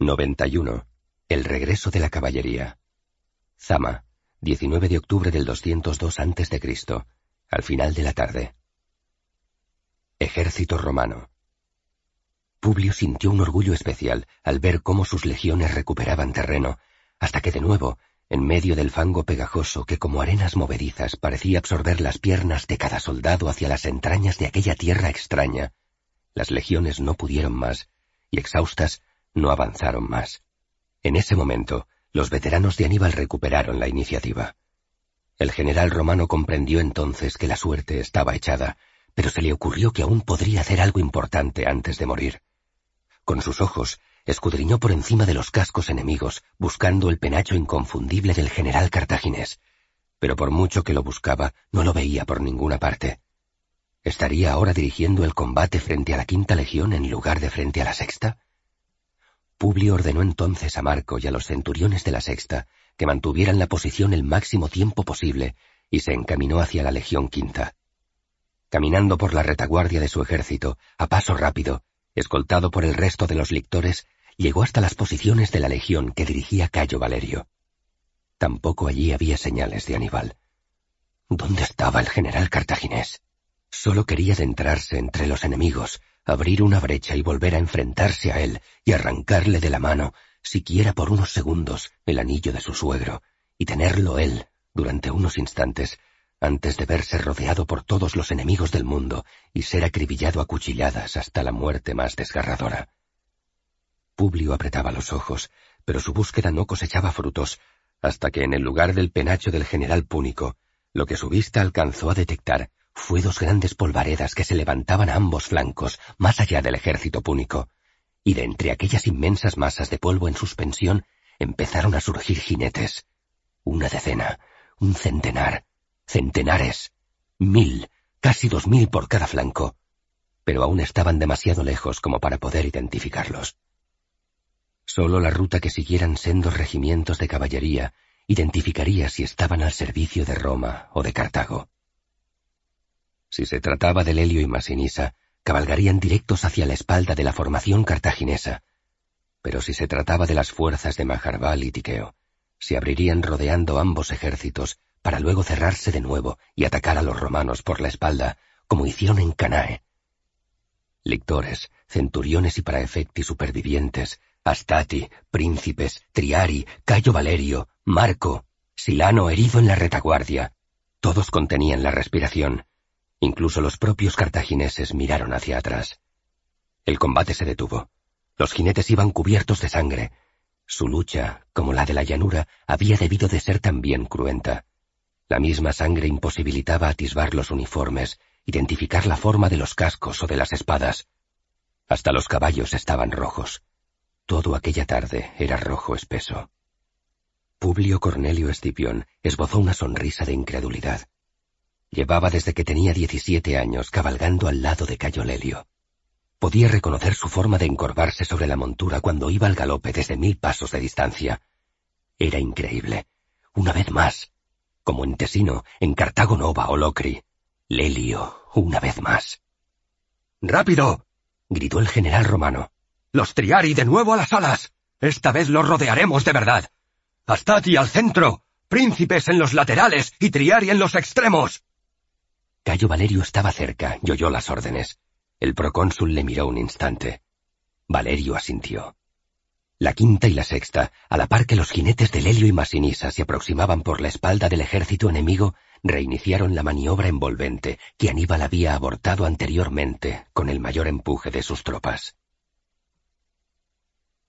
91. El regreso de la caballería. Zama, 19 de octubre del 202 a.C., al final de la tarde. Ejército romano. Publio sintió un orgullo especial al ver cómo sus legiones recuperaban terreno, hasta que de nuevo, en medio del fango pegajoso que como arenas movedizas parecía absorber las piernas de cada soldado hacia las entrañas de aquella tierra extraña, las legiones no pudieron más, y exhaustas no avanzaron más. En ese momento, los veteranos de Aníbal recuperaron la iniciativa. El general romano comprendió entonces que la suerte estaba echada, pero se le ocurrió que aún podría hacer algo importante antes de morir. Con sus ojos, escudriñó por encima de los cascos enemigos, buscando el penacho inconfundible del general cartaginés, pero por mucho que lo buscaba, no lo veía por ninguna parte. ¿Estaría ahora dirigiendo el combate frente a la quinta legión en lugar de frente a la sexta? Publio ordenó entonces a Marco y a los centuriones de la sexta que mantuvieran la posición el máximo tiempo posible y se encaminó hacia la legión quinta. Caminando por la retaguardia de su ejército, a paso rápido, escoltado por el resto de los lictores, llegó hasta las posiciones de la legión que dirigía Cayo Valerio. Tampoco allí había señales de Aníbal. ¿Dónde estaba el general cartaginés? Solo quería adentrarse entre los enemigos, abrir una brecha y volver a enfrentarse a él y arrancarle de la mano, siquiera por unos segundos, el anillo de su suegro, y tenerlo él, durante unos instantes, antes de verse rodeado por todos los enemigos del mundo y ser acribillado a cuchilladas hasta la muerte más desgarradora. Publio apretaba los ojos, pero su búsqueda no cosechaba frutos, hasta que en el lugar del penacho del general púnico, lo que su vista alcanzó a detectar fue dos grandes polvaredas que se levantaban a ambos flancos, más allá del ejército púnico, y de entre aquellas inmensas masas de polvo en suspensión empezaron a surgir jinetes. Una decena, un centenar, centenares, mil, casi dos mil por cada flanco, pero aún estaban demasiado lejos como para poder identificarlos. Solo la ruta que siguieran sendos regimientos de caballería identificaría si estaban al servicio de Roma o de Cartago. Si se trataba de Lelio y Masinisa, cabalgarían directos hacia la espalda de la formación cartaginesa. Pero si se trataba de las fuerzas de Majarbal y Tiqueo, se abrirían rodeando ambos ejércitos para luego cerrarse de nuevo y atacar a los romanos por la espalda, como hicieron en Canae. Lictores, centuriones y paraefecti supervivientes, Astati, príncipes, Triari, Cayo Valerio, Marco, Silano herido en la retaguardia, todos contenían la respiración, Incluso los propios cartagineses miraron hacia atrás. El combate se detuvo. Los jinetes iban cubiertos de sangre. Su lucha, como la de la llanura, había debido de ser también cruenta. La misma sangre imposibilitaba atisbar los uniformes, identificar la forma de los cascos o de las espadas. Hasta los caballos estaban rojos. Todo aquella tarde era rojo espeso. Publio Cornelio Escipión esbozó una sonrisa de incredulidad. Llevaba desde que tenía 17 años cabalgando al lado de Cayo Lelio. Podía reconocer su forma de encorvarse sobre la montura cuando iba al galope desde mil pasos de distancia. Era increíble. Una vez más. Como en Tesino, en Cartago Nova o Locri. Lelio, una vez más. ¡Rápido! gritó el general romano. Los Triari de nuevo a las alas. Esta vez los rodearemos de verdad. Astati al centro. Príncipes en los laterales y Triari en los extremos. Cayo Valerio estaba cerca y oyó las órdenes. El procónsul le miró un instante. Valerio asintió. La quinta y la sexta, a la par que los jinetes de Lelio y Masinisa se aproximaban por la espalda del ejército enemigo, reiniciaron la maniobra envolvente que Aníbal había abortado anteriormente con el mayor empuje de sus tropas.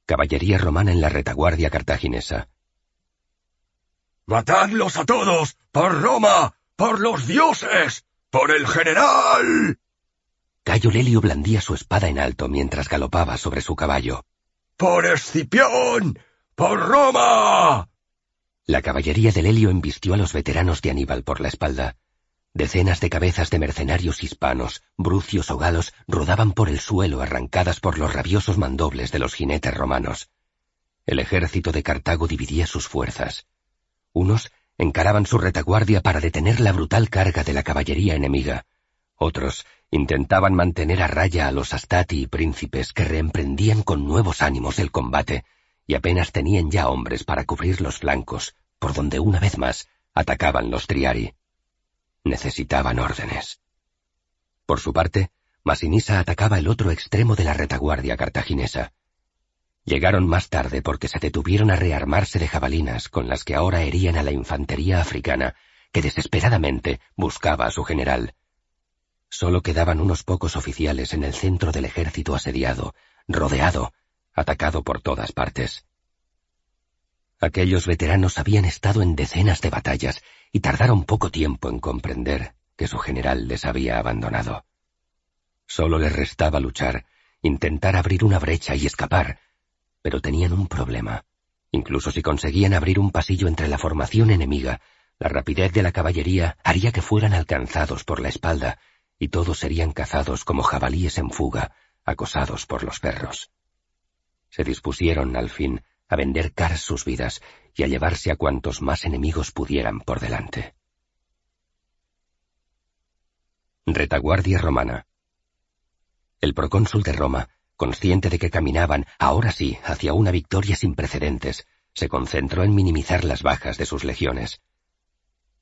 Caballería romana en la retaguardia cartaginesa. ¡Matadlos a todos! ¡Por Roma! ¡Por los dioses! ¡Por el general! Cayo Lelio blandía su espada en alto mientras galopaba sobre su caballo. ¡Por Escipión! ¡Por Roma! La caballería de Lelio embistió a los veteranos de Aníbal por la espalda. Decenas de cabezas de mercenarios hispanos, brucios o galos, rodaban por el suelo arrancadas por los rabiosos mandobles de los jinetes romanos. El ejército de Cartago dividía sus fuerzas. Unos encaraban su retaguardia para detener la brutal carga de la caballería enemiga. Otros intentaban mantener a raya a los astati y príncipes que reemprendían con nuevos ánimos el combate, y apenas tenían ya hombres para cubrir los flancos, por donde una vez más atacaban los Triari. Necesitaban órdenes. Por su parte, Masinisa atacaba el otro extremo de la retaguardia cartaginesa. Llegaron más tarde porque se detuvieron a rearmarse de jabalinas con las que ahora herían a la infantería africana, que desesperadamente buscaba a su general. Solo quedaban unos pocos oficiales en el centro del ejército asediado, rodeado, atacado por todas partes. Aquellos veteranos habían estado en decenas de batallas y tardaron poco tiempo en comprender que su general les había abandonado. Solo les restaba luchar, intentar abrir una brecha y escapar, pero tenían un problema. Incluso si conseguían abrir un pasillo entre la formación enemiga, la rapidez de la caballería haría que fueran alcanzados por la espalda, y todos serían cazados como jabalíes en fuga, acosados por los perros. Se dispusieron, al fin, a vender caras sus vidas y a llevarse a cuantos más enemigos pudieran por delante. Retaguardia romana. El procónsul de Roma consciente de que caminaban, ahora sí, hacia una victoria sin precedentes, se concentró en minimizar las bajas de sus legiones.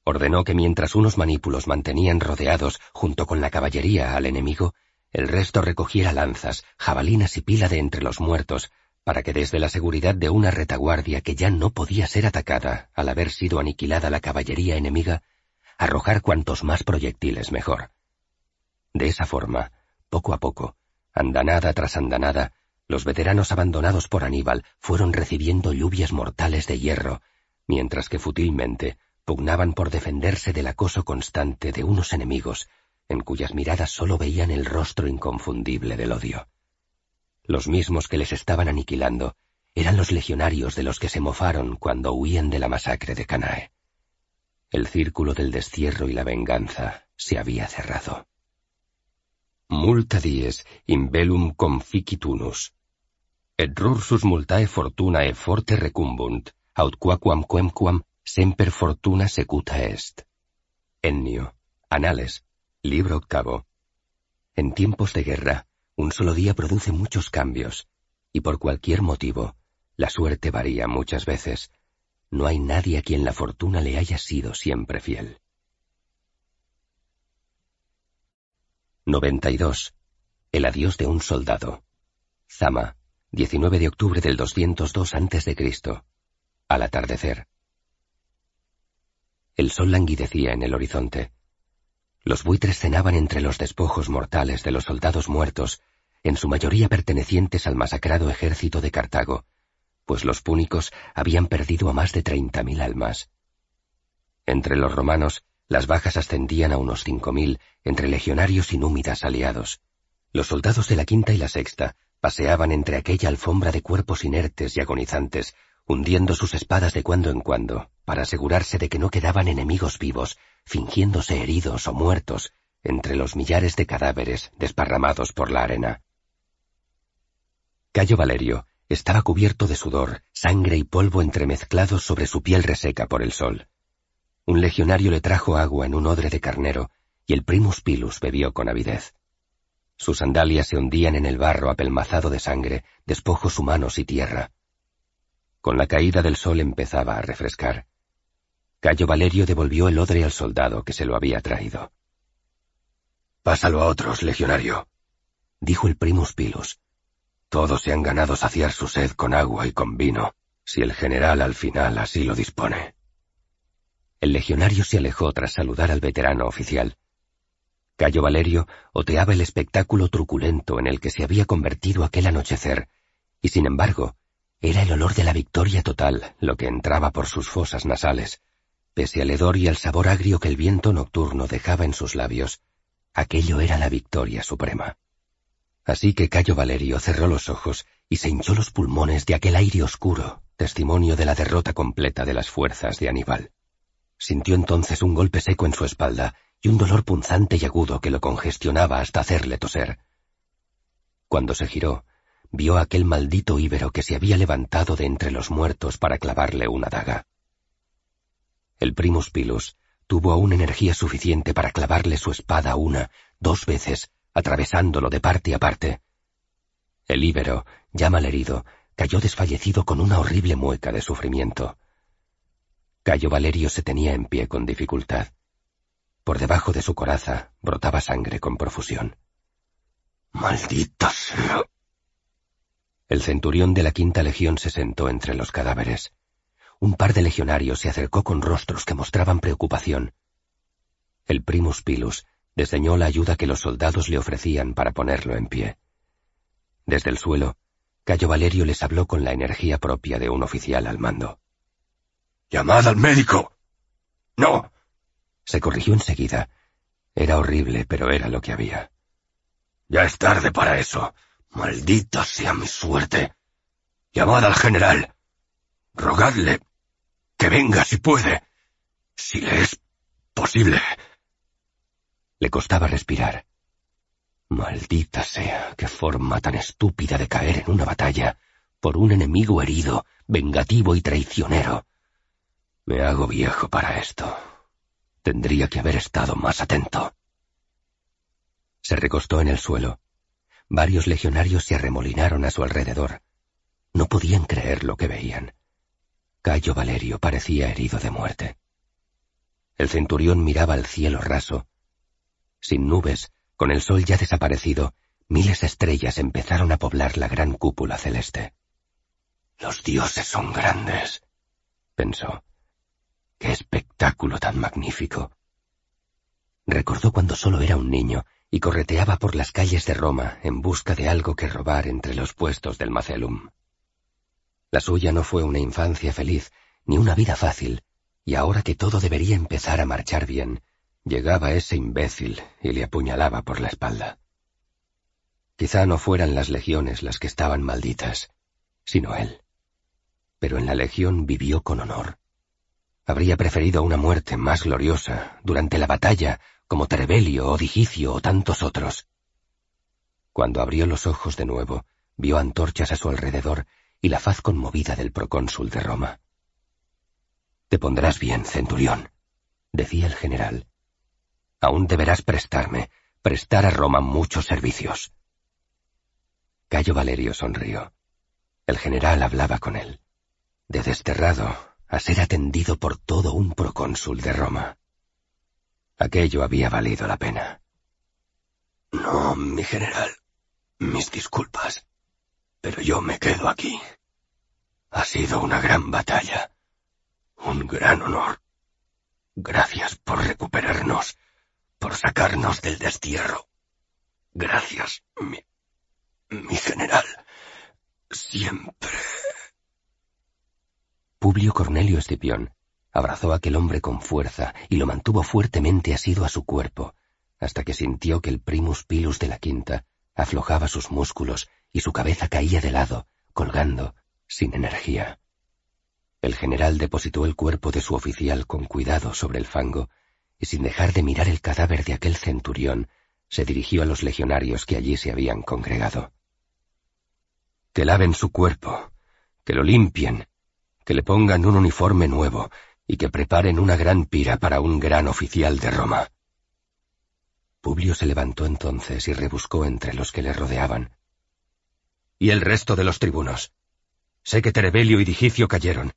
Ordenó que mientras unos manípulos mantenían rodeados junto con la caballería al enemigo, el resto recogiera lanzas, jabalinas y pila de entre los muertos, para que desde la seguridad de una retaguardia que ya no podía ser atacada al haber sido aniquilada la caballería enemiga, arrojar cuantos más proyectiles mejor. De esa forma, poco a poco, Andanada tras andanada, los veteranos abandonados por Aníbal fueron recibiendo lluvias mortales de hierro, mientras que fútilmente pugnaban por defenderse del acoso constante de unos enemigos en cuyas miradas sólo veían el rostro inconfundible del odio. Los mismos que les estaban aniquilando eran los legionarios de los que se mofaron cuando huían de la masacre de Canae. El círculo del destierro y la venganza se había cerrado multa dies in velum conficitunus. Et rursus multae fortunae forte recumbunt, aut quaquam quemquam semper fortuna secuta est. Ennio, Anales, libro octavo. En tiempos de guerra, un solo día produce muchos cambios, y por cualquier motivo, la suerte varía muchas veces. No hay nadie a quien la fortuna le haya sido siempre fiel. 92. El adiós de un soldado. Zama, 19 de octubre del 202 a.C. Al atardecer. El sol languidecía en el horizonte. Los buitres cenaban entre los despojos mortales de los soldados muertos, en su mayoría pertenecientes al masacrado ejército de Cartago, pues los púnicos habían perdido a más de treinta mil almas. Entre los romanos las bajas ascendían a unos cinco mil entre legionarios y númidas aliados. Los soldados de la quinta y la sexta paseaban entre aquella alfombra de cuerpos inertes y agonizantes, hundiendo sus espadas de cuando en cuando, para asegurarse de que no quedaban enemigos vivos, fingiéndose heridos o muertos, entre los millares de cadáveres desparramados por la arena. Cayo Valerio estaba cubierto de sudor, sangre y polvo entremezclados sobre su piel reseca por el sol. Un legionario le trajo agua en un odre de carnero, y el primus pilus bebió con avidez. Sus sandalias se hundían en el barro apelmazado de sangre, despojos humanos y tierra. Con la caída del sol empezaba a refrescar. Cayo Valerio devolvió el odre al soldado que se lo había traído. Pásalo a otros, legionario, dijo el primus pilus. Todos se han ganado saciar su sed con agua y con vino, si el general al final así lo dispone. El legionario se alejó tras saludar al veterano oficial. Cayo Valerio oteaba el espectáculo truculento en el que se había convertido aquel anochecer, y sin embargo, era el olor de la victoria total lo que entraba por sus fosas nasales, pese al hedor y al sabor agrio que el viento nocturno dejaba en sus labios. Aquello era la victoria suprema. Así que Cayo Valerio cerró los ojos y se hinchó los pulmones de aquel aire oscuro, testimonio de la derrota completa de las fuerzas de Aníbal. Sintió entonces un golpe seco en su espalda y un dolor punzante y agudo que lo congestionaba hasta hacerle toser. Cuando se giró, vio a aquel maldito íbero que se había levantado de entre los muertos para clavarle una daga. El primus pilus tuvo aún energía suficiente para clavarle su espada una, dos veces, atravesándolo de parte a parte. El íbero, ya malherido, cayó desfallecido con una horrible mueca de sufrimiento. Cayo Valerio se tenía en pie con dificultad. Por debajo de su coraza brotaba sangre con profusión. ¡Maldita sea! El centurión de la quinta legión se sentó entre los cadáveres. Un par de legionarios se acercó con rostros que mostraban preocupación. El primus pilus desdeñó la ayuda que los soldados le ofrecían para ponerlo en pie. Desde el suelo, Cayo Valerio les habló con la energía propia de un oficial al mando. ¡Llamad al médico! ¡No! Se corrigió enseguida. Era horrible, pero era lo que había. Ya es tarde para eso. Maldita sea mi suerte. Llamad al general. Rogadle que venga si puede. Si le es posible. Le costaba respirar. Maldita sea, qué forma tan estúpida de caer en una batalla por un enemigo herido, vengativo y traicionero. Me hago viejo para esto. Tendría que haber estado más atento. Se recostó en el suelo. Varios legionarios se arremolinaron a su alrededor. No podían creer lo que veían. Cayo Valerio parecía herido de muerte. El centurión miraba al cielo raso. Sin nubes, con el sol ya desaparecido, miles de estrellas empezaron a poblar la gran cúpula celeste. Los dioses son grandes, pensó. Qué espectáculo tan magnífico. Recordó cuando solo era un niño y correteaba por las calles de Roma en busca de algo que robar entre los puestos del Macelum. La suya no fue una infancia feliz, ni una vida fácil, y ahora que todo debería empezar a marchar bien, Llegaba ese imbécil y le apuñalaba por la espalda. Quizá no fueran las legiones las que estaban malditas, sino él. Pero en la legión vivió con honor. Habría preferido una muerte más gloriosa durante la batalla, como Trebelio o Digicio o tantos otros. Cuando abrió los ojos de nuevo, vio antorchas a su alrededor y la faz conmovida del procónsul de Roma. Te pondrás bien, centurión, decía el general, Aún deberás prestarme, prestar a Roma muchos servicios. Cayo Valerio sonrió. El general hablaba con él. De desterrado a ser atendido por todo un procónsul de Roma. Aquello había valido la pena. No, mi general. Mis disculpas. Pero yo me quedo aquí. Ha sido una gran batalla. Un gran honor. Gracias por recuperarnos por sacarnos del destierro. Gracias, mi, mi general. Siempre. Publio Cornelio Escipión abrazó a aquel hombre con fuerza y lo mantuvo fuertemente asido a su cuerpo, hasta que sintió que el primus pilus de la quinta aflojaba sus músculos y su cabeza caía de lado, colgando, sin energía. El general depositó el cuerpo de su oficial con cuidado sobre el fango y sin dejar de mirar el cadáver de aquel centurión, se dirigió a los legionarios que allí se habían congregado. Que laven su cuerpo, que lo limpien, que le pongan un uniforme nuevo y que preparen una gran pira para un gran oficial de Roma. Publio se levantó entonces y rebuscó entre los que le rodeaban. ¿Y el resto de los tribunos? Sé que Terebelio y Digicio cayeron,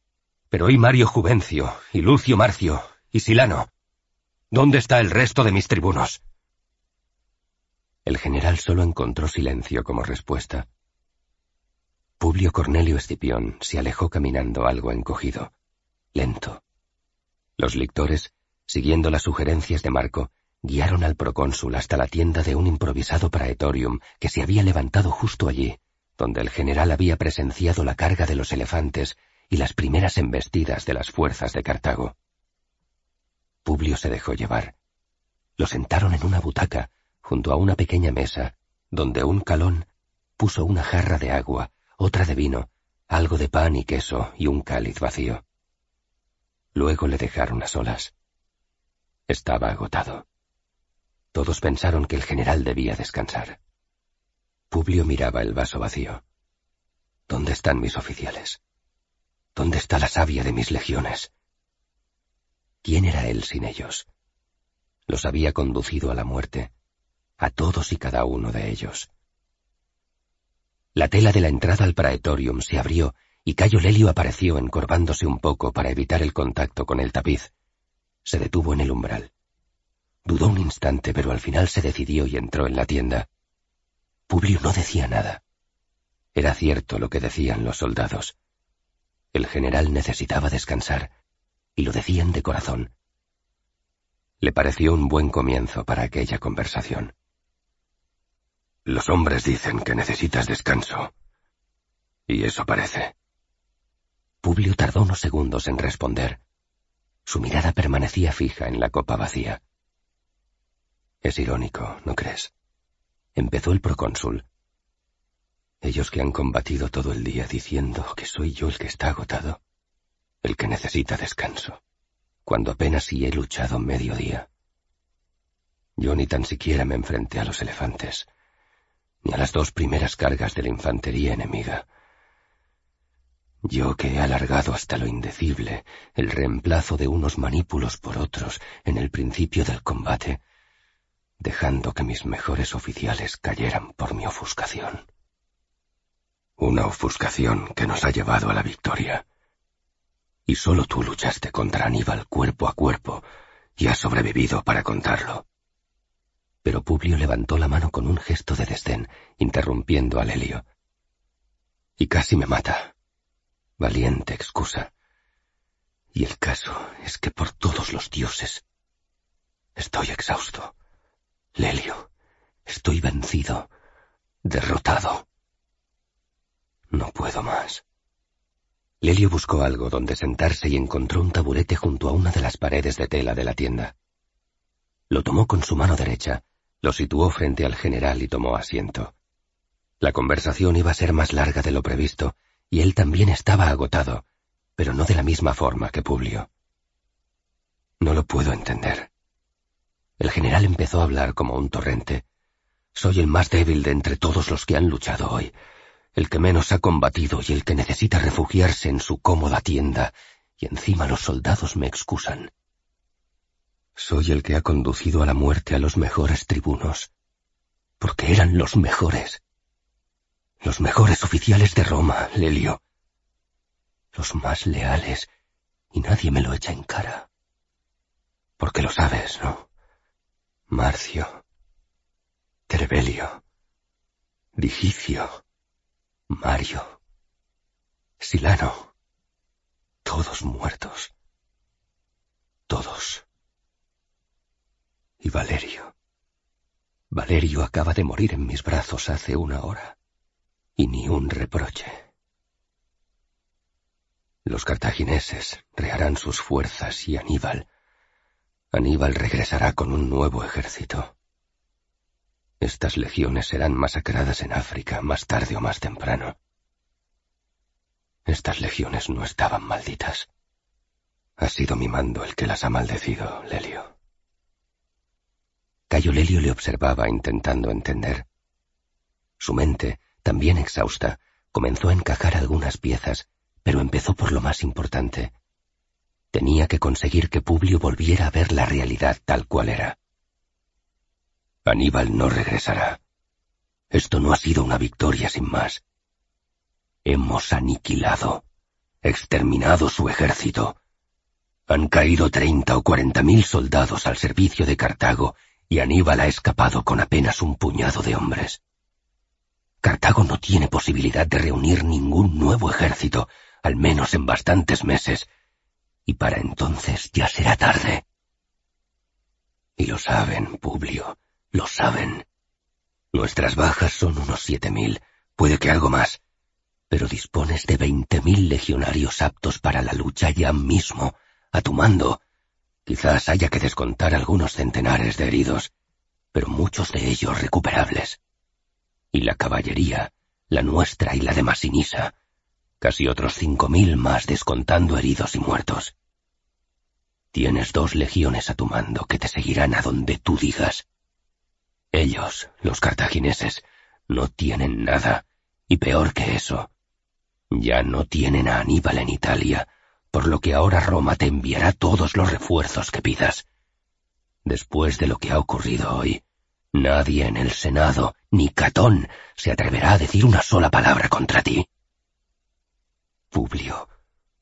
pero hoy Mario Juvencio, y Lucio Marcio, y Silano, ¿Dónde está el resto de mis tribunos? El general solo encontró silencio como respuesta. Publio Cornelio Escipión se alejó caminando algo encogido, lento. Los lictores, siguiendo las sugerencias de Marco, guiaron al procónsul hasta la tienda de un improvisado praetorium que se había levantado justo allí, donde el general había presenciado la carga de los elefantes y las primeras embestidas de las fuerzas de Cartago. Publio se dejó llevar. Lo sentaron en una butaca, junto a una pequeña mesa, donde un calón puso una jarra de agua, otra de vino, algo de pan y queso y un cáliz vacío. Luego le dejaron a solas. Estaba agotado. Todos pensaron que el general debía descansar. Publio miraba el vaso vacío. ¿Dónde están mis oficiales? ¿Dónde está la savia de mis legiones? ¿Quién era él sin ellos? Los había conducido a la muerte, a todos y cada uno de ellos. La tela de la entrada al praetorium se abrió y Cayo Lelio apareció encorvándose un poco para evitar el contacto con el tapiz. Se detuvo en el umbral. Dudó un instante, pero al final se decidió y entró en la tienda. Publio no decía nada. Era cierto lo que decían los soldados. El general necesitaba descansar, y lo decían de corazón. Le pareció un buen comienzo para aquella conversación. Los hombres dicen que necesitas descanso. Y eso parece. Publio tardó unos segundos en responder. Su mirada permanecía fija en la copa vacía. Es irónico, ¿no crees? Empezó el procónsul. Ellos que han combatido todo el día diciendo que soy yo el que está agotado, el que necesita descanso, cuando apenas si he luchado medio día. Yo ni tan siquiera me enfrenté a los elefantes ni a las dos primeras cargas de la infantería enemiga. Yo que he alargado hasta lo indecible el reemplazo de unos manípulos por otros en el principio del combate, dejando que mis mejores oficiales cayeran por mi ofuscación. Una ofuscación que nos ha llevado a la victoria. Y solo tú luchaste contra Aníbal cuerpo a cuerpo y has sobrevivido para contarlo pero Publio levantó la mano con un gesto de desdén, interrumpiendo a Lelio. Y casi me mata. Valiente excusa. Y el caso es que por todos los dioses estoy exhausto. Lelio, estoy vencido, derrotado. No puedo más. Lelio buscó algo donde sentarse y encontró un taburete junto a una de las paredes de tela de la tienda. Lo tomó con su mano derecha lo situó frente al general y tomó asiento. La conversación iba a ser más larga de lo previsto, y él también estaba agotado, pero no de la misma forma que Publio. No lo puedo entender. El general empezó a hablar como un torrente. Soy el más débil de entre todos los que han luchado hoy, el que menos ha combatido y el que necesita refugiarse en su cómoda tienda, y encima los soldados me excusan. Soy el que ha conducido a la muerte a los mejores tribunos, porque eran los mejores. Los mejores oficiales de Roma, Lelio. Los más leales, y nadie me lo echa en cara. Porque lo sabes, ¿no? Marcio, Terbelio, Digicio, Mario, Silano, todos muertos. Todos. Y Valerio. Valerio acaba de morir en mis brazos hace una hora. Y ni un reproche. Los cartagineses rearán sus fuerzas y Aníbal. Aníbal regresará con un nuevo ejército. Estas legiones serán masacradas en África más tarde o más temprano. Estas legiones no estaban malditas. Ha sido mi mando el que las ha maldecido, Lelio. Cayo Lelio le observaba intentando entender. Su mente, también exhausta, comenzó a encajar algunas piezas, pero empezó por lo más importante. Tenía que conseguir que Publio volviera a ver la realidad tal cual era. Aníbal no regresará. Esto no ha sido una victoria sin más. Hemos aniquilado, exterminado su ejército. Han caído treinta o cuarenta mil soldados al servicio de Cartago y Aníbal ha escapado con apenas un puñado de hombres. Cartago no tiene posibilidad de reunir ningún nuevo ejército, al menos en bastantes meses, y para entonces ya será tarde. Y lo saben, Publio, lo saben. Nuestras bajas son unos siete mil, puede que algo más, pero dispones de veinte mil legionarios aptos para la lucha ya mismo, a tu mando, Quizás haya que descontar algunos centenares de heridos, pero muchos de ellos recuperables. Y la caballería, la nuestra y la de Masinisa, casi otros cinco mil más descontando heridos y muertos. Tienes dos legiones a tu mando que te seguirán a donde tú digas. Ellos, los cartagineses, no tienen nada, y peor que eso, ya no tienen a Aníbal en Italia, por lo que ahora Roma te enviará todos los refuerzos que pidas. Después de lo que ha ocurrido hoy, nadie en el Senado, ni Catón se atreverá a decir una sola palabra contra ti. Publio,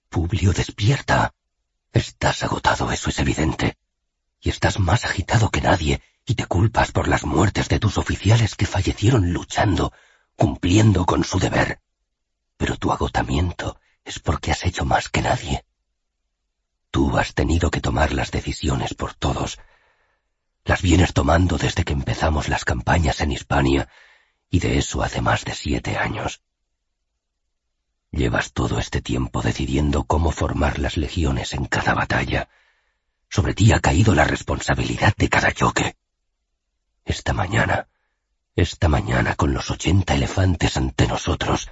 Publio, despierta. Estás agotado, eso es evidente. Y estás más agitado que nadie, y te culpas por las muertes de tus oficiales que fallecieron luchando, cumpliendo con su deber. Pero tu agotamiento es porque has hecho más que nadie. Tú has tenido que tomar las decisiones por todos. Las vienes tomando desde que empezamos las campañas en Hispania, y de eso hace más de siete años. Llevas todo este tiempo decidiendo cómo formar las legiones en cada batalla. Sobre ti ha caído la responsabilidad de cada choque. Esta mañana, esta mañana con los ochenta elefantes ante nosotros,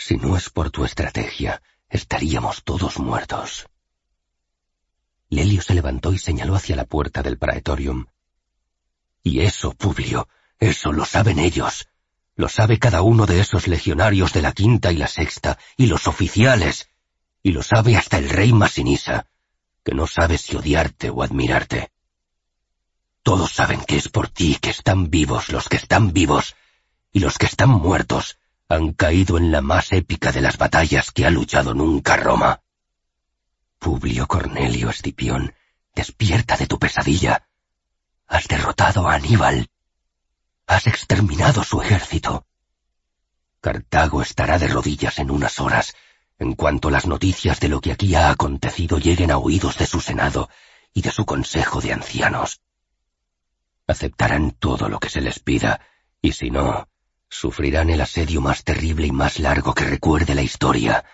si no es por tu estrategia, estaríamos todos muertos. Lelio se levantó y señaló hacia la puerta del praetorium. Y eso, Publio, eso lo saben ellos. Lo sabe cada uno de esos legionarios de la quinta y la sexta, y los oficiales, y lo sabe hasta el rey Masinisa, que no sabe si odiarte o admirarte. Todos saben que es por ti que están vivos los que están vivos, y los que están muertos han caído en la más épica de las batallas que ha luchado nunca Roma. Publio Cornelio Escipión, despierta de tu pesadilla. Has derrotado a Aníbal. Has exterminado su ejército. Cartago estará de rodillas en unas horas, en cuanto las noticias de lo que aquí ha acontecido lleguen a oídos de su Senado y de su Consejo de Ancianos. Aceptarán todo lo que se les pida, y si no, sufrirán el asedio más terrible y más largo que recuerde la historia.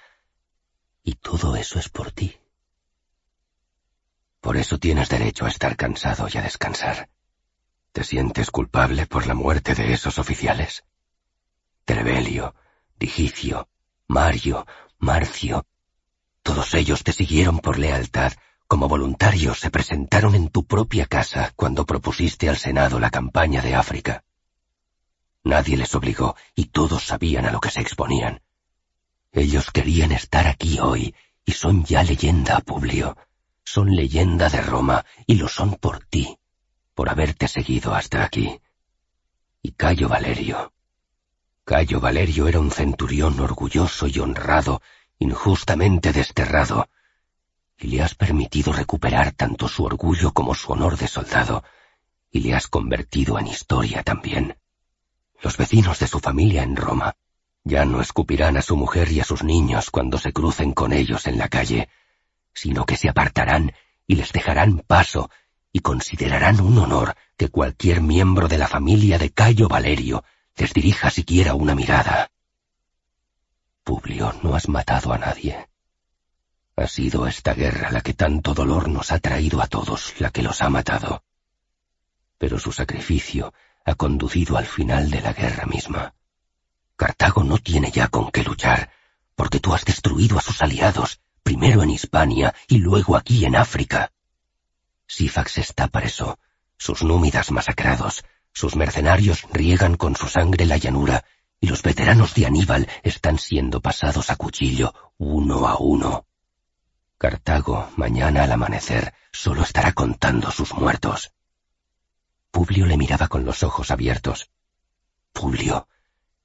Y todo eso es por ti. Por eso tienes derecho a estar cansado y a descansar. ¿Te sientes culpable por la muerte de esos oficiales? Trevelio, Digicio, Mario, Marcio, todos ellos te siguieron por lealtad, como voluntarios se presentaron en tu propia casa cuando propusiste al Senado la campaña de África. Nadie les obligó y todos sabían a lo que se exponían. Ellos querían estar aquí hoy y son ya leyenda, Publio. Son leyenda de Roma y lo son por ti por haberte seguido hasta aquí. Y Cayo Valerio. Cayo Valerio era un centurión orgulloso y honrado, injustamente desterrado, y le has permitido recuperar tanto su orgullo como su honor de soldado, y le has convertido en historia también. Los vecinos de su familia en Roma ya no escupirán a su mujer y a sus niños cuando se crucen con ellos en la calle, sino que se apartarán y les dejarán paso y considerarán un honor que cualquier miembro de la familia de Cayo Valerio les dirija siquiera una mirada. Publio, no has matado a nadie. Ha sido esta guerra la que tanto dolor nos ha traído a todos, la que los ha matado. Pero su sacrificio ha conducido al final de la guerra misma. Cartago no tiene ya con qué luchar, porque tú has destruido a sus aliados, primero en Hispania y luego aquí en África. Sifax está preso, sus númidas masacrados, sus mercenarios riegan con su sangre la llanura, y los veteranos de Aníbal están siendo pasados a cuchillo uno a uno. Cartago, mañana al amanecer, solo estará contando sus muertos. Publio le miraba con los ojos abiertos. Publio,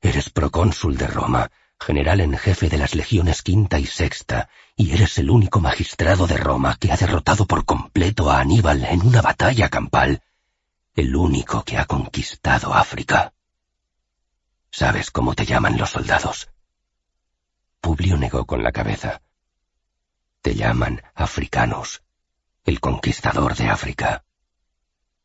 eres procónsul de Roma, general en jefe de las legiones quinta y sexta, y eres el único magistrado de Roma que ha derrotado por completo a Aníbal en una batalla campal, el único que ha conquistado África. ¿Sabes cómo te llaman los soldados? Publio negó con la cabeza. Te llaman africanos, el conquistador de África.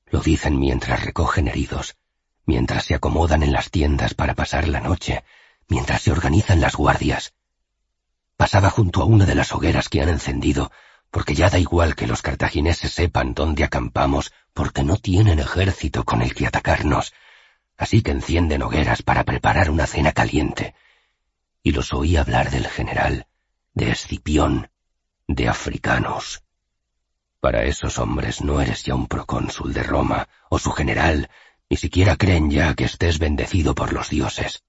Lo dicen mientras recogen heridos, mientras se acomodan en las tiendas para pasar la noche, mientras se organizan las guardias. Pasaba junto a una de las hogueras que han encendido, porque ya da igual que los cartagineses sepan dónde acampamos, porque no tienen ejército con el que atacarnos, así que encienden hogueras para preparar una cena caliente. Y los oí hablar del general, de Escipión, de africanos. Para esos hombres no eres ya un procónsul de Roma, o su general, ni siquiera creen ya que estés bendecido por los dioses.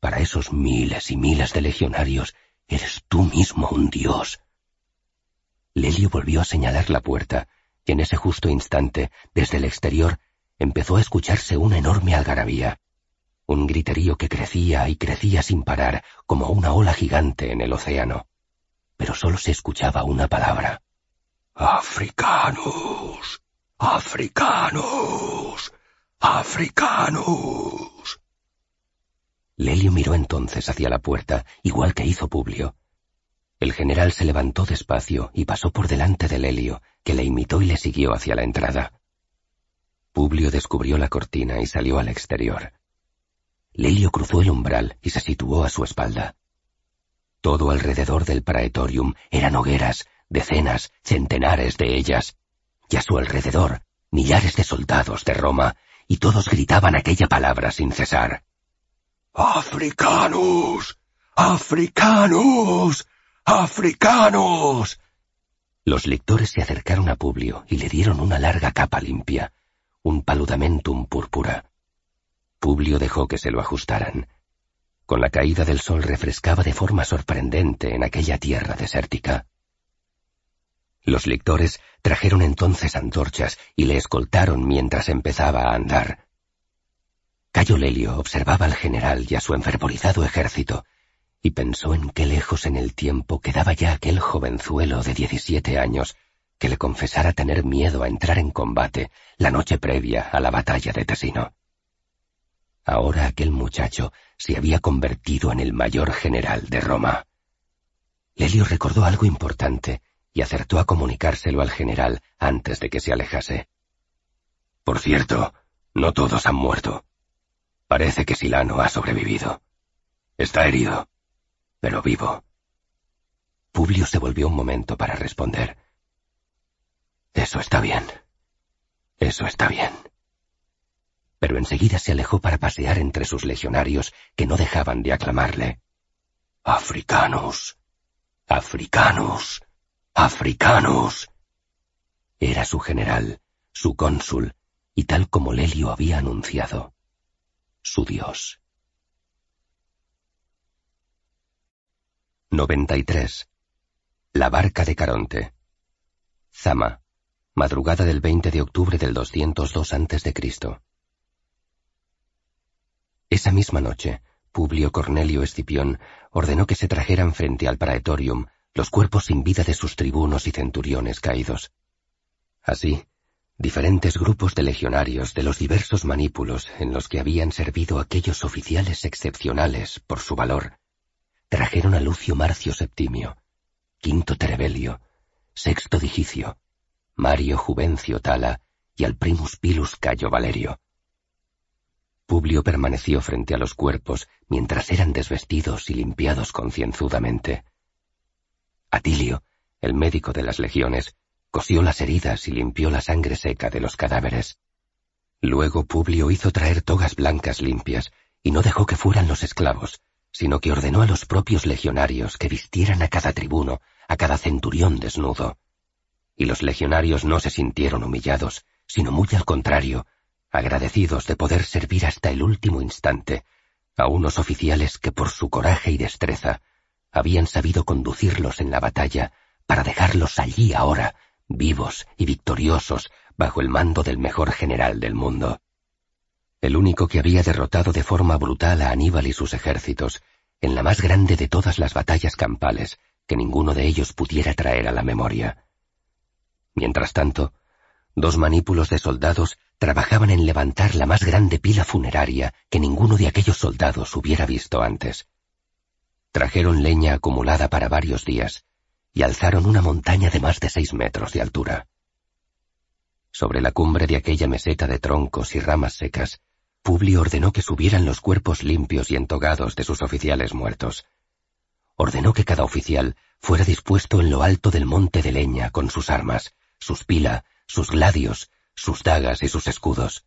Para esos miles y miles de legionarios eres tú mismo un dios. Lelio volvió a señalar la puerta, y en ese justo instante, desde el exterior, empezó a escucharse una enorme algarabía, un griterío que crecía y crecía sin parar como una ola gigante en el océano. Pero solo se escuchaba una palabra. Africanos. Africanos. Africanos. Lelio miró entonces hacia la puerta, igual que hizo Publio. El general se levantó despacio y pasó por delante de Lelio, que le imitó y le siguió hacia la entrada. Publio descubrió la cortina y salió al exterior. Lelio cruzó el umbral y se situó a su espalda. Todo alrededor del praetorium eran hogueras, decenas, centenares de ellas, y a su alrededor millares de soldados de Roma, y todos gritaban aquella palabra sin cesar. ¡Africanos! ¡Africanos! ¡Africanos! Los lectores se acercaron a Publio y le dieron una larga capa limpia, un paludamentum púrpura. Publio dejó que se lo ajustaran. Con la caída del sol refrescaba de forma sorprendente en aquella tierra desértica. Los lectores trajeron entonces antorchas y le escoltaron mientras empezaba a andar. Cayo Lelio observaba al general y a su enfervorizado ejército, y pensó en qué lejos en el tiempo quedaba ya aquel jovenzuelo de diecisiete años que le confesara tener miedo a entrar en combate la noche previa a la batalla de Tesino. Ahora aquel muchacho se había convertido en el mayor general de Roma. Lelio recordó algo importante y acertó a comunicárselo al general antes de que se alejase. Por cierto, no todos han muerto. Parece que Silano ha sobrevivido. Está herido, pero vivo. Publio se volvió un momento para responder. Eso está bien. Eso está bien. Pero enseguida se alejó para pasear entre sus legionarios que no dejaban de aclamarle. Africanos. Africanos. Africanos. Era su general, su cónsul, y tal como Lelio había anunciado su Dios. 93. La barca de Caronte. Zama. Madrugada del 20 de octubre del 202 a.C. Esa misma noche, Publio Cornelio Escipión ordenó que se trajeran frente al praetorium los cuerpos sin vida de sus tribunos y centuriones caídos. Así, diferentes grupos de legionarios de los diversos manípulos en los que habían servido aquellos oficiales excepcionales por su valor, trajeron a Lucio Marcio Septimio, Quinto Terebelio, Sexto Digicio, Mario Juvencio Tala y al primus Pilus Cayo Valerio. Publio permaneció frente a los cuerpos mientras eran desvestidos y limpiados concienzudamente. Atilio, el médico de las legiones, cosió las heridas y limpió la sangre seca de los cadáveres. Luego Publio hizo traer togas blancas limpias y no dejó que fueran los esclavos, sino que ordenó a los propios legionarios que vistieran a cada tribuno, a cada centurión desnudo. Y los legionarios no se sintieron humillados, sino muy al contrario, agradecidos de poder servir hasta el último instante a unos oficiales que por su coraje y destreza habían sabido conducirlos en la batalla para dejarlos allí ahora, vivos y victoriosos bajo el mando del mejor general del mundo. El único que había derrotado de forma brutal a Aníbal y sus ejércitos en la más grande de todas las batallas campales que ninguno de ellos pudiera traer a la memoria. Mientras tanto, dos manípulos de soldados trabajaban en levantar la más grande pila funeraria que ninguno de aquellos soldados hubiera visto antes. Trajeron leña acumulada para varios días, y alzaron una montaña de más de seis metros de altura. Sobre la cumbre de aquella meseta de troncos y ramas secas, Publio ordenó que subieran los cuerpos limpios y entogados de sus oficiales muertos. Ordenó que cada oficial fuera dispuesto en lo alto del monte de leña con sus armas, sus pila, sus gladios, sus dagas y sus escudos.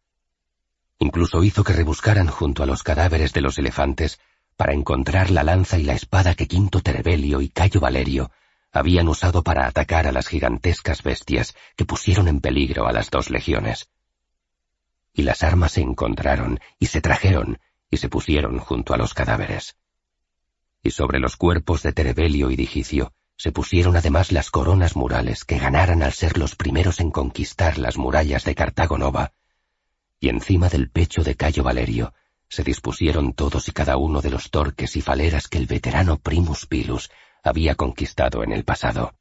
Incluso hizo que rebuscaran junto a los cadáveres de los elefantes para encontrar la lanza y la espada que Quinto Terebelio y Cayo Valerio habían usado para atacar a las gigantescas bestias que pusieron en peligro a las dos legiones. Y las armas se encontraron y se trajeron y se pusieron junto a los cadáveres. Y sobre los cuerpos de Terebelio y Digicio se pusieron además las coronas murales que ganaran al ser los primeros en conquistar las murallas de Cartago Nova, y encima del pecho de Cayo Valerio se dispusieron todos y cada uno de los torques y faleras que el veterano Primus Pilus había conquistado en el pasado.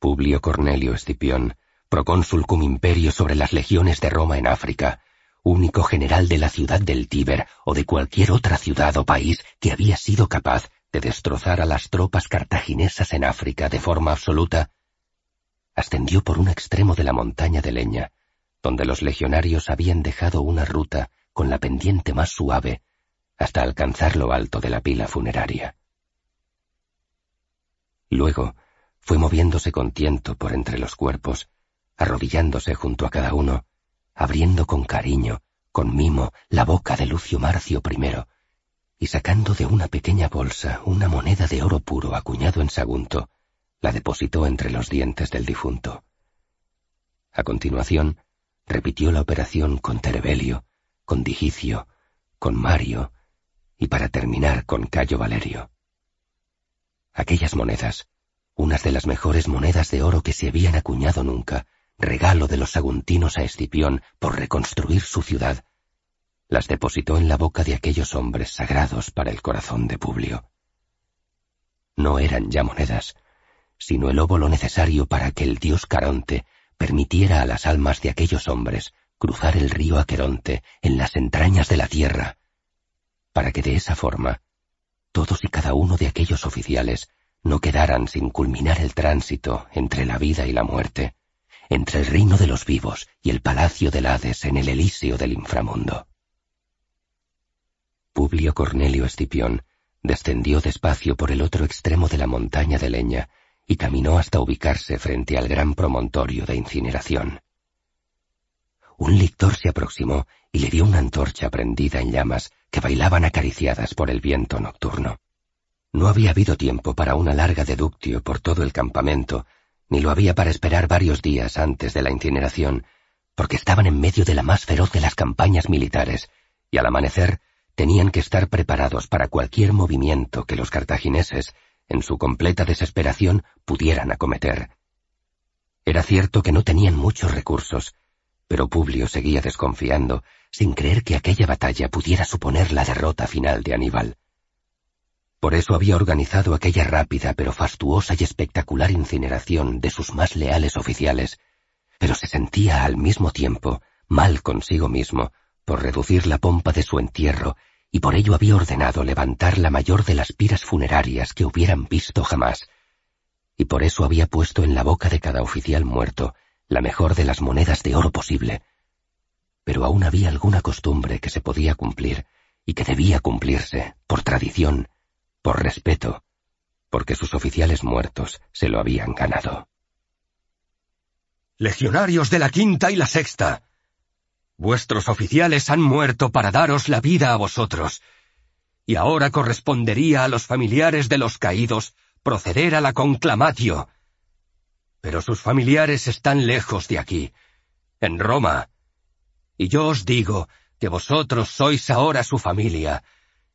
Publio Cornelio Escipión, procónsul cum imperio sobre las legiones de Roma en África, único general de la ciudad del Tíber o de cualquier otra ciudad o país que había sido capaz de destrozar a las tropas cartaginesas en África de forma absoluta, ascendió por un extremo de la montaña de leña, donde los legionarios habían dejado una ruta con la pendiente más suave hasta alcanzar lo alto de la pila funeraria. Luego fue moviéndose con tiento por entre los cuerpos, arrodillándose junto a cada uno, abriendo con cariño, con mimo, la boca de Lucio Marcio I, y sacando de una pequeña bolsa una moneda de oro puro acuñado en Sagunto, la depositó entre los dientes del difunto. A continuación, repitió la operación con Terebelio, con Digicio, con Mario, y para terminar con Cayo Valerio. Aquellas monedas, unas de las mejores monedas de oro que se habían acuñado nunca, regalo de los saguntinos a Escipión por reconstruir su ciudad, las depositó en la boca de aquellos hombres sagrados para el corazón de Publio. No eran ya monedas, sino el óvulo necesario para que el dios Caronte permitiera a las almas de aquellos hombres cruzar el río Aqueronte en las entrañas de la tierra, para que de esa forma todos y cada uno de aquellos oficiales no quedaran sin culminar el tránsito entre la vida y la muerte, entre el reino de los vivos y el palacio del Hades en el Elíseo del inframundo. Publio Cornelio Escipión descendió despacio por el otro extremo de la montaña de leña y caminó hasta ubicarse frente al gran promontorio de incineración. Un lictor se aproximó y le dio una antorcha prendida en llamas que bailaban acariciadas por el viento nocturno. No había habido tiempo para una larga deductio por todo el campamento ni lo había para esperar varios días antes de la incineración, porque estaban en medio de la más feroz de las campañas militares, y al amanecer tenían que estar preparados para cualquier movimiento que los cartagineses, en su completa desesperación, pudieran acometer. Era cierto que no tenían muchos recursos, pero Publio seguía desconfiando, sin creer que aquella batalla pudiera suponer la derrota final de Aníbal. Por eso había organizado aquella rápida pero fastuosa y espectacular incineración de sus más leales oficiales, pero se sentía al mismo tiempo mal consigo mismo por reducir la pompa de su entierro y por ello había ordenado levantar la mayor de las piras funerarias que hubieran visto jamás, y por eso había puesto en la boca de cada oficial muerto la mejor de las monedas de oro posible. Pero aún había alguna costumbre que se podía cumplir y que debía cumplirse, por tradición, por respeto, porque sus oficiales muertos se lo habían ganado. Legionarios de la quinta y la sexta, vuestros oficiales han muerto para daros la vida a vosotros, y ahora correspondería a los familiares de los caídos proceder a la conclamatio. Pero sus familiares están lejos de aquí, en Roma, y yo os digo que vosotros sois ahora su familia,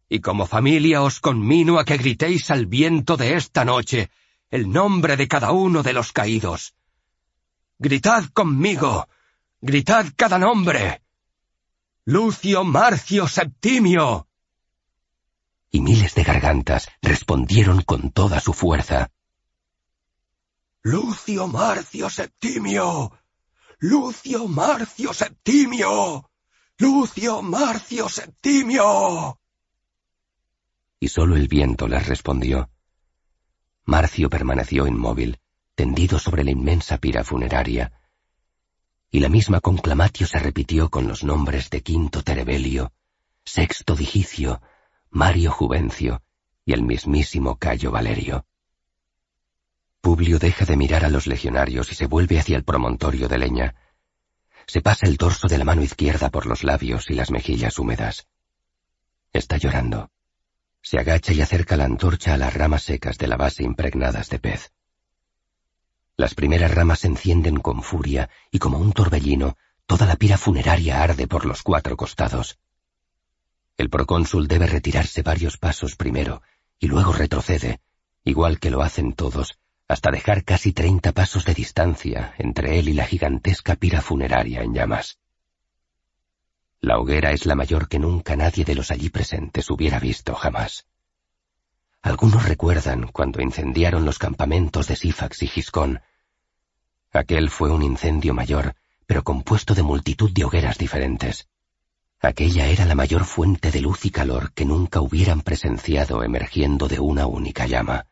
y como familia os conmino a que gritéis al viento de esta noche el nombre de cada uno de los caídos. Gritad conmigo, gritad cada nombre. Lucio Marcio Septimio. Y miles de gargantas respondieron con toda su fuerza. Lucio Marcio Septimio. Lucio Marcio Septimio. Lucio Marcio Septimio y sólo el viento les respondió. Marcio permaneció inmóvil, tendido sobre la inmensa pira funeraria, y la misma conclamatio se repitió con los nombres de Quinto Terebelio, Sexto Digicio, Mario Juvencio y el mismísimo Cayo Valerio. Publio deja de mirar a los legionarios y se vuelve hacia el promontorio de leña. Se pasa el dorso de la mano izquierda por los labios y las mejillas húmedas. Está llorando. Se agacha y acerca la antorcha a las ramas secas de la base impregnadas de pez. Las primeras ramas se encienden con furia y como un torbellino, toda la pira funeraria arde por los cuatro costados. El procónsul debe retirarse varios pasos primero y luego retrocede, igual que lo hacen todos, hasta dejar casi treinta pasos de distancia entre él y la gigantesca pira funeraria en llamas. La hoguera es la mayor que nunca nadie de los allí presentes hubiera visto jamás. Algunos recuerdan cuando incendiaron los campamentos de Sífax y Giscón. Aquel fue un incendio mayor, pero compuesto de multitud de hogueras diferentes. Aquella era la mayor fuente de luz y calor que nunca hubieran presenciado emergiendo de una única llama.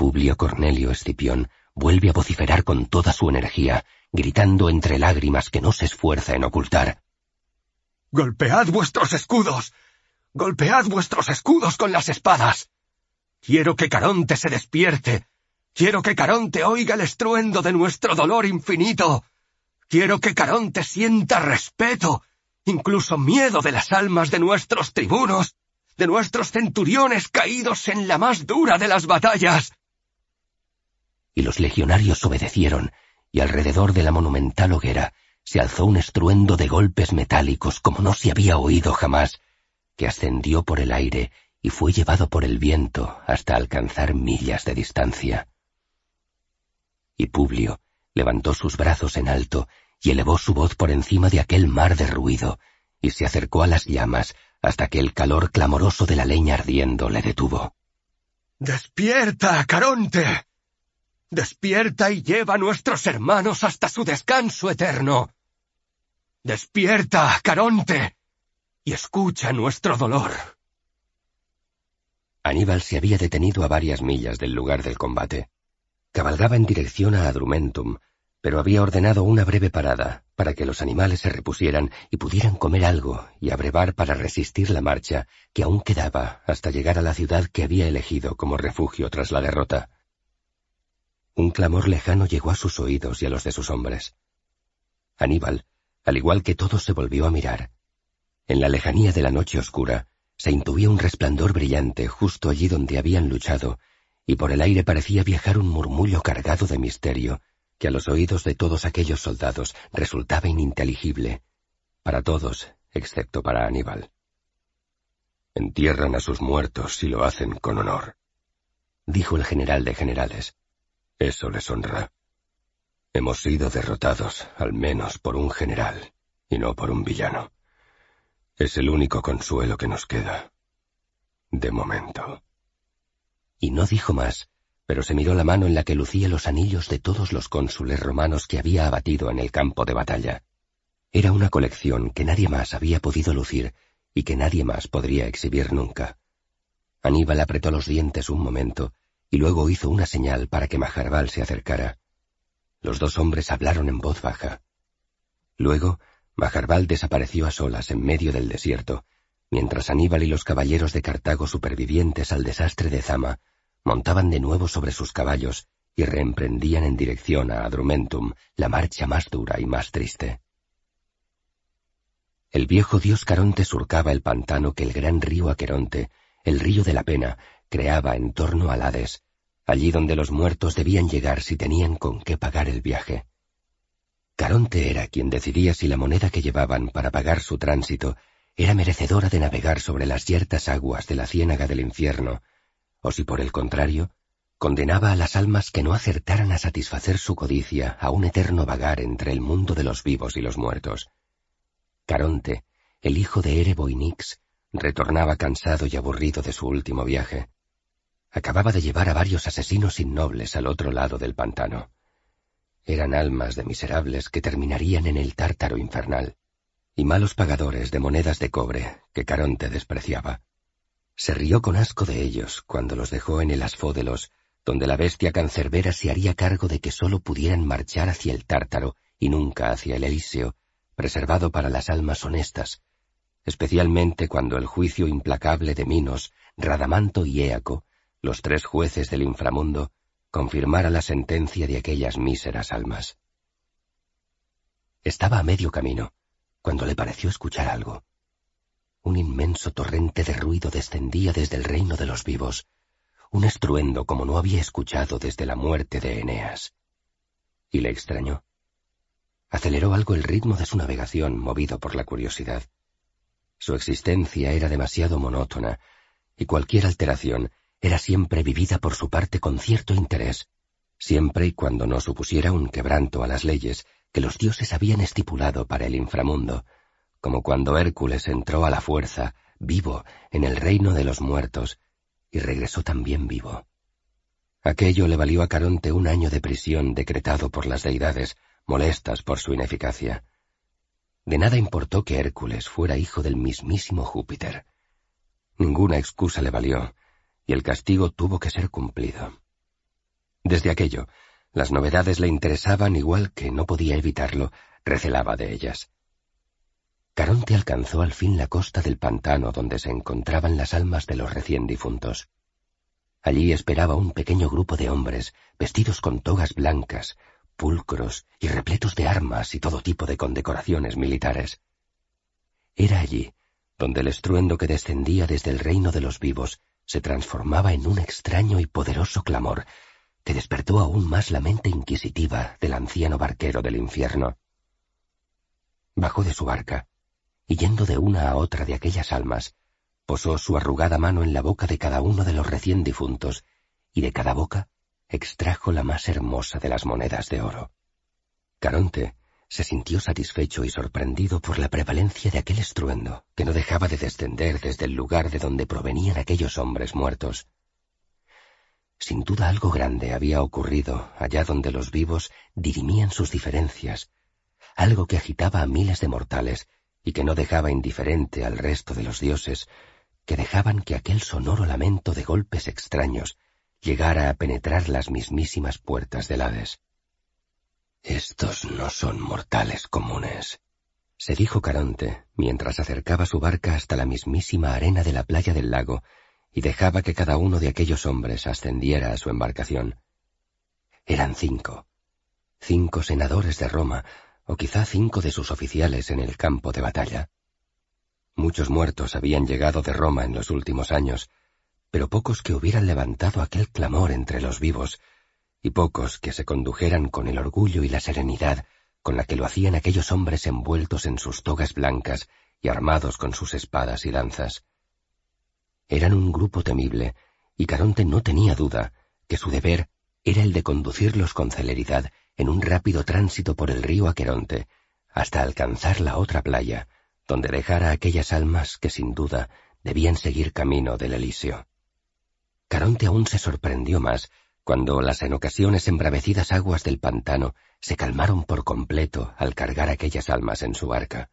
Publio Cornelio Escipión vuelve a vociferar con toda su energía, gritando entre lágrimas que no se esfuerza en ocultar. Golpead vuestros escudos. Golpead vuestros escudos con las espadas. Quiero que Caronte se despierte. Quiero que Caronte oiga el estruendo de nuestro dolor infinito. Quiero que Caronte sienta respeto, incluso miedo de las almas de nuestros tribunos, de nuestros centuriones caídos en la más dura de las batallas. Y los legionarios obedecieron, y alrededor de la monumental hoguera se alzó un estruendo de golpes metálicos como no se había oído jamás, que ascendió por el aire y fue llevado por el viento hasta alcanzar millas de distancia. Y Publio levantó sus brazos en alto y elevó su voz por encima de aquel mar de ruido, y se acercó a las llamas hasta que el calor clamoroso de la leña ardiendo le detuvo. ¡Despierta, Caronte! Despierta y lleva a nuestros hermanos hasta su descanso eterno. Despierta, Caronte, y escucha nuestro dolor. Aníbal se había detenido a varias millas del lugar del combate. Cabalgaba en dirección a Adrumentum, pero había ordenado una breve parada para que los animales se repusieran y pudieran comer algo y abrevar para resistir la marcha que aún quedaba hasta llegar a la ciudad que había elegido como refugio tras la derrota. Un clamor lejano llegó a sus oídos y a los de sus hombres. Aníbal, al igual que todos, se volvió a mirar. En la lejanía de la noche oscura, se intuía un resplandor brillante justo allí donde habían luchado, y por el aire parecía viajar un murmullo cargado de misterio, que a los oídos de todos aquellos soldados resultaba ininteligible, para todos, excepto para Aníbal. Entierran a sus muertos y lo hacen con honor, dijo el general de generales. Eso les honra. Hemos sido derrotados, al menos por un general, y no por un villano. Es el único consuelo que nos queda. De momento. Y no dijo más, pero se miró la mano en la que lucía los anillos de todos los cónsules romanos que había abatido en el campo de batalla. Era una colección que nadie más había podido lucir y que nadie más podría exhibir nunca. Aníbal apretó los dientes un momento y luego hizo una señal para que Majarbal se acercara. Los dos hombres hablaron en voz baja. Luego, Majarbal desapareció a solas en medio del desierto, mientras Aníbal y los caballeros de Cartago supervivientes al desastre de Zama montaban de nuevo sobre sus caballos y reemprendían en dirección a Adrumentum la marcha más dura y más triste. El viejo dios Caronte surcaba el pantano que el gran río Aqueronte, el río de la pena, creaba en torno al Hades, allí donde los muertos debían llegar si tenían con qué pagar el viaje. Caronte era quien decidía si la moneda que llevaban para pagar su tránsito era merecedora de navegar sobre las yertas aguas de la ciénaga del infierno, o si por el contrario, condenaba a las almas que no acertaran a satisfacer su codicia a un eterno vagar entre el mundo de los vivos y los muertos. Caronte, el hijo de Erebo y Nix, retornaba cansado y aburrido de su último viaje acababa de llevar a varios asesinos innobles al otro lado del pantano. Eran almas de miserables que terminarían en el tártaro infernal, y malos pagadores de monedas de cobre que Caronte despreciaba. Se rió con asco de ellos cuando los dejó en el Asfódelos, donde la bestia cancerbera se haría cargo de que sólo pudieran marchar hacia el tártaro y nunca hacia el Elíseo, preservado para las almas honestas, especialmente cuando el juicio implacable de Minos, Radamanto y Éaco los tres jueces del inframundo, confirmara la sentencia de aquellas míseras almas. Estaba a medio camino, cuando le pareció escuchar algo. Un inmenso torrente de ruido descendía desde el reino de los vivos, un estruendo como no había escuchado desde la muerte de Eneas. Y le extrañó. Aceleró algo el ritmo de su navegación, movido por la curiosidad. Su existencia era demasiado monótona, y cualquier alteración era siempre vivida por su parte con cierto interés, siempre y cuando no supusiera un quebranto a las leyes que los dioses habían estipulado para el inframundo, como cuando Hércules entró a la fuerza, vivo, en el reino de los muertos, y regresó también vivo. Aquello le valió a Caronte un año de prisión decretado por las deidades, molestas por su ineficacia. De nada importó que Hércules fuera hijo del mismísimo Júpiter. Ninguna excusa le valió, y el castigo tuvo que ser cumplido. Desde aquello, las novedades le interesaban igual que no podía evitarlo, recelaba de ellas. Caronte alcanzó al fin la costa del pantano donde se encontraban las almas de los recién difuntos. Allí esperaba un pequeño grupo de hombres, vestidos con togas blancas, pulcros y repletos de armas y todo tipo de condecoraciones militares. Era allí donde el estruendo que descendía desde el reino de los vivos se transformaba en un extraño y poderoso clamor que despertó aún más la mente inquisitiva del anciano barquero del infierno. Bajó de su barca y yendo de una a otra de aquellas almas, posó su arrugada mano en la boca de cada uno de los recién difuntos, y de cada boca extrajo la más hermosa de las monedas de oro. Caronte se sintió satisfecho y sorprendido por la prevalencia de aquel estruendo que no dejaba de descender desde el lugar de donde provenían aquellos hombres muertos. Sin duda algo grande había ocurrido allá donde los vivos dirimían sus diferencias, algo que agitaba a miles de mortales y que no dejaba indiferente al resto de los dioses, que dejaban que aquel sonoro lamento de golpes extraños llegara a penetrar las mismísimas puertas del Hades. Estos no son mortales comunes, se dijo Caronte mientras acercaba su barca hasta la mismísima arena de la playa del lago y dejaba que cada uno de aquellos hombres ascendiera a su embarcación. Eran cinco, cinco senadores de Roma, o quizá cinco de sus oficiales en el campo de batalla. Muchos muertos habían llegado de Roma en los últimos años, pero pocos que hubieran levantado aquel clamor entre los vivos, y pocos que se condujeran con el orgullo y la serenidad con la que lo hacían aquellos hombres envueltos en sus togas blancas y armados con sus espadas y lanzas. Eran un grupo temible, y Caronte no tenía duda que su deber era el de conducirlos con celeridad en un rápido tránsito por el río Aqueronte, hasta alcanzar la otra playa, donde dejara aquellas almas que sin duda debían seguir camino del Elíseo. Caronte aún se sorprendió más cuando las en ocasiones embravecidas aguas del pantano se calmaron por completo al cargar aquellas almas en su barca.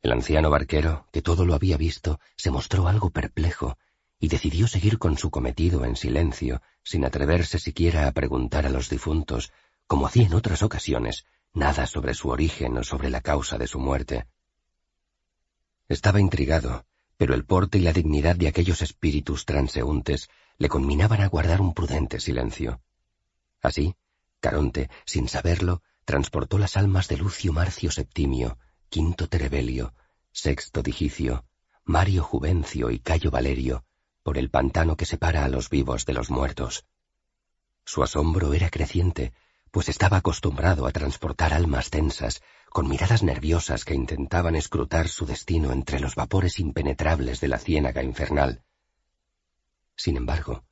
El anciano barquero, que todo lo había visto, se mostró algo perplejo y decidió seguir con su cometido en silencio, sin atreverse siquiera a preguntar a los difuntos como hacía en otras ocasiones, nada sobre su origen o sobre la causa de su muerte. Estaba intrigado, pero el porte y la dignidad de aquellos espíritus transeúntes le conminaban a guardar un prudente silencio. Así, Caronte, sin saberlo, transportó las almas de Lucio Marcio Septimio, Quinto Terebelio, Sexto Digicio, Mario Juvencio y Cayo Valerio, por el pantano que separa a los vivos de los muertos. Su asombro era creciente, pues estaba acostumbrado a transportar almas tensas, con miradas nerviosas que intentaban escrutar su destino entre los vapores impenetrables de la ciénaga infernal. Sin embargo,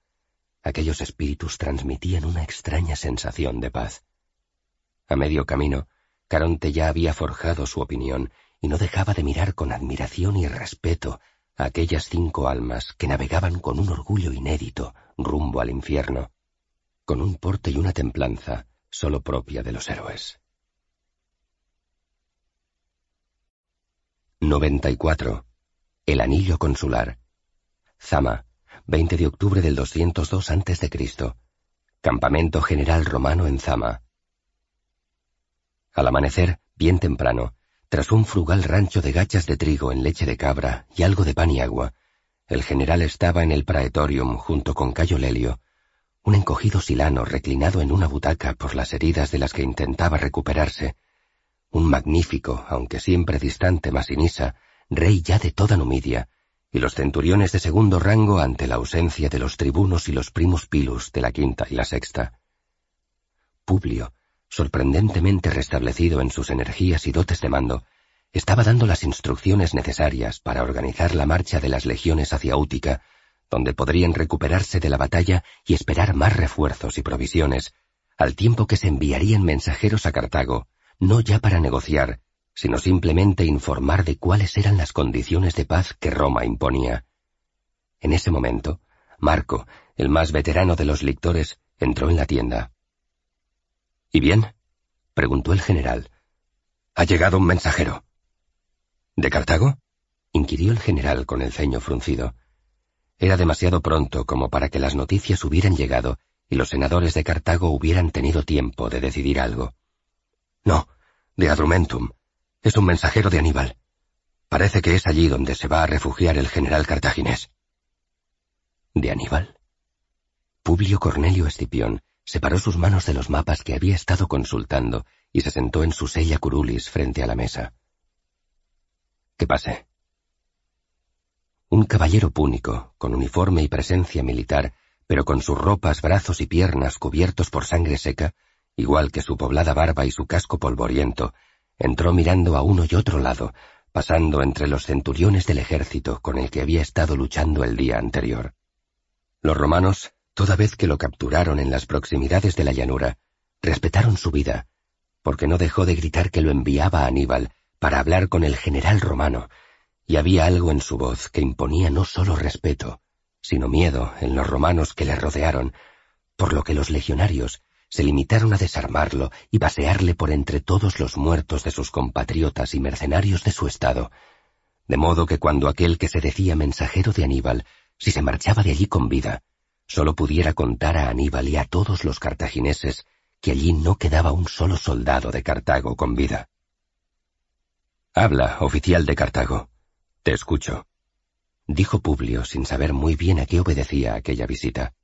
aquellos espíritus transmitían una extraña sensación de paz. A medio camino, Caronte ya había forjado su opinión y no dejaba de mirar con admiración y respeto a aquellas cinco almas que navegaban con un orgullo inédito rumbo al infierno, con un porte y una templanza solo propia de los héroes. 94. El anillo consular. Zama, 20 de octubre del 202 a.C. Campamento general romano en Zama. Al amanecer, bien temprano, tras un frugal rancho de gachas de trigo en leche de cabra y algo de pan y agua, el general estaba en el praetorium junto con Cayo Lelio, un encogido silano reclinado en una butaca por las heridas de las que intentaba recuperarse, un magnífico, aunque siempre distante Masinisa, rey ya de toda Numidia, y los centuriones de segundo rango ante la ausencia de los tribunos y los primus pilus de la quinta y la sexta. Publio, sorprendentemente restablecido en sus energías y dotes de mando, estaba dando las instrucciones necesarias para organizar la marcha de las legiones hacia Útica donde podrían recuperarse de la batalla y esperar más refuerzos y provisiones, al tiempo que se enviarían mensajeros a Cartago, no ya para negociar, sino simplemente informar de cuáles eran las condiciones de paz que Roma imponía. En ese momento, Marco, el más veterano de los lictores, entró en la tienda. ¿Y bien? preguntó el general. Ha llegado un mensajero. ¿De Cartago? inquirió el general con el ceño fruncido. Era demasiado pronto como para que las noticias hubieran llegado y los senadores de Cartago hubieran tenido tiempo de decidir algo. No, de Adrumentum. Es un mensajero de Aníbal. Parece que es allí donde se va a refugiar el general cartaginés. ¿De Aníbal? Publio Cornelio Escipión separó sus manos de los mapas que había estado consultando y se sentó en su sella curulis frente a la mesa. ¿Qué pase? Un caballero púnico, con uniforme y presencia militar, pero con sus ropas, brazos y piernas cubiertos por sangre seca, igual que su poblada barba y su casco polvoriento, entró mirando a uno y otro lado, pasando entre los centuriones del ejército con el que había estado luchando el día anterior. Los romanos Toda vez que lo capturaron en las proximidades de la llanura, respetaron su vida, porque no dejó de gritar que lo enviaba a Aníbal para hablar con el general romano, y había algo en su voz que imponía no solo respeto, sino miedo en los romanos que le rodearon, por lo que los legionarios se limitaron a desarmarlo y pasearle por entre todos los muertos de sus compatriotas y mercenarios de su estado, de modo que cuando aquel que se decía mensajero de Aníbal, si se marchaba de allí con vida, solo pudiera contar a Aníbal y a todos los cartagineses que allí no quedaba un solo soldado de Cartago con vida. Habla, oficial de Cartago. Te escucho. Dijo Publio sin saber muy bien a qué obedecía aquella visita.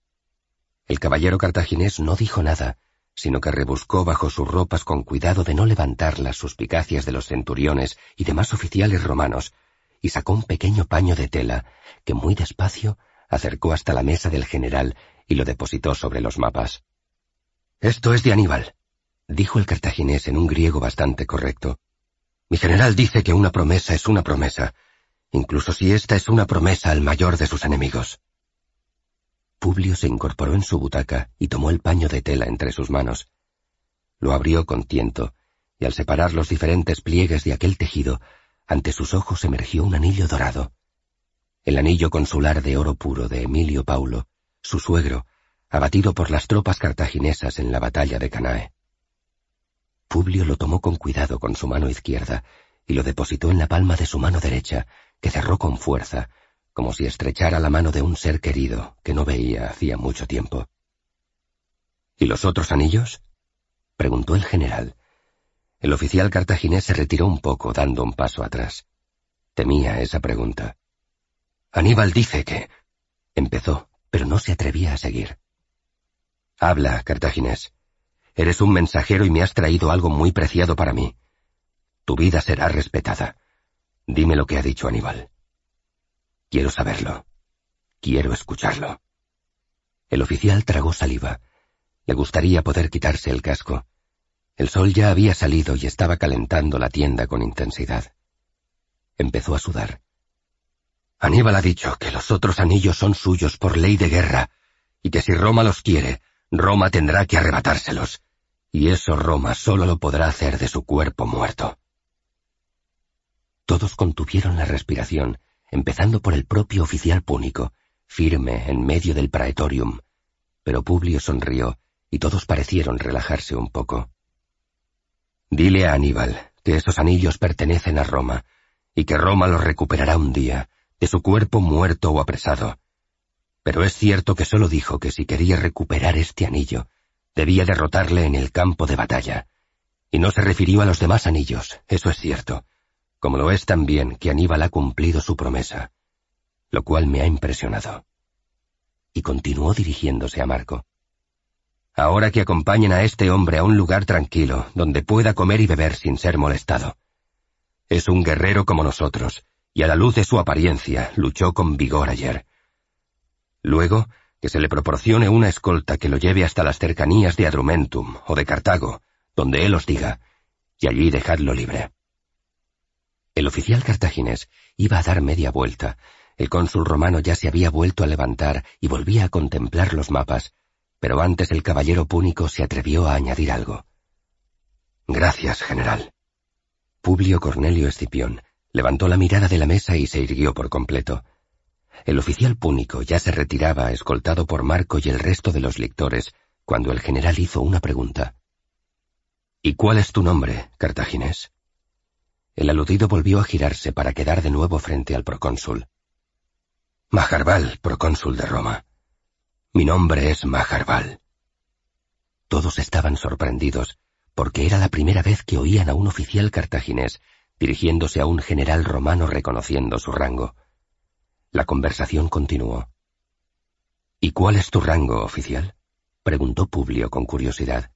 El caballero cartaginés no dijo nada, sino que rebuscó bajo sus ropas con cuidado de no levantar las suspicacias de los centuriones y demás oficiales romanos, y sacó un pequeño paño de tela que muy despacio acercó hasta la mesa del general y lo depositó sobre los mapas. Esto es de Aníbal, dijo el cartaginés en un griego bastante correcto. Mi general dice que una promesa es una promesa, incluso si esta es una promesa al mayor de sus enemigos. Publio se incorporó en su butaca y tomó el paño de tela entre sus manos. Lo abrió con tiento, y al separar los diferentes pliegues de aquel tejido, ante sus ojos emergió un anillo dorado el anillo consular de oro puro de Emilio Paulo, su suegro, abatido por las tropas cartaginesas en la batalla de Canae. Publio lo tomó con cuidado con su mano izquierda y lo depositó en la palma de su mano derecha, que cerró con fuerza, como si estrechara la mano de un ser querido que no veía hacía mucho tiempo. ¿Y los otros anillos? preguntó el general. El oficial cartaginés se retiró un poco, dando un paso atrás. Temía esa pregunta. Aníbal dice que... empezó, pero no se atrevía a seguir. Habla, cartaginés. Eres un mensajero y me has traído algo muy preciado para mí. Tu vida será respetada. Dime lo que ha dicho Aníbal. Quiero saberlo. Quiero escucharlo. El oficial tragó saliva. Le gustaría poder quitarse el casco. El sol ya había salido y estaba calentando la tienda con intensidad. Empezó a sudar. Aníbal ha dicho que los otros anillos son suyos por ley de guerra, y que si Roma los quiere, Roma tendrá que arrebatárselos, y eso Roma solo lo podrá hacer de su cuerpo muerto. Todos contuvieron la respiración, empezando por el propio oficial púnico, firme en medio del praetorium, pero Publio sonrió y todos parecieron relajarse un poco. Dile a Aníbal que esos anillos pertenecen a Roma, y que Roma los recuperará un día, de su cuerpo muerto o apresado. Pero es cierto que solo dijo que si quería recuperar este anillo, debía derrotarle en el campo de batalla. Y no se refirió a los demás anillos, eso es cierto, como lo es también que Aníbal ha cumplido su promesa, lo cual me ha impresionado. Y continuó dirigiéndose a Marco. Ahora que acompañen a este hombre a un lugar tranquilo, donde pueda comer y beber sin ser molestado. Es un guerrero como nosotros, y a la luz de su apariencia luchó con vigor ayer. Luego, que se le proporcione una escolta que lo lleve hasta las cercanías de Adrumentum o de Cartago, donde él os diga, y allí dejadlo libre. El oficial cartaginés iba a dar media vuelta. El cónsul romano ya se había vuelto a levantar y volvía a contemplar los mapas, pero antes el caballero púnico se atrevió a añadir algo. Gracias, general. Publio Cornelio Escipión levantó la mirada de la mesa y se irguió por completo. El oficial púnico ya se retiraba escoltado por Marco y el resto de los lictores cuando el general hizo una pregunta. ¿Y cuál es tu nombre, cartaginés? El aludido volvió a girarse para quedar de nuevo frente al procónsul. Majarbal, procónsul de Roma. Mi nombre es Majarbal. Todos estaban sorprendidos, porque era la primera vez que oían a un oficial cartaginés dirigiéndose a un general romano reconociendo su rango. La conversación continuó. ¿Y cuál es tu rango, oficial? preguntó Publio con curiosidad.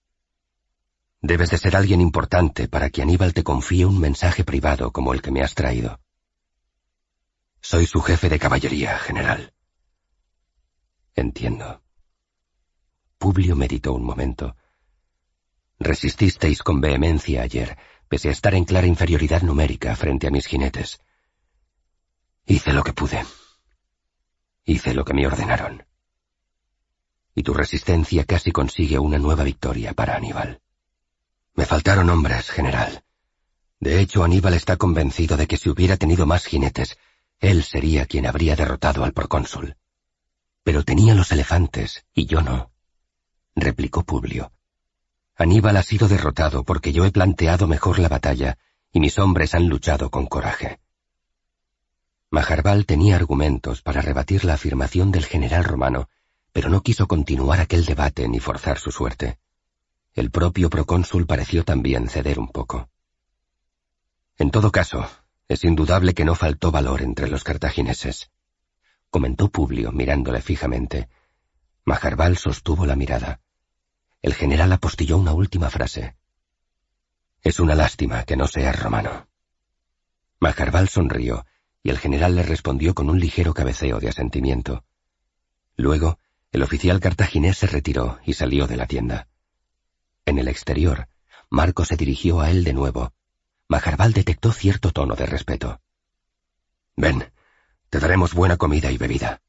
Debes de ser alguien importante para que Aníbal te confíe un mensaje privado como el que me has traído. Soy su jefe de caballería, general. Entiendo. Publio meditó un momento. Resististeis con vehemencia ayer, pese a estar en clara inferioridad numérica frente a mis jinetes. Hice lo que pude. Hice lo que me ordenaron. Y tu resistencia casi consigue una nueva victoria para Aníbal. Me faltaron hombres, general. De hecho, Aníbal está convencido de que si hubiera tenido más jinetes, él sería quien habría derrotado al procónsul. Pero tenía los elefantes, y yo no, replicó Publio. Aníbal ha sido derrotado porque yo he planteado mejor la batalla, y mis hombres han luchado con coraje. Majarbal tenía argumentos para rebatir la afirmación del general romano, pero no quiso continuar aquel debate ni forzar su suerte. El propio procónsul pareció también ceder un poco. En todo caso, es indudable que no faltó valor entre los cartagineses, comentó Publio mirándole fijamente. Majarbal sostuvo la mirada. El general apostilló una última frase. Es una lástima que no seas romano. Majarbal sonrió, y el general le respondió con un ligero cabeceo de asentimiento. Luego, el oficial cartaginés se retiró y salió de la tienda. En el exterior, Marco se dirigió a él de nuevo. Majarbal detectó cierto tono de respeto. Ven, te daremos buena comida y bebida.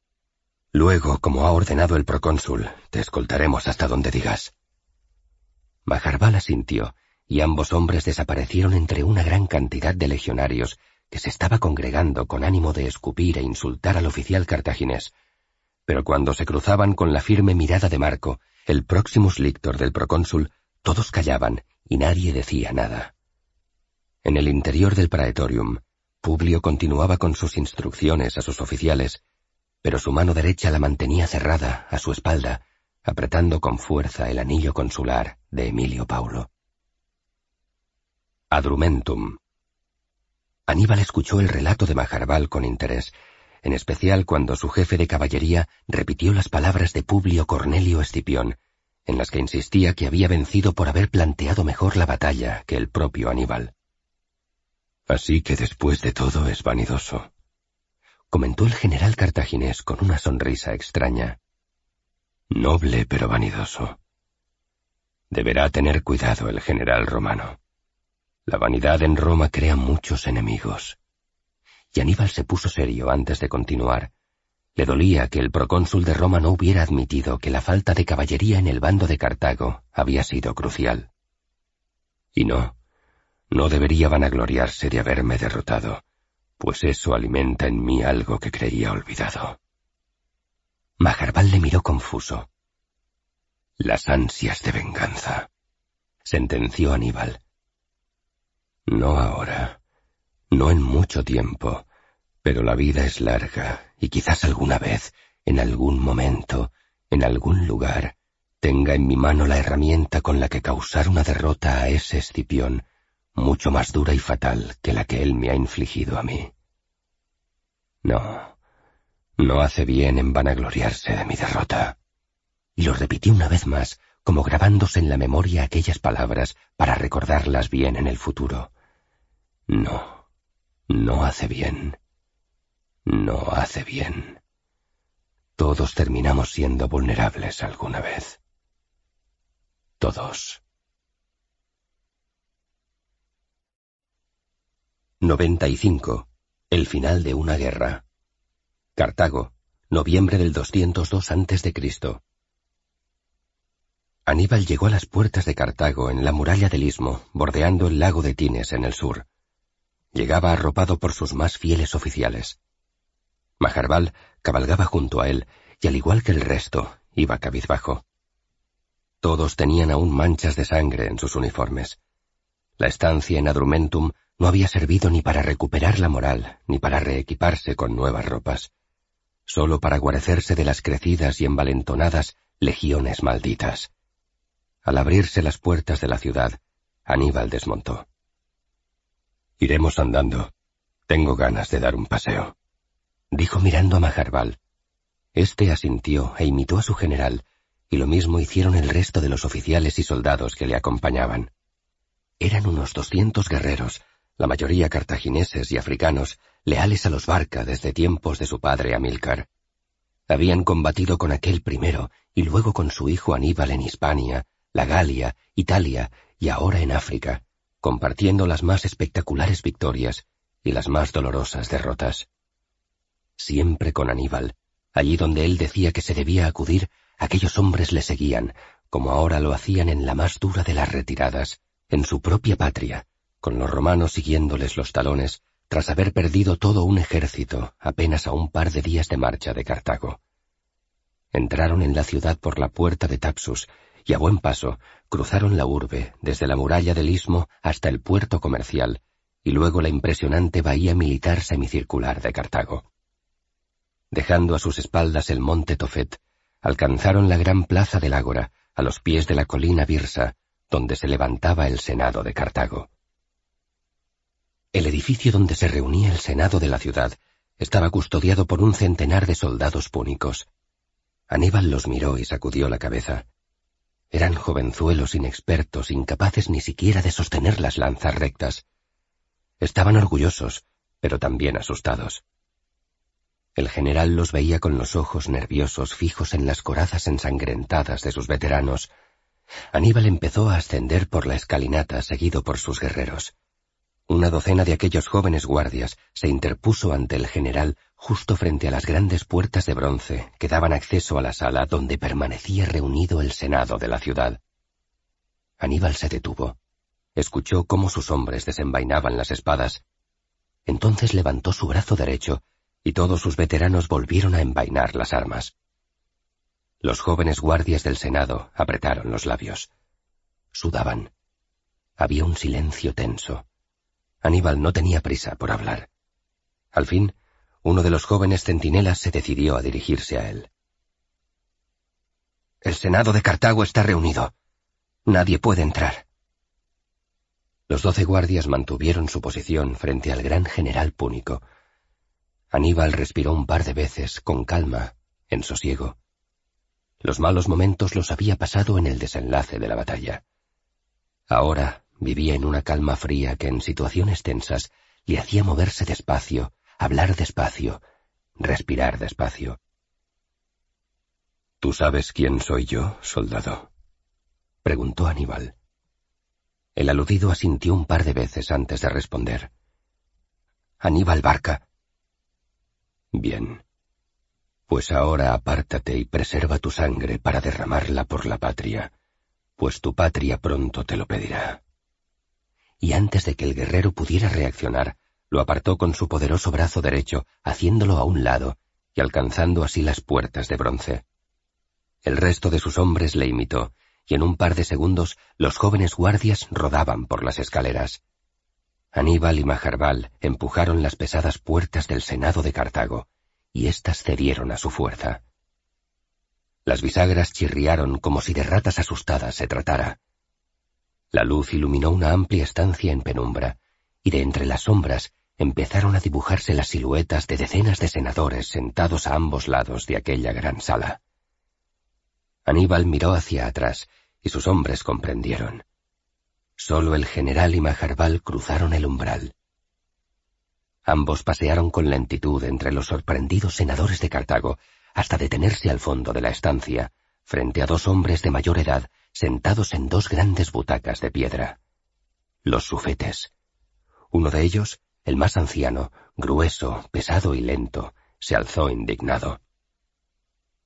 Luego, como ha ordenado el procónsul, te escoltaremos hasta donde digas. Majarbal asintió, y ambos hombres desaparecieron entre una gran cantidad de legionarios que se estaba congregando con ánimo de escupir e insultar al oficial cartaginés. Pero cuando se cruzaban con la firme mirada de Marco, el próximo lictor del procónsul, todos callaban y nadie decía nada. En el interior del praetorium, Publio continuaba con sus instrucciones a sus oficiales, pero su mano derecha la mantenía cerrada a su espalda, apretando con fuerza el anillo consular de Emilio Paulo. Adrumentum. Aníbal escuchó el relato de Majarbal con interés, en especial cuando su jefe de caballería repitió las palabras de Publio Cornelio Escipión, en las que insistía que había vencido por haber planteado mejor la batalla que el propio Aníbal. Así que después de todo es vanidoso, comentó el general cartaginés con una sonrisa extraña. Noble pero vanidoso. Deberá tener cuidado el general romano. La vanidad en Roma crea muchos enemigos. Y Aníbal se puso serio antes de continuar, le dolía que el procónsul de Roma no hubiera admitido que la falta de caballería en el bando de Cartago había sido crucial. Y no, no debería vanagloriarse de haberme derrotado, pues eso alimenta en mí algo que creía olvidado. Majarbal le miró confuso. Las ansias de venganza, sentenció Aníbal. No ahora, no en mucho tiempo, pero la vida es larga y quizás alguna vez, en algún momento, en algún lugar, tenga en mi mano la herramienta con la que causar una derrota a ese Escipión mucho más dura y fatal que la que él me ha infligido a mí. No, no hace bien en vanagloriarse de mi derrota. Y lo repetí una vez más, como grabándose en la memoria aquellas palabras para recordarlas bien en el futuro. No, no hace bien no hace bien. Todos terminamos siendo vulnerables alguna vez. Todos. 95. El final de una guerra. Cartago, noviembre del 202 a.C. Aníbal llegó a las puertas de Cartago en la muralla del istmo, bordeando el lago de Tines en el sur. Llegaba arropado por sus más fieles oficiales. Majarbal cabalgaba junto a él y al igual que el resto, iba cabizbajo. Todos tenían aún manchas de sangre en sus uniformes. La estancia en Adrumentum no había servido ni para recuperar la moral, ni para reequiparse con nuevas ropas, solo para guarecerse de las crecidas y envalentonadas legiones malditas. Al abrirse las puertas de la ciudad, Aníbal desmontó. Iremos andando. Tengo ganas de dar un paseo. Dijo mirando a Majarbal. Este asintió e imitó a su general, y lo mismo hicieron el resto de los oficiales y soldados que le acompañaban. Eran unos doscientos guerreros, la mayoría cartagineses y africanos, leales a los Barca desde tiempos de su padre Amílcar. Habían combatido con aquel primero y luego con su hijo Aníbal en Hispania, la Galia, Italia y ahora en África, compartiendo las más espectaculares victorias y las más dolorosas derrotas. Siempre con Aníbal, allí donde él decía que se debía acudir, aquellos hombres le seguían, como ahora lo hacían en la más dura de las retiradas, en su propia patria, con los romanos siguiéndoles los talones, tras haber perdido todo un ejército apenas a un par de días de marcha de Cartago. Entraron en la ciudad por la puerta de Taxus y a buen paso cruzaron la urbe desde la muralla del istmo hasta el puerto comercial y luego la impresionante bahía militar semicircular de Cartago. Dejando a sus espaldas el monte Tofet, alcanzaron la gran plaza del Ágora, a los pies de la colina Birsa, donde se levantaba el Senado de Cartago. El edificio donde se reunía el Senado de la ciudad estaba custodiado por un centenar de soldados púnicos. Aníbal los miró y sacudió la cabeza. Eran jovenzuelos inexpertos, incapaces ni siquiera de sostener las lanzas rectas. Estaban orgullosos, pero también asustados. El general los veía con los ojos nerviosos fijos en las corazas ensangrentadas de sus veteranos. Aníbal empezó a ascender por la escalinata seguido por sus guerreros. Una docena de aquellos jóvenes guardias se interpuso ante el general justo frente a las grandes puertas de bronce que daban acceso a la sala donde permanecía reunido el Senado de la ciudad. Aníbal se detuvo. Escuchó cómo sus hombres desenvainaban las espadas. Entonces levantó su brazo derecho y todos sus veteranos volvieron a envainar las armas. Los jóvenes guardias del Senado apretaron los labios. Sudaban. Había un silencio tenso. Aníbal no tenía prisa por hablar. Al fin, uno de los jóvenes centinelas se decidió a dirigirse a él. El Senado de Cartago está reunido. Nadie puede entrar. Los doce guardias mantuvieron su posición frente al gran general púnico. Aníbal respiró un par de veces, con calma, en sosiego. Los malos momentos los había pasado en el desenlace de la batalla. Ahora Vivía en una calma fría que en situaciones tensas le hacía moverse despacio, hablar despacio, respirar despacio. ¿Tú sabes quién soy yo, soldado? preguntó Aníbal. El aludido asintió un par de veces antes de responder. Aníbal Barca. Bien. Pues ahora apártate y preserva tu sangre para derramarla por la patria, pues tu patria pronto te lo pedirá y antes de que el guerrero pudiera reaccionar, lo apartó con su poderoso brazo derecho, haciéndolo a un lado y alcanzando así las puertas de bronce. El resto de sus hombres le imitó, y en un par de segundos los jóvenes guardias rodaban por las escaleras. Aníbal y Majarbal empujaron las pesadas puertas del Senado de Cartago, y éstas cedieron a su fuerza. Las bisagras chirriaron como si de ratas asustadas se tratara. La luz iluminó una amplia estancia en penumbra, y de entre las sombras empezaron a dibujarse las siluetas de decenas de senadores sentados a ambos lados de aquella gran sala. Aníbal miró hacia atrás, y sus hombres comprendieron. Solo el general y Majarbal cruzaron el umbral. Ambos pasearon con lentitud entre los sorprendidos senadores de Cartago, hasta detenerse al fondo de la estancia, frente a dos hombres de mayor edad sentados en dos grandes butacas de piedra. Los sufetes. Uno de ellos, el más anciano, grueso, pesado y lento, se alzó indignado.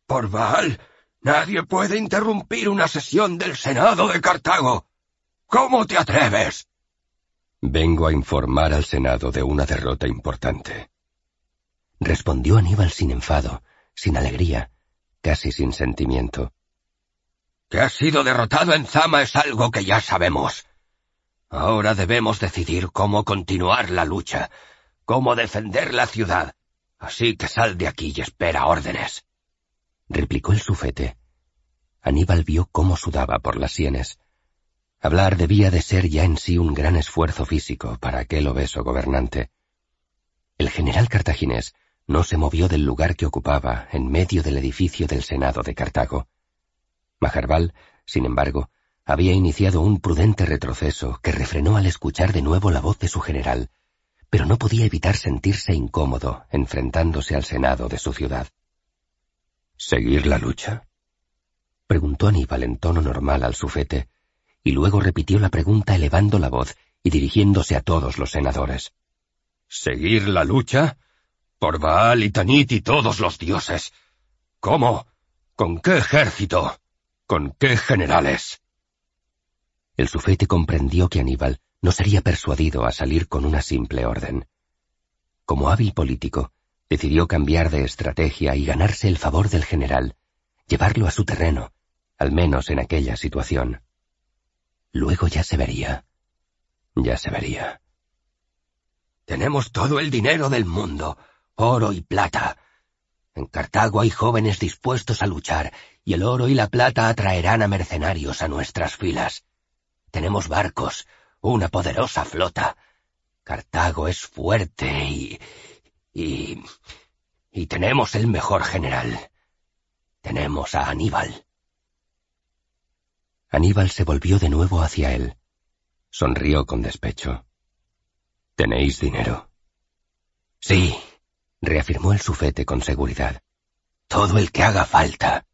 Por Baal, nadie puede interrumpir una sesión del Senado de Cartago. ¿Cómo te atreves? Vengo a informar al Senado de una derrota importante. Respondió Aníbal sin enfado, sin alegría, casi sin sentimiento. Que ha sido derrotado en Zama es algo que ya sabemos. Ahora debemos decidir cómo continuar la lucha, cómo defender la ciudad. Así que sal de aquí y espera órdenes. Replicó el sufete. Aníbal vio cómo sudaba por las sienes. Hablar debía de ser ya en sí un gran esfuerzo físico para aquel obeso gobernante. El general cartaginés no se movió del lugar que ocupaba en medio del edificio del Senado de Cartago. Majarbal, sin embargo, había iniciado un prudente retroceso que refrenó al escuchar de nuevo la voz de su general, pero no podía evitar sentirse incómodo enfrentándose al Senado de su ciudad. ¿Seguir la lucha? preguntó Aníbal en tono normal al sufete, y luego repitió la pregunta elevando la voz y dirigiéndose a todos los senadores. ¿Seguir la lucha? Por Baal y Tanit y todos los dioses. ¿Cómo? ¿Con qué ejército? ¿Con qué generales? El sufete comprendió que Aníbal no sería persuadido a salir con una simple orden. Como hábil político, decidió cambiar de estrategia y ganarse el favor del general, llevarlo a su terreno, al menos en aquella situación. Luego ya se vería. Ya se vería. Tenemos todo el dinero del mundo, oro y plata. En Cartago hay jóvenes dispuestos a luchar, y el oro y la plata atraerán a mercenarios a nuestras filas. Tenemos barcos, una poderosa flota. Cartago es fuerte y... y... y tenemos el mejor general. Tenemos a Aníbal. Aníbal se volvió de nuevo hacia él. Sonrió con despecho. ¿Tenéis dinero? Sí, reafirmó el sufete con seguridad. Todo el que haga falta.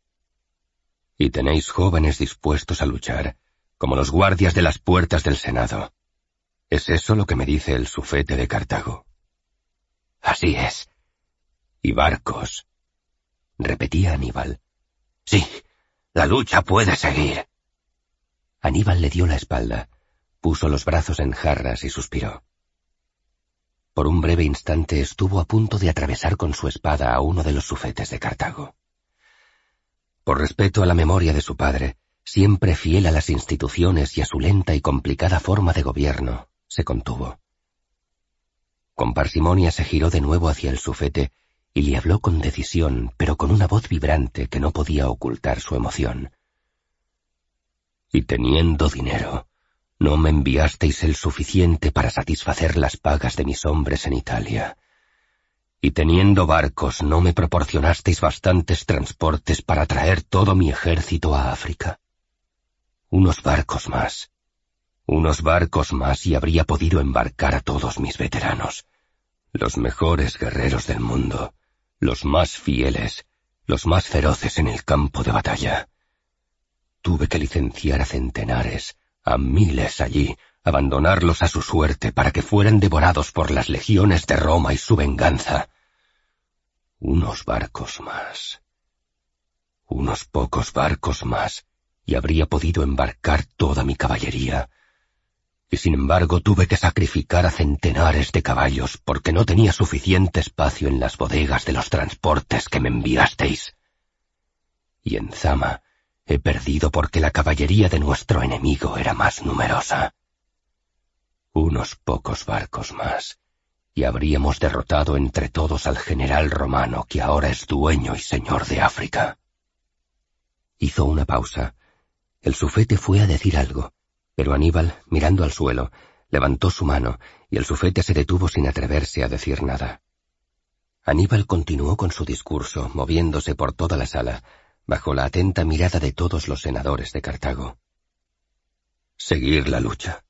Y tenéis jóvenes dispuestos a luchar, como los guardias de las puertas del Senado. ¿Es eso lo que me dice el sufete de Cartago? Así es. Y barcos. Repetía Aníbal. Sí, la lucha puede seguir. Aníbal le dio la espalda, puso los brazos en jarras y suspiró. Por un breve instante estuvo a punto de atravesar con su espada a uno de los sufetes de Cartago. Por respeto a la memoria de su padre, siempre fiel a las instituciones y a su lenta y complicada forma de gobierno, se contuvo. Con parsimonia se giró de nuevo hacia el sufete y le habló con decisión, pero con una voz vibrante que no podía ocultar su emoción y teniendo dinero, no me enviasteis el suficiente para satisfacer las pagas de mis hombres en Italia. Y teniendo barcos, no me proporcionasteis bastantes transportes para traer todo mi ejército a África. Unos barcos más. Unos barcos más y habría podido embarcar a todos mis veteranos. Los mejores guerreros del mundo. Los más fieles. Los más feroces en el campo de batalla. Tuve que licenciar a centenares, a miles allí, abandonarlos a su suerte para que fueran devorados por las legiones de Roma y su venganza. Unos barcos más. Unos pocos barcos más, y habría podido embarcar toda mi caballería. Y sin embargo tuve que sacrificar a centenares de caballos porque no tenía suficiente espacio en las bodegas de los transportes que me enviasteis. Y en Zama, He perdido porque la caballería de nuestro enemigo era más numerosa. Unos pocos barcos más, y habríamos derrotado entre todos al general romano que ahora es dueño y señor de África. Hizo una pausa. El sufete fue a decir algo, pero Aníbal, mirando al suelo, levantó su mano y el sufete se detuvo sin atreverse a decir nada. Aníbal continuó con su discurso, moviéndose por toda la sala, bajo la atenta mirada de todos los senadores de Cartago. Seguir la lucha.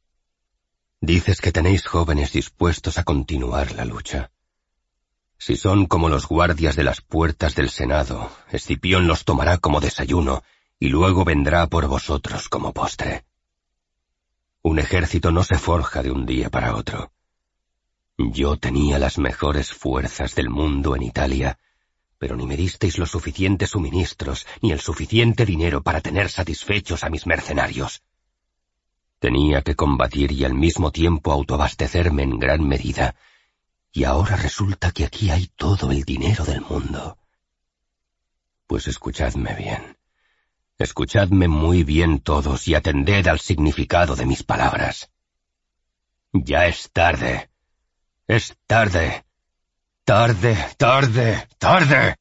Dices que tenéis jóvenes dispuestos a continuar la lucha. Si son como los guardias de las puertas del Senado, Escipión los tomará como desayuno y luego vendrá por vosotros como postre. Un ejército no se forja de un día para otro. Yo tenía las mejores fuerzas del mundo en Italia pero ni me disteis los suficientes suministros ni el suficiente dinero para tener satisfechos a mis mercenarios. Tenía que combatir y al mismo tiempo autoabastecerme en gran medida. Y ahora resulta que aquí hay todo el dinero del mundo. Pues escuchadme bien. Escuchadme muy bien todos y atended al significado de mis palabras. Ya es tarde. Es tarde. Tarde, tarde, tarde.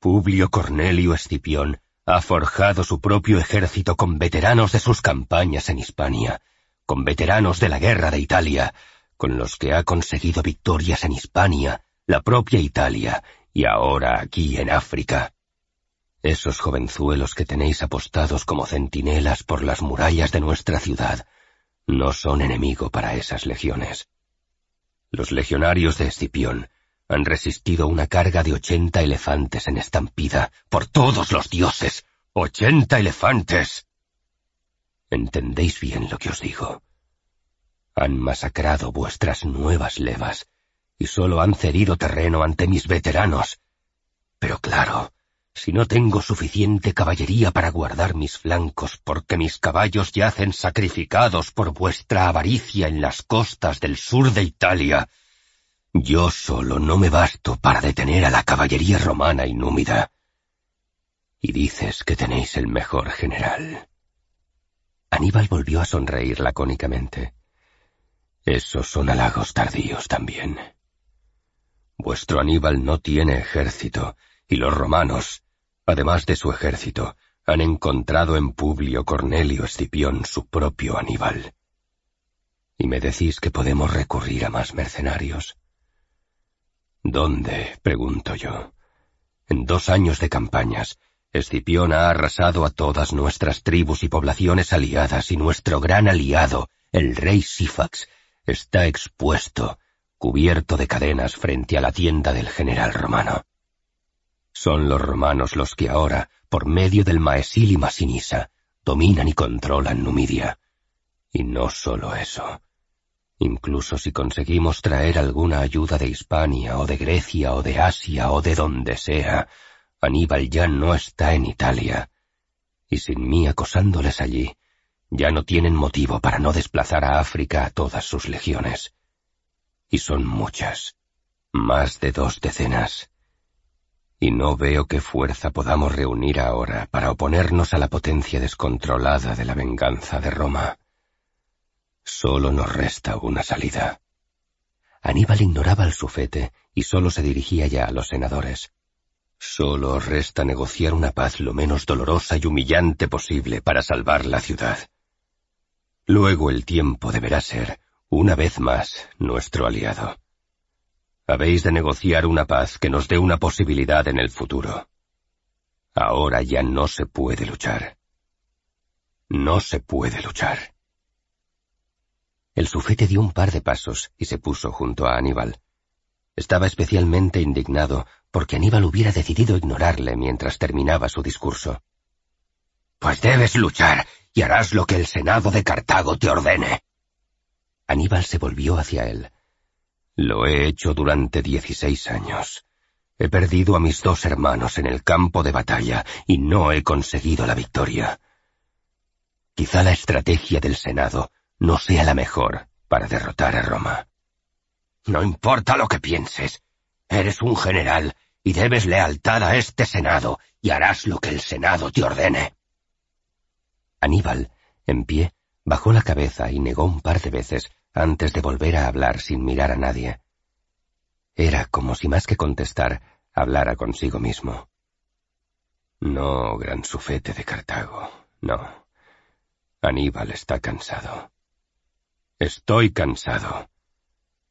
Publio Cornelio Escipión ha forjado su propio ejército con veteranos de sus campañas en Hispania, con veteranos de la guerra de Italia, con los que ha conseguido victorias en Hispania, la propia Italia, y ahora aquí en África. Esos jovenzuelos que tenéis apostados como centinelas por las murallas de nuestra ciudad no son enemigo para esas legiones. Los legionarios de Escipión han resistido una carga de ochenta elefantes en estampida. ¡Por todos los dioses! ¡Ochenta elefantes! ¿Entendéis bien lo que os digo? Han masacrado vuestras nuevas levas y solo han cedido terreno ante mis veteranos. Pero claro, si no tengo suficiente caballería para guardar mis flancos porque mis caballos yacen sacrificados por vuestra avaricia en las costas del sur de Italia, yo solo no me basto para detener a la caballería romana y númida. Y dices que tenéis el mejor general. Aníbal volvió a sonreír lacónicamente. Esos son halagos tardíos también. Vuestro Aníbal no tiene ejército, y los romanos, además de su ejército, han encontrado en Publio Cornelio Escipión su propio Aníbal. Y me decís que podemos recurrir a más mercenarios. ¿Dónde? pregunto yo. En dos años de campañas, Escipión ha arrasado a todas nuestras tribus y poblaciones aliadas y nuestro gran aliado, el rey Sífax, está expuesto, cubierto de cadenas frente a la tienda del general romano. Son los romanos los que ahora, por medio del Maesil y Masinisa, dominan y controlan Numidia. Y no solo eso. Incluso si conseguimos traer alguna ayuda de Hispania o de Grecia o de Asia o de donde sea, Aníbal ya no está en Italia. Y sin mí acosándoles allí, ya no tienen motivo para no desplazar a África a todas sus legiones. Y son muchas, más de dos decenas. Y no veo qué fuerza podamos reunir ahora para oponernos a la potencia descontrolada de la venganza de Roma. Solo nos resta una salida. Aníbal ignoraba al sufete y solo se dirigía ya a los senadores. Solo resta negociar una paz lo menos dolorosa y humillante posible para salvar la ciudad. Luego el tiempo deberá ser, una vez más, nuestro aliado. Habéis de negociar una paz que nos dé una posibilidad en el futuro. Ahora ya no se puede luchar. No se puede luchar. El sufete dio un par de pasos y se puso junto a Aníbal. Estaba especialmente indignado porque Aníbal hubiera decidido ignorarle mientras terminaba su discurso. Pues debes luchar y harás lo que el Senado de Cartago te ordene. Aníbal se volvió hacia él. Lo he hecho durante dieciséis años. He perdido a mis dos hermanos en el campo de batalla y no he conseguido la victoria. Quizá la estrategia del Senado no sea la mejor para derrotar a Roma. No importa lo que pienses. Eres un general y debes lealtad a este Senado y harás lo que el Senado te ordene. Aníbal, en pie, bajó la cabeza y negó un par de veces antes de volver a hablar sin mirar a nadie. Era como si más que contestar, hablara consigo mismo. No, gran sufete de Cartago, no. Aníbal está cansado. Estoy cansado.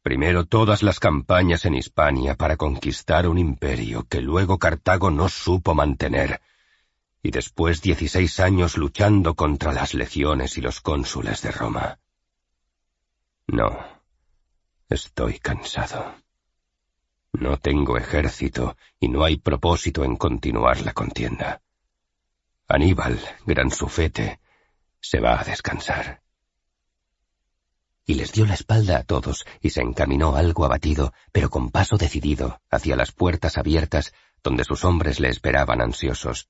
Primero todas las campañas en Hispania para conquistar un imperio que luego Cartago no supo mantener, y después dieciséis años luchando contra las legiones y los cónsules de Roma. No, estoy cansado. No tengo ejército y no hay propósito en continuar la contienda. Aníbal, gran sufete, se va a descansar y les dio la espalda a todos y se encaminó algo abatido, pero con paso decidido, hacia las puertas abiertas, donde sus hombres le esperaban ansiosos.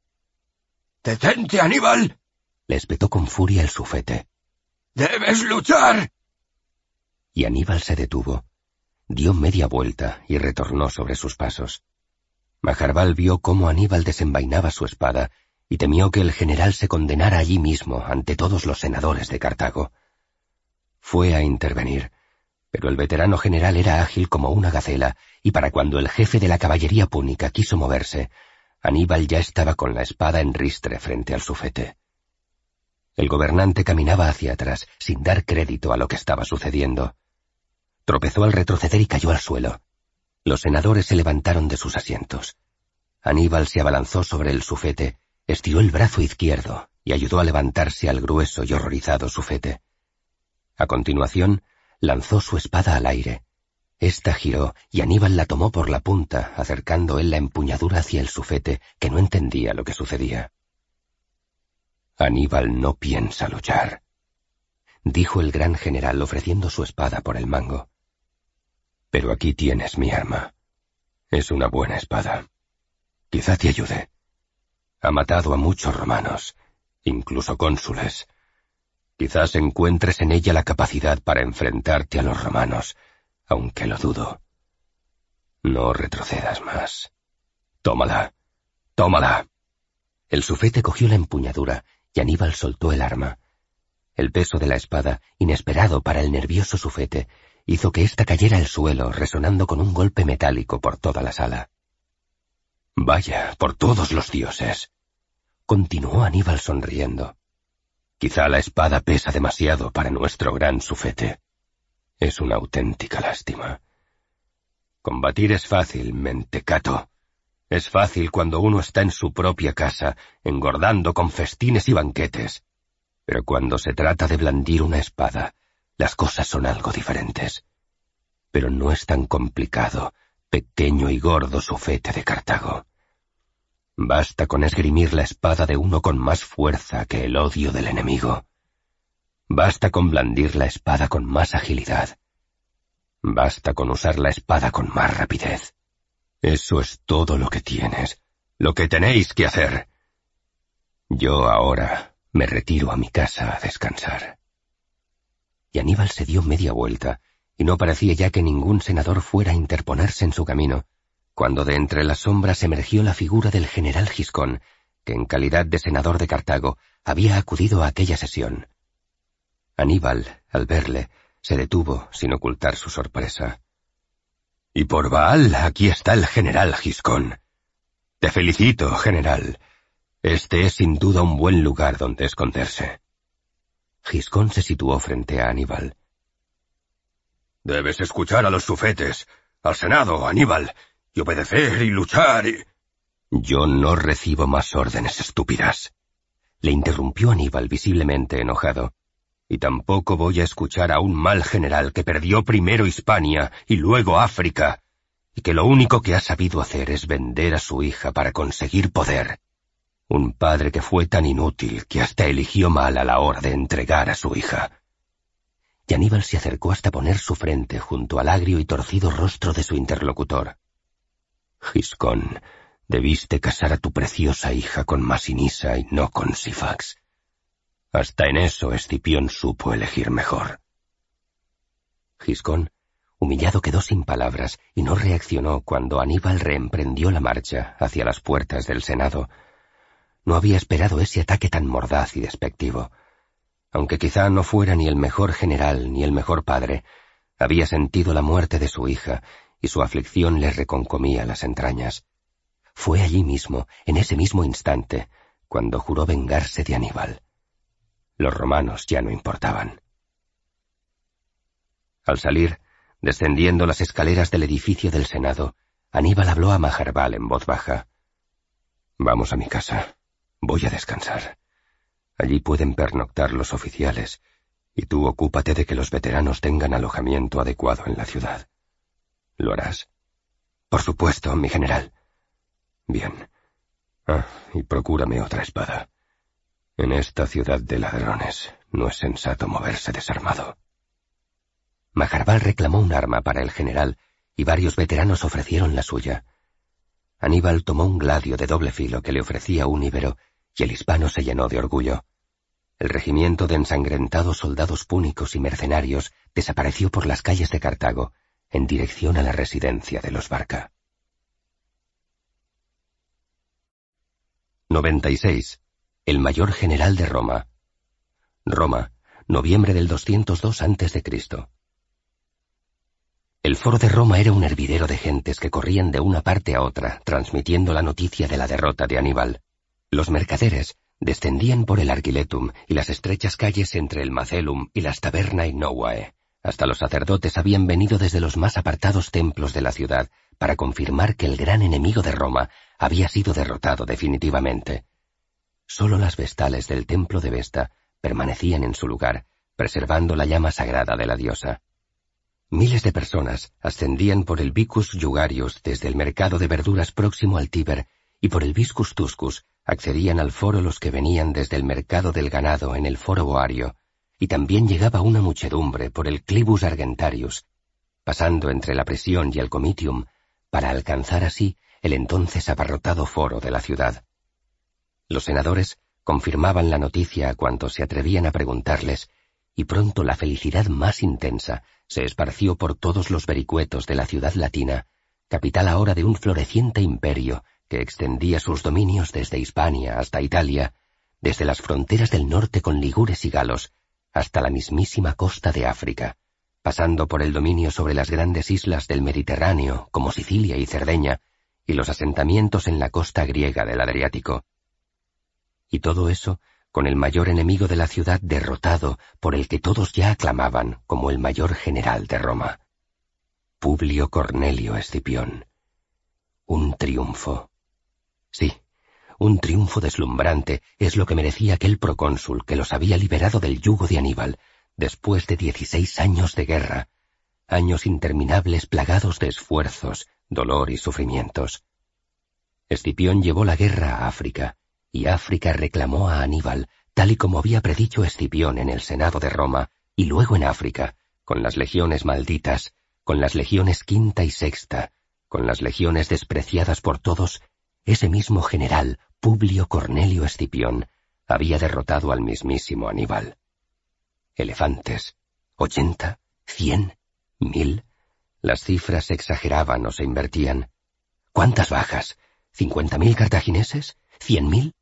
¡Detente, Aníbal! le espetó con furia el sufete. ¡Debes luchar! Y Aníbal se detuvo, dio media vuelta y retornó sobre sus pasos. Majarbal vio cómo Aníbal desenvainaba su espada y temió que el general se condenara allí mismo ante todos los senadores de Cartago. Fue a intervenir, pero el veterano general era ágil como una gacela, y para cuando el jefe de la caballería púnica quiso moverse, Aníbal ya estaba con la espada en ristre frente al sufete. El gobernante caminaba hacia atrás, sin dar crédito a lo que estaba sucediendo. Tropezó al retroceder y cayó al suelo. Los senadores se levantaron de sus asientos. Aníbal se abalanzó sobre el sufete, estiró el brazo izquierdo y ayudó a levantarse al grueso y horrorizado sufete. A continuación, lanzó su espada al aire. Esta giró y Aníbal la tomó por la punta, acercando él la empuñadura hacia el sufete, que no entendía lo que sucedía. Aníbal no piensa luchar, dijo el gran general ofreciendo su espada por el mango. Pero aquí tienes mi arma. Es una buena espada. Quizá te ayude. Ha matado a muchos romanos, incluso cónsules, Quizás encuentres en ella la capacidad para enfrentarte a los romanos, aunque lo dudo. No retrocedas más. Tómala. Tómala. El sufete cogió la empuñadura y Aníbal soltó el arma. El peso de la espada, inesperado para el nervioso sufete, hizo que ésta cayera al suelo, resonando con un golpe metálico por toda la sala. Vaya, por todos los dioses. Continuó Aníbal sonriendo. Quizá la espada pesa demasiado para nuestro gran sufete. Es una auténtica lástima. Combatir es fácil, mentecato. Es fácil cuando uno está en su propia casa, engordando con festines y banquetes. Pero cuando se trata de blandir una espada, las cosas son algo diferentes. Pero no es tan complicado, pequeño y gordo sufete de Cartago. Basta con esgrimir la espada de uno con más fuerza que el odio del enemigo. Basta con blandir la espada con más agilidad. Basta con usar la espada con más rapidez. Eso es todo lo que tienes, lo que tenéis que hacer. Yo ahora me retiro a mi casa a descansar. Y Aníbal se dio media vuelta, y no parecía ya que ningún senador fuera a interponerse en su camino, cuando de entre las sombras emergió la figura del general Giscón, que en calidad de senador de Cartago había acudido a aquella sesión. Aníbal, al verle, se detuvo sin ocultar su sorpresa. Y por Baal, aquí está el general Giscón. Te felicito, general. Este es sin duda un buen lugar donde esconderse. Giscón se situó frente a Aníbal. Debes escuchar a los sufetes, al Senado, Aníbal, y obedecer y luchar y... Yo no recibo más órdenes estúpidas. Le interrumpió Aníbal visiblemente enojado. Y tampoco voy a escuchar a un mal general que perdió primero Hispania y luego África, y que lo único que ha sabido hacer es vender a su hija para conseguir poder. Un padre que fue tan inútil que hasta eligió mal a la hora de entregar a su hija. Y Aníbal se acercó hasta poner su frente junto al agrio y torcido rostro de su interlocutor. Giscón, debiste casar a tu preciosa hija con Masinisa y no con Sifax. Hasta en eso Escipión supo elegir mejor. Giscón, humillado, quedó sin palabras y no reaccionó cuando Aníbal reemprendió la marcha hacia las puertas del Senado. No había esperado ese ataque tan mordaz y despectivo. Aunque quizá no fuera ni el mejor general ni el mejor padre, había sentido la muerte de su hija y su aflicción le reconcomía las entrañas. Fue allí mismo, en ese mismo instante, cuando juró vengarse de Aníbal. Los romanos ya no importaban. Al salir, descendiendo las escaleras del edificio del Senado, Aníbal habló a Majarbal en voz baja. Vamos a mi casa. Voy a descansar. Allí pueden pernoctar los oficiales, y tú ocúpate de que los veteranos tengan alojamiento adecuado en la ciudad. ¿Lo harás? Por supuesto, mi general. Bien. Ah, y procúrame otra espada. En esta ciudad de ladrones no es sensato moverse desarmado. Majarbal reclamó un arma para el general y varios veteranos ofrecieron la suya. Aníbal tomó un gladio de doble filo que le ofrecía un íbero y el hispano se llenó de orgullo. el regimiento de ensangrentados soldados púnicos y mercenarios desapareció por las calles de Cartago, en dirección a la residencia de los Barca. 96. El mayor general de Roma. Roma, noviembre del 202 a.C. El foro de Roma era un hervidero de gentes que corrían de una parte a otra, transmitiendo la noticia de la derrota de Aníbal. Los mercaderes descendían por el Arquiletum y las estrechas calles entre el Macellum y las Tabernae Novae. Hasta los sacerdotes habían venido desde los más apartados templos de la ciudad para confirmar que el gran enemigo de Roma había sido derrotado definitivamente. Solo las vestales del templo de Vesta permanecían en su lugar, preservando la llama sagrada de la diosa. Miles de personas ascendían por el Vicus Jugarius desde el mercado de verduras próximo al Tíber y por el Viscus Tuscus accedían al foro los que venían desde el mercado del ganado en el foro Boario, y también llegaba una muchedumbre por el Clibus Argentarius, pasando entre la prisión y el Comitium para alcanzar así el entonces abarrotado foro de la ciudad. Los senadores confirmaban la noticia a cuantos se atrevían a preguntarles, y pronto la felicidad más intensa se esparció por todos los vericuetos de la ciudad latina, capital ahora de un floreciente imperio que extendía sus dominios desde Hispania hasta Italia, desde las fronteras del norte con ligures y galos, hasta la mismísima costa de África pasando por el dominio sobre las grandes islas del Mediterráneo, como Sicilia y Cerdeña, y los asentamientos en la costa griega del Adriático. Y todo eso con el mayor enemigo de la ciudad derrotado por el que todos ya aclamaban como el mayor general de Roma. Publio Cornelio Escipión. Un triunfo. Sí, un triunfo deslumbrante es lo que merecía aquel procónsul que los había liberado del yugo de Aníbal, después de dieciséis años de guerra, años interminables plagados de esfuerzos, dolor y sufrimientos. Escipión llevó la guerra a África, y África reclamó a Aníbal, tal y como había predicho Escipión en el Senado de Roma, y luego en África, con las legiones malditas, con las legiones quinta y sexta, con las legiones despreciadas por todos, ese mismo general, Publio Cornelio Escipión, había derrotado al mismísimo Aníbal elefantes, ochenta, cien, mil. Las cifras se exageraban o se invertían. ¿Cuántas bajas? ¿Cincuenta mil cartagineses? ¿Cien mil?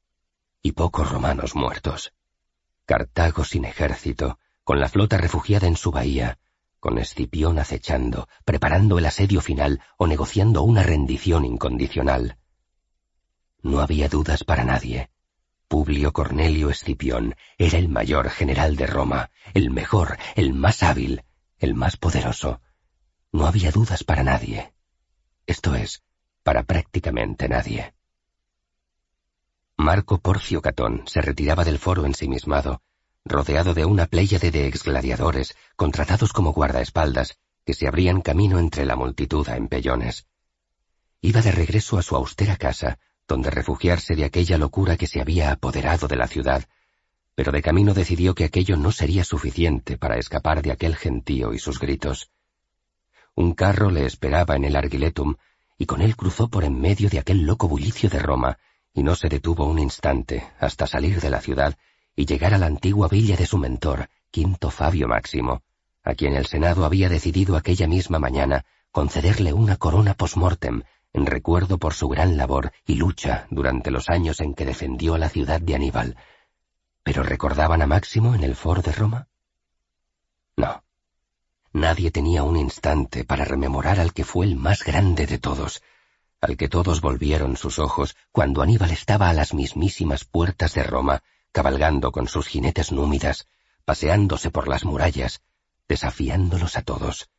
Y pocos romanos muertos. Cartago sin ejército, con la flota refugiada en su bahía, con Escipión acechando, preparando el asedio final o negociando una rendición incondicional. No había dudas para nadie. Publio Cornelio Escipión era el mayor general de Roma, el mejor, el más hábil, el más poderoso. No había dudas para nadie. Esto es, para prácticamente nadie. Marco Porcio Catón se retiraba del foro ensimismado, rodeado de una pléyade de exgladiadores contratados como guardaespaldas que se abrían camino entre la multitud a empellones. Iba de regreso a su austera casa, donde refugiarse de aquella locura que se había apoderado de la ciudad, pero de camino decidió que aquello no sería suficiente para escapar de aquel gentío y sus gritos. Un carro le esperaba en el Argiletum, y con él cruzó por en medio de aquel loco bullicio de Roma, y no se detuvo un instante hasta salir de la ciudad y llegar a la antigua villa de su mentor, Quinto Fabio Máximo, a quien el Senado había decidido aquella misma mañana concederle una corona post-mortem en recuerdo por su gran labor y lucha durante los años en que defendió la ciudad de Aníbal. ¿Pero recordaban a Máximo en el foro de Roma? No. Nadie tenía un instante para rememorar al que fue el más grande de todos, al que todos volvieron sus ojos cuando Aníbal estaba a las mismísimas puertas de Roma, cabalgando con sus jinetes númidas, paseándose por las murallas, desafiándolos a todos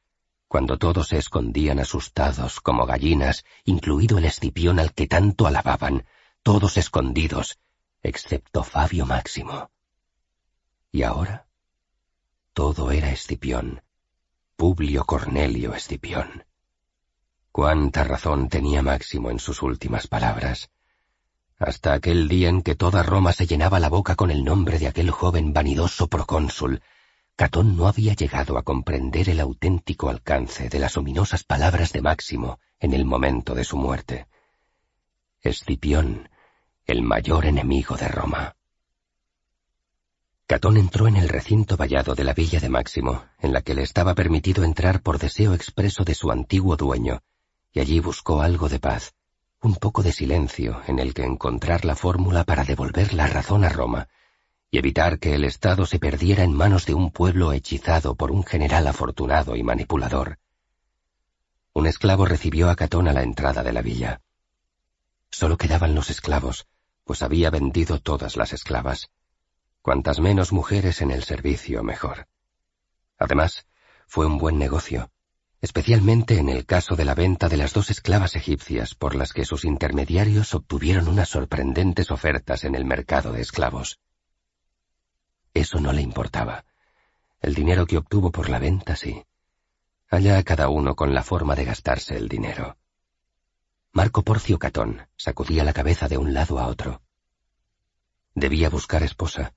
cuando todos se escondían asustados como gallinas, incluido el Escipión al que tanto alababan, todos escondidos, excepto Fabio Máximo. Y ahora todo era Escipión, Publio Cornelio Escipión. Cuánta razón tenía Máximo en sus últimas palabras. Hasta aquel día en que toda Roma se llenaba la boca con el nombre de aquel joven vanidoso procónsul, Catón no había llegado a comprender el auténtico alcance de las ominosas palabras de Máximo en el momento de su muerte. Escipión, el mayor enemigo de Roma. Catón entró en el recinto vallado de la villa de Máximo, en la que le estaba permitido entrar por deseo expreso de su antiguo dueño, y allí buscó algo de paz, un poco de silencio en el que encontrar la fórmula para devolver la razón a Roma, y evitar que el Estado se perdiera en manos de un pueblo hechizado por un general afortunado y manipulador. Un esclavo recibió a Catón a la entrada de la villa. Solo quedaban los esclavos, pues había vendido todas las esclavas. Cuantas menos mujeres en el servicio, mejor. Además, fue un buen negocio, especialmente en el caso de la venta de las dos esclavas egipcias por las que sus intermediarios obtuvieron unas sorprendentes ofertas en el mercado de esclavos. Eso no le importaba. El dinero que obtuvo por la venta, sí. Allá cada uno con la forma de gastarse el dinero. Marco Porcio Catón sacudía la cabeza de un lado a otro. Debía buscar esposa,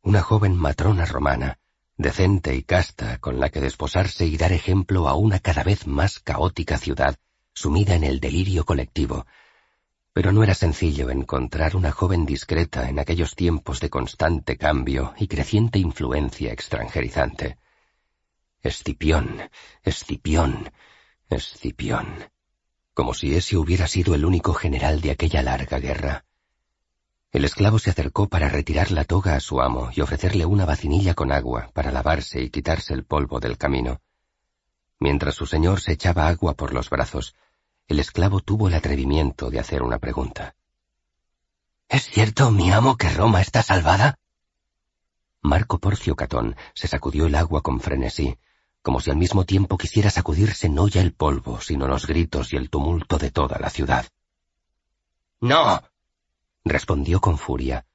una joven matrona romana, decente y casta, con la que desposarse y dar ejemplo a una cada vez más caótica ciudad, sumida en el delirio colectivo. Pero no era sencillo encontrar una joven discreta en aquellos tiempos de constante cambio y creciente influencia extranjerizante. Escipión, Escipión, Escipión como si ese hubiera sido el único general de aquella larga guerra. El esclavo se acercó para retirar la toga a su amo y ofrecerle una vacinilla con agua para lavarse y quitarse el polvo del camino. Mientras su señor se echaba agua por los brazos, el esclavo tuvo el atrevimiento de hacer una pregunta. ¿Es cierto, mi amo, que Roma está salvada? Marco Porcio Catón se sacudió el agua con frenesí, como si al mismo tiempo quisiera sacudirse no ya el polvo, sino los gritos y el tumulto de toda la ciudad. No, respondió con furia.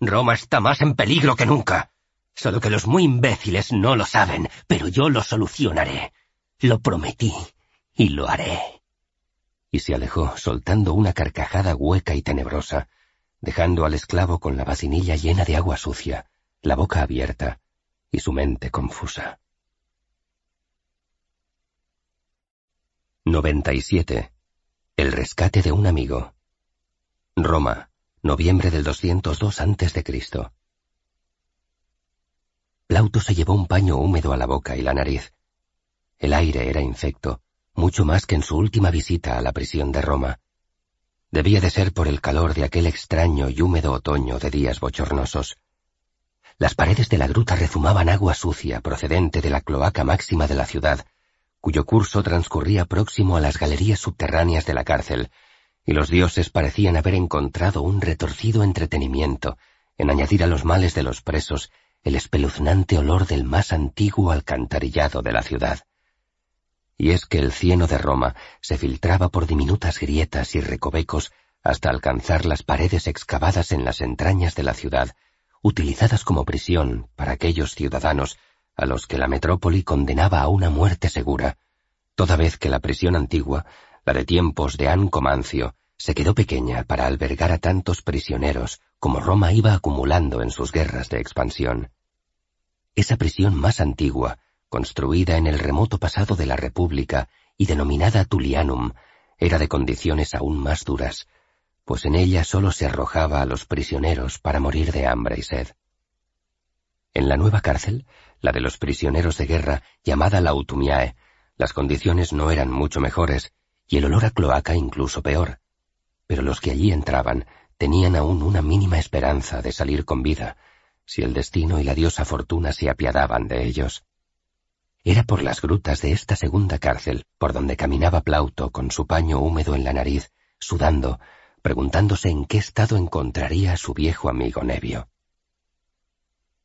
Roma está más en peligro que nunca. Solo que los muy imbéciles no lo saben, pero yo lo solucionaré. Lo prometí y lo haré. Y se alejó, soltando una carcajada hueca y tenebrosa, dejando al esclavo con la vacinilla llena de agua sucia, la boca abierta y su mente confusa. 97. El rescate de un amigo. Roma, noviembre del 202 a.C. Plauto se llevó un paño húmedo a la boca y la nariz. El aire era infecto, mucho más que en su última visita a la prisión de Roma. Debía de ser por el calor de aquel extraño y húmedo otoño de días bochornosos. Las paredes de la gruta rezumaban agua sucia procedente de la cloaca máxima de la ciudad, cuyo curso transcurría próximo a las galerías subterráneas de la cárcel, y los dioses parecían haber encontrado un retorcido entretenimiento en añadir a los males de los presos el espeluznante olor del más antiguo alcantarillado de la ciudad. Y es que el cieno de Roma se filtraba por diminutas grietas y recovecos hasta alcanzar las paredes excavadas en las entrañas de la ciudad, utilizadas como prisión para aquellos ciudadanos a los que la metrópoli condenaba a una muerte segura, toda vez que la prisión antigua, la de tiempos de Ancomancio, se quedó pequeña para albergar a tantos prisioneros como Roma iba acumulando en sus guerras de expansión. Esa prisión más antigua, construida en el remoto pasado de la República y denominada Tullianum, era de condiciones aún más duras, pues en ella solo se arrojaba a los prisioneros para morir de hambre y sed. En la nueva cárcel, la de los prisioneros de guerra, llamada Lautumiae, las condiciones no eran mucho mejores, y el olor a cloaca incluso peor. Pero los que allí entraban tenían aún una mínima esperanza de salir con vida, si el destino y la diosa fortuna se apiadaban de ellos. Era por las grutas de esta segunda cárcel por donde caminaba Plauto con su paño húmedo en la nariz, sudando, preguntándose en qué estado encontraría a su viejo amigo Nevio.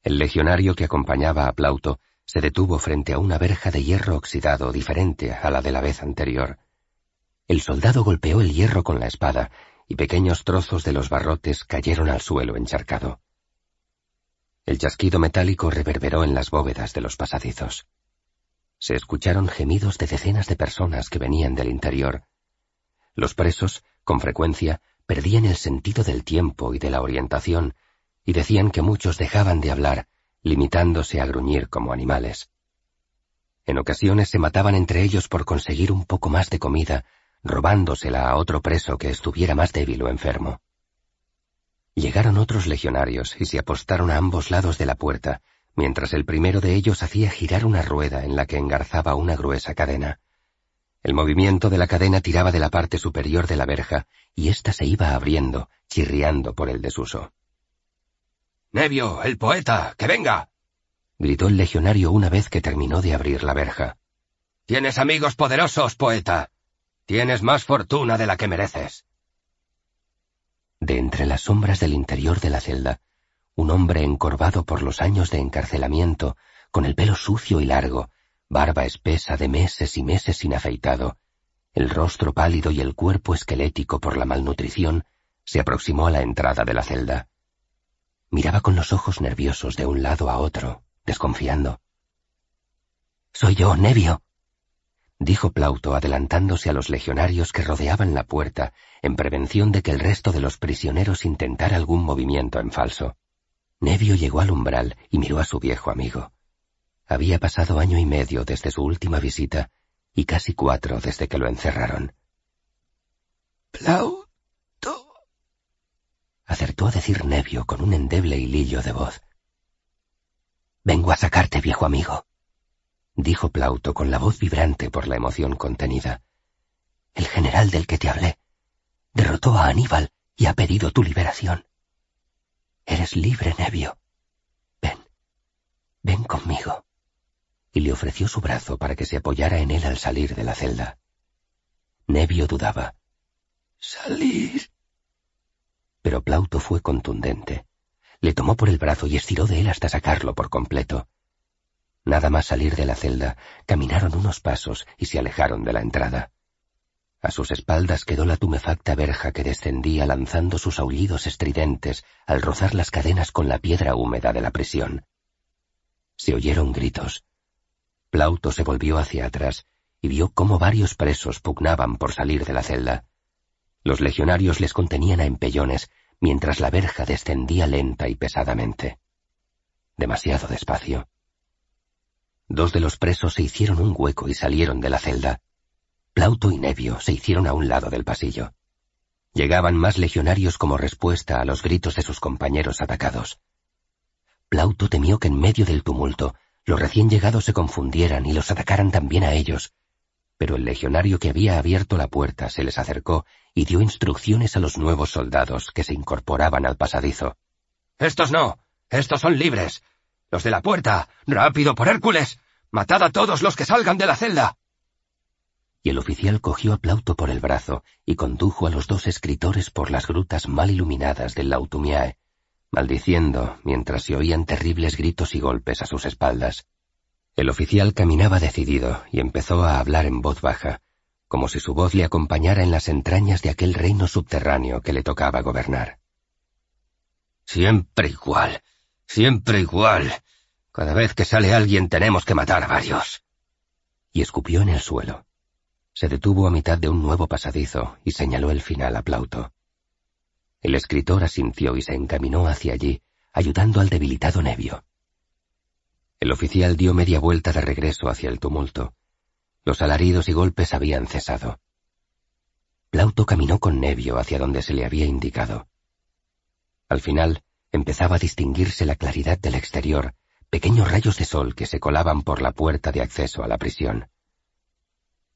El legionario que acompañaba a Plauto se detuvo frente a una verja de hierro oxidado diferente a la de la vez anterior. El soldado golpeó el hierro con la espada y pequeños trozos de los barrotes cayeron al suelo encharcado. El chasquido metálico reverberó en las bóvedas de los pasadizos. Se escucharon gemidos de decenas de personas que venían del interior. Los presos, con frecuencia, perdían el sentido del tiempo y de la orientación y decían que muchos dejaban de hablar, limitándose a gruñir como animales. En ocasiones se mataban entre ellos por conseguir un poco más de comida, robándosela a otro preso que estuviera más débil o enfermo. Llegaron otros legionarios y se apostaron a ambos lados de la puerta, mientras el primero de ellos hacía girar una rueda en la que engarzaba una gruesa cadena. El movimiento de la cadena tiraba de la parte superior de la verja, y ésta se iba abriendo, chirriando por el desuso. Nevio, el poeta, que venga. gritó el legionario una vez que terminó de abrir la verja. Tienes amigos poderosos, poeta. Tienes más fortuna de la que mereces. De entre las sombras del interior de la celda, un hombre encorvado por los años de encarcelamiento, con el pelo sucio y largo, barba espesa de meses y meses sin afeitado, el rostro pálido y el cuerpo esquelético por la malnutrición, se aproximó a la entrada de la celda. Miraba con los ojos nerviosos de un lado a otro, desconfiando. Soy yo, Nevio, dijo Plauto adelantándose a los legionarios que rodeaban la puerta en prevención de que el resto de los prisioneros intentara algún movimiento en falso. Nevio llegó al umbral y miró a su viejo amigo. Había pasado año y medio desde su última visita y casi cuatro desde que lo encerraron. Plauto. acertó a decir Nevio con un endeble hilillo de voz. Vengo a sacarte, viejo amigo dijo Plauto con la voz vibrante por la emoción contenida. El general del que te hablé derrotó a Aníbal y ha pedido tu liberación. Eres libre, Nevio. Ven, ven conmigo. Y le ofreció su brazo para que se apoyara en él al salir de la celda. Nevio dudaba. Salir. Pero Plauto fue contundente. Le tomó por el brazo y estiró de él hasta sacarlo por completo. Nada más salir de la celda, caminaron unos pasos y se alejaron de la entrada. A sus espaldas quedó la tumefacta verja que descendía lanzando sus aullidos estridentes al rozar las cadenas con la piedra húmeda de la prisión. Se oyeron gritos. Plauto se volvió hacia atrás y vio cómo varios presos pugnaban por salir de la celda. Los legionarios les contenían a empellones mientras la verja descendía lenta y pesadamente. Demasiado despacio. Dos de los presos se hicieron un hueco y salieron de la celda. Plauto y Nevio se hicieron a un lado del pasillo. Llegaban más legionarios como respuesta a los gritos de sus compañeros atacados. Plauto temió que en medio del tumulto los recién llegados se confundieran y los atacaran también a ellos, pero el legionario que había abierto la puerta se les acercó y dio instrucciones a los nuevos soldados que se incorporaban al pasadizo. Estos no, estos son libres. Los de la puerta. Rápido, por Hércules. Matad a todos los que salgan de la celda. Y el oficial cogió a Plauto por el brazo y condujo a los dos escritores por las grutas mal iluminadas del Lautumiae, maldiciendo mientras se oían terribles gritos y golpes a sus espaldas. El oficial caminaba decidido y empezó a hablar en voz baja, como si su voz le acompañara en las entrañas de aquel reino subterráneo que le tocaba gobernar. Siempre igual, siempre igual. Cada vez que sale alguien tenemos que matar a varios. Y escupió en el suelo. Se detuvo a mitad de un nuevo pasadizo y señaló el final a Plauto. El escritor asintió y se encaminó hacia allí, ayudando al debilitado Nevio. El oficial dio media vuelta de regreso hacia el tumulto. Los alaridos y golpes habían cesado. Plauto caminó con Nevio hacia donde se le había indicado. Al final, empezaba a distinguirse la claridad del exterior pequeños rayos de sol que se colaban por la puerta de acceso a la prisión.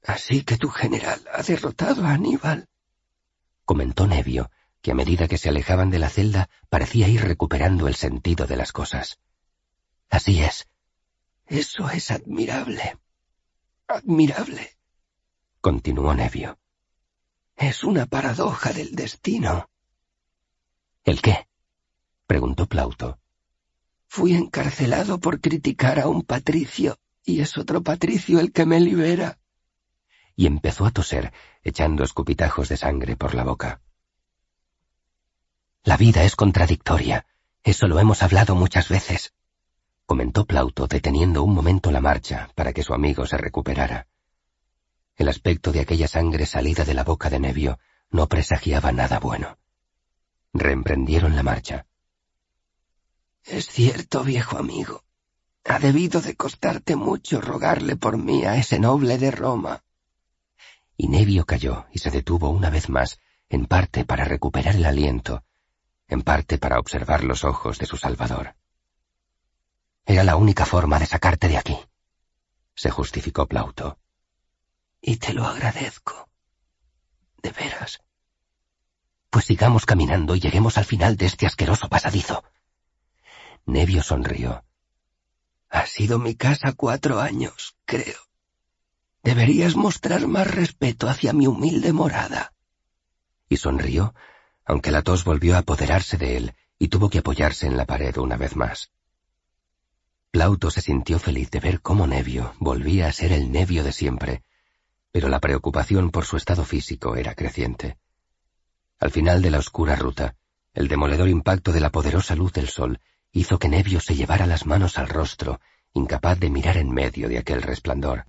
Así que tu general ha derrotado a Aníbal, comentó Nevio, que a medida que se alejaban de la celda parecía ir recuperando el sentido de las cosas. Así es. Eso es admirable. Admirable. Continuó Nevio. Es una paradoja del destino. ¿El qué? preguntó Plauto. Fui encarcelado por criticar a un patricio, y es otro patricio el que me libera. Y empezó a toser, echando escupitajos de sangre por la boca. La vida es contradictoria. Eso lo hemos hablado muchas veces, comentó Plauto, deteniendo un momento la marcha para que su amigo se recuperara. El aspecto de aquella sangre salida de la boca de Nevio no presagiaba nada bueno. Reemprendieron la marcha. Es cierto, viejo amigo. Ha debido de costarte mucho rogarle por mí a ese noble de Roma. Y Nevio cayó y se detuvo una vez más, en parte para recuperar el aliento, en parte para observar los ojos de su Salvador. Era la única forma de sacarte de aquí, se justificó Plauto. Y te lo agradezco. De veras. Pues sigamos caminando y lleguemos al final de este asqueroso pasadizo. Nevio sonrió. Ha sido mi casa cuatro años, creo. Deberías mostrar más respeto hacia mi humilde morada. Y sonrió, aunque la tos volvió a apoderarse de él y tuvo que apoyarse en la pared una vez más. Plauto se sintió feliz de ver cómo Nevio volvía a ser el Nevio de siempre, pero la preocupación por su estado físico era creciente. Al final de la oscura ruta, el demoledor impacto de la poderosa luz del sol hizo que Nevio se llevara las manos al rostro, incapaz de mirar en medio de aquel resplandor.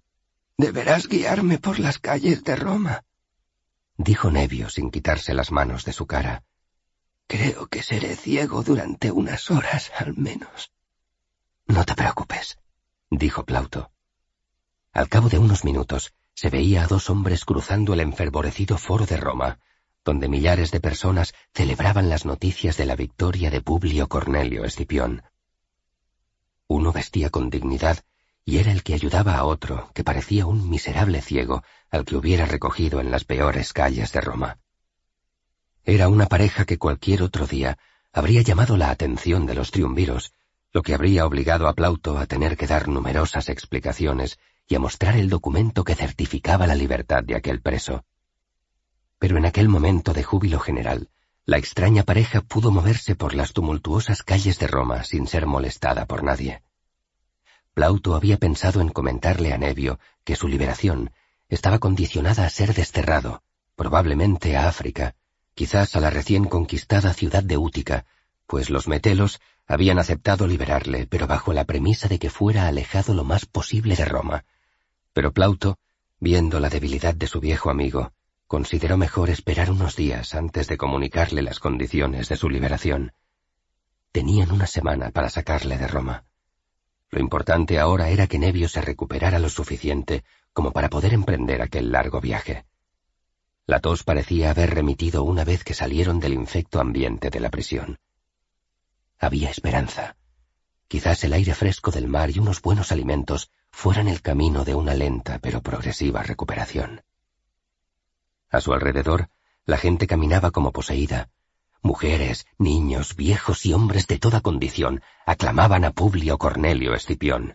Deberás guiarme por las calles de Roma, dijo Nevio sin quitarse las manos de su cara. Creo que seré ciego durante unas horas al menos. No te preocupes, dijo Plauto. Al cabo de unos minutos, se veía a dos hombres cruzando el enfervorecido foro de Roma, donde millares de personas celebraban las noticias de la victoria de Publio Cornelio Escipión. Uno vestía con dignidad y era el que ayudaba a otro, que parecía un miserable ciego al que hubiera recogido en las peores calles de Roma. Era una pareja que cualquier otro día habría llamado la atención de los triunviros, lo que habría obligado a Plauto a tener que dar numerosas explicaciones y a mostrar el documento que certificaba la libertad de aquel preso. Pero en aquel momento de júbilo general, la extraña pareja pudo moverse por las tumultuosas calles de Roma sin ser molestada por nadie. Plauto había pensado en comentarle a Nevio que su liberación estaba condicionada a ser desterrado, probablemente a África, quizás a la recién conquistada ciudad de Útica, pues los metelos habían aceptado liberarle, pero bajo la premisa de que fuera alejado lo más posible de Roma. Pero Plauto, viendo la debilidad de su viejo amigo, consideró mejor esperar unos días antes de comunicarle las condiciones de su liberación. Tenían una semana para sacarle de Roma. Lo importante ahora era que Nevio se recuperara lo suficiente como para poder emprender aquel largo viaje. La tos parecía haber remitido una vez que salieron del infecto ambiente de la prisión. Había esperanza. Quizás el aire fresco del mar y unos buenos alimentos fueran el camino de una lenta pero progresiva recuperación. A su alrededor, la gente caminaba como poseída. Mujeres, niños, viejos y hombres de toda condición aclamaban a Publio Cornelio Escipión.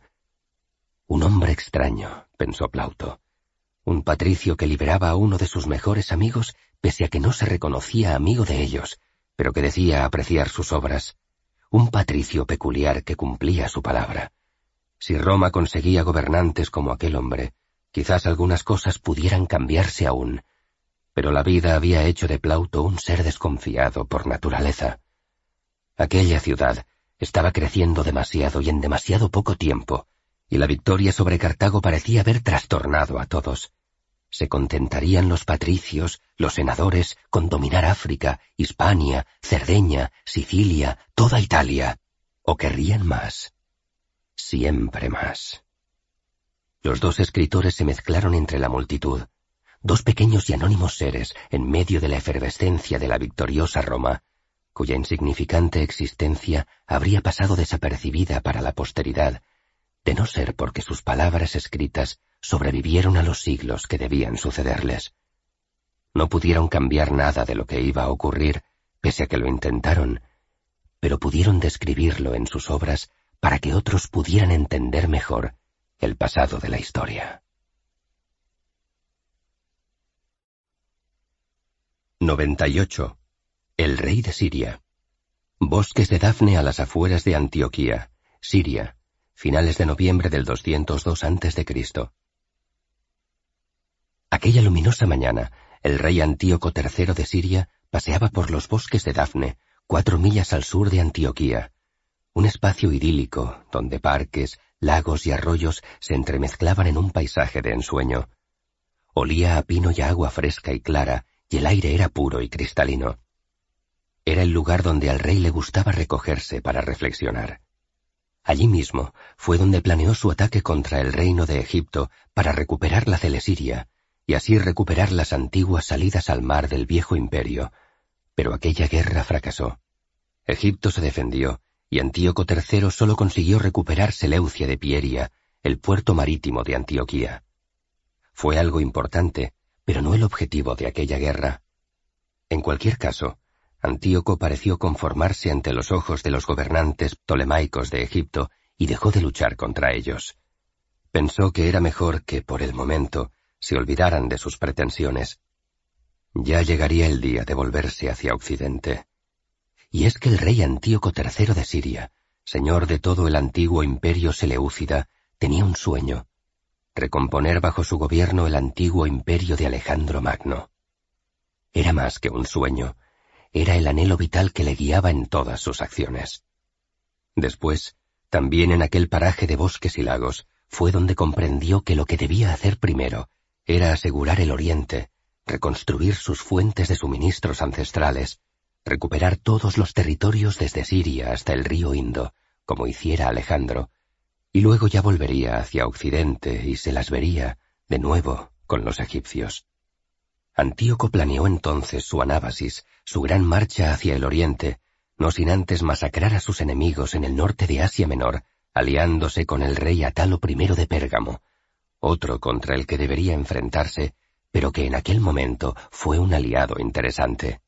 Un hombre extraño, pensó Plauto. Un patricio que liberaba a uno de sus mejores amigos pese a que no se reconocía amigo de ellos, pero que decía apreciar sus obras. Un patricio peculiar que cumplía su palabra. Si Roma conseguía gobernantes como aquel hombre, quizás algunas cosas pudieran cambiarse aún, pero la vida había hecho de Plauto un ser desconfiado por naturaleza. Aquella ciudad estaba creciendo demasiado y en demasiado poco tiempo, y la victoria sobre Cartago parecía haber trastornado a todos. ¿Se contentarían los patricios, los senadores, con dominar África, Hispania, Cerdeña, Sicilia, toda Italia? ¿O querrían más? Siempre más. Los dos escritores se mezclaron entre la multitud, dos pequeños y anónimos seres en medio de la efervescencia de la victoriosa Roma, cuya insignificante existencia habría pasado desapercibida para la posteridad, de no ser porque sus palabras escritas sobrevivieron a los siglos que debían sucederles. No pudieron cambiar nada de lo que iba a ocurrir, pese a que lo intentaron, pero pudieron describirlo en sus obras para que otros pudieran entender mejor el pasado de la historia. 98. El rey de Siria. Bosques de Dafne a las afueras de Antioquía, Siria, finales de noviembre del 202 a.C. Aquella luminosa mañana, el rey Antíoco III de Siria paseaba por los bosques de Dafne, cuatro millas al sur de Antioquía, un espacio idílico donde parques, lagos y arroyos se entremezclaban en un paisaje de ensueño. Olía a pino y agua fresca y clara, y el aire era puro y cristalino. Era el lugar donde al rey le gustaba recogerse para reflexionar. Allí mismo fue donde planeó su ataque contra el reino de Egipto para recuperar la Celesiria y así recuperar las antiguas salidas al mar del viejo imperio, pero aquella guerra fracasó. Egipto se defendió, y Antíoco III solo consiguió recuperar Seleucia de Pieria, el puerto marítimo de Antioquía. Fue algo importante, pero no el objetivo de aquella guerra. En cualquier caso, Antíoco pareció conformarse ante los ojos de los gobernantes ptolemaicos de Egipto y dejó de luchar contra ellos. Pensó que era mejor que, por el momento, se olvidaran de sus pretensiones. Ya llegaría el día de volverse hacia Occidente. Y es que el rey Antíoco III de Siria, señor de todo el antiguo imperio Seleucida, tenía un sueño, recomponer bajo su gobierno el antiguo imperio de Alejandro Magno. Era más que un sueño, era el anhelo vital que le guiaba en todas sus acciones. Después, también en aquel paraje de bosques y lagos, fue donde comprendió que lo que debía hacer primero era asegurar el Oriente, reconstruir sus fuentes de suministros ancestrales, recuperar todos los territorios desde Siria hasta el río Indo, como hiciera Alejandro, y luego ya volvería hacia Occidente y se las vería, de nuevo, con los egipcios. Antíoco planeó entonces su anábasis, su gran marcha hacia el oriente, no sin antes masacrar a sus enemigos en el norte de Asia Menor, aliándose con el rey Atalo I de Pérgamo, otro contra el que debería enfrentarse, pero que en aquel momento fue un aliado interesante.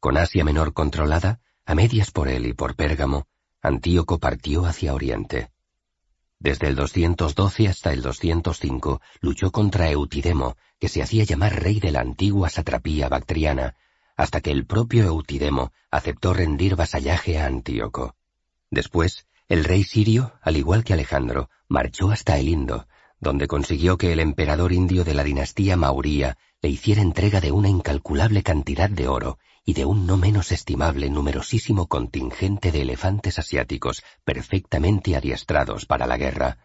Con Asia Menor controlada, a medias por él y por Pérgamo, Antíoco partió hacia Oriente. Desde el 212 hasta el 205 luchó contra Eutidemo, que se hacía llamar rey de la antigua satrapía bactriana, hasta que el propio Eutidemo aceptó rendir vasallaje a Antíoco. Después, el rey sirio, al igual que Alejandro, marchó hasta el Indo, donde consiguió que el emperador indio de la dinastía Mauría le hiciera entrega de una incalculable cantidad de oro y de un no menos estimable numerosísimo contingente de elefantes asiáticos perfectamente adiestrados para la guerra.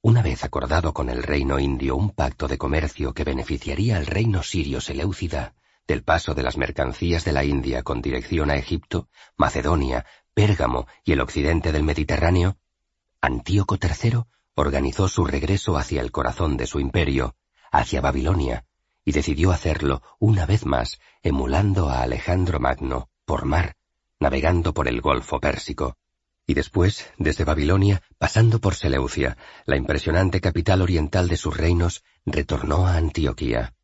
Una vez acordado con el reino indio un pacto de comercio que beneficiaría al reino sirio Seleucida del paso de las mercancías de la India con dirección a Egipto, Macedonia, Pérgamo y el occidente del Mediterráneo, Antíoco III organizó su regreso hacia el corazón de su imperio, hacia Babilonia, y decidió hacerlo una vez más emulando a Alejandro Magno por mar, navegando por el Golfo Pérsico, y después, desde Babilonia, pasando por Seleucia, la impresionante capital oriental de sus reinos, retornó a Antioquía.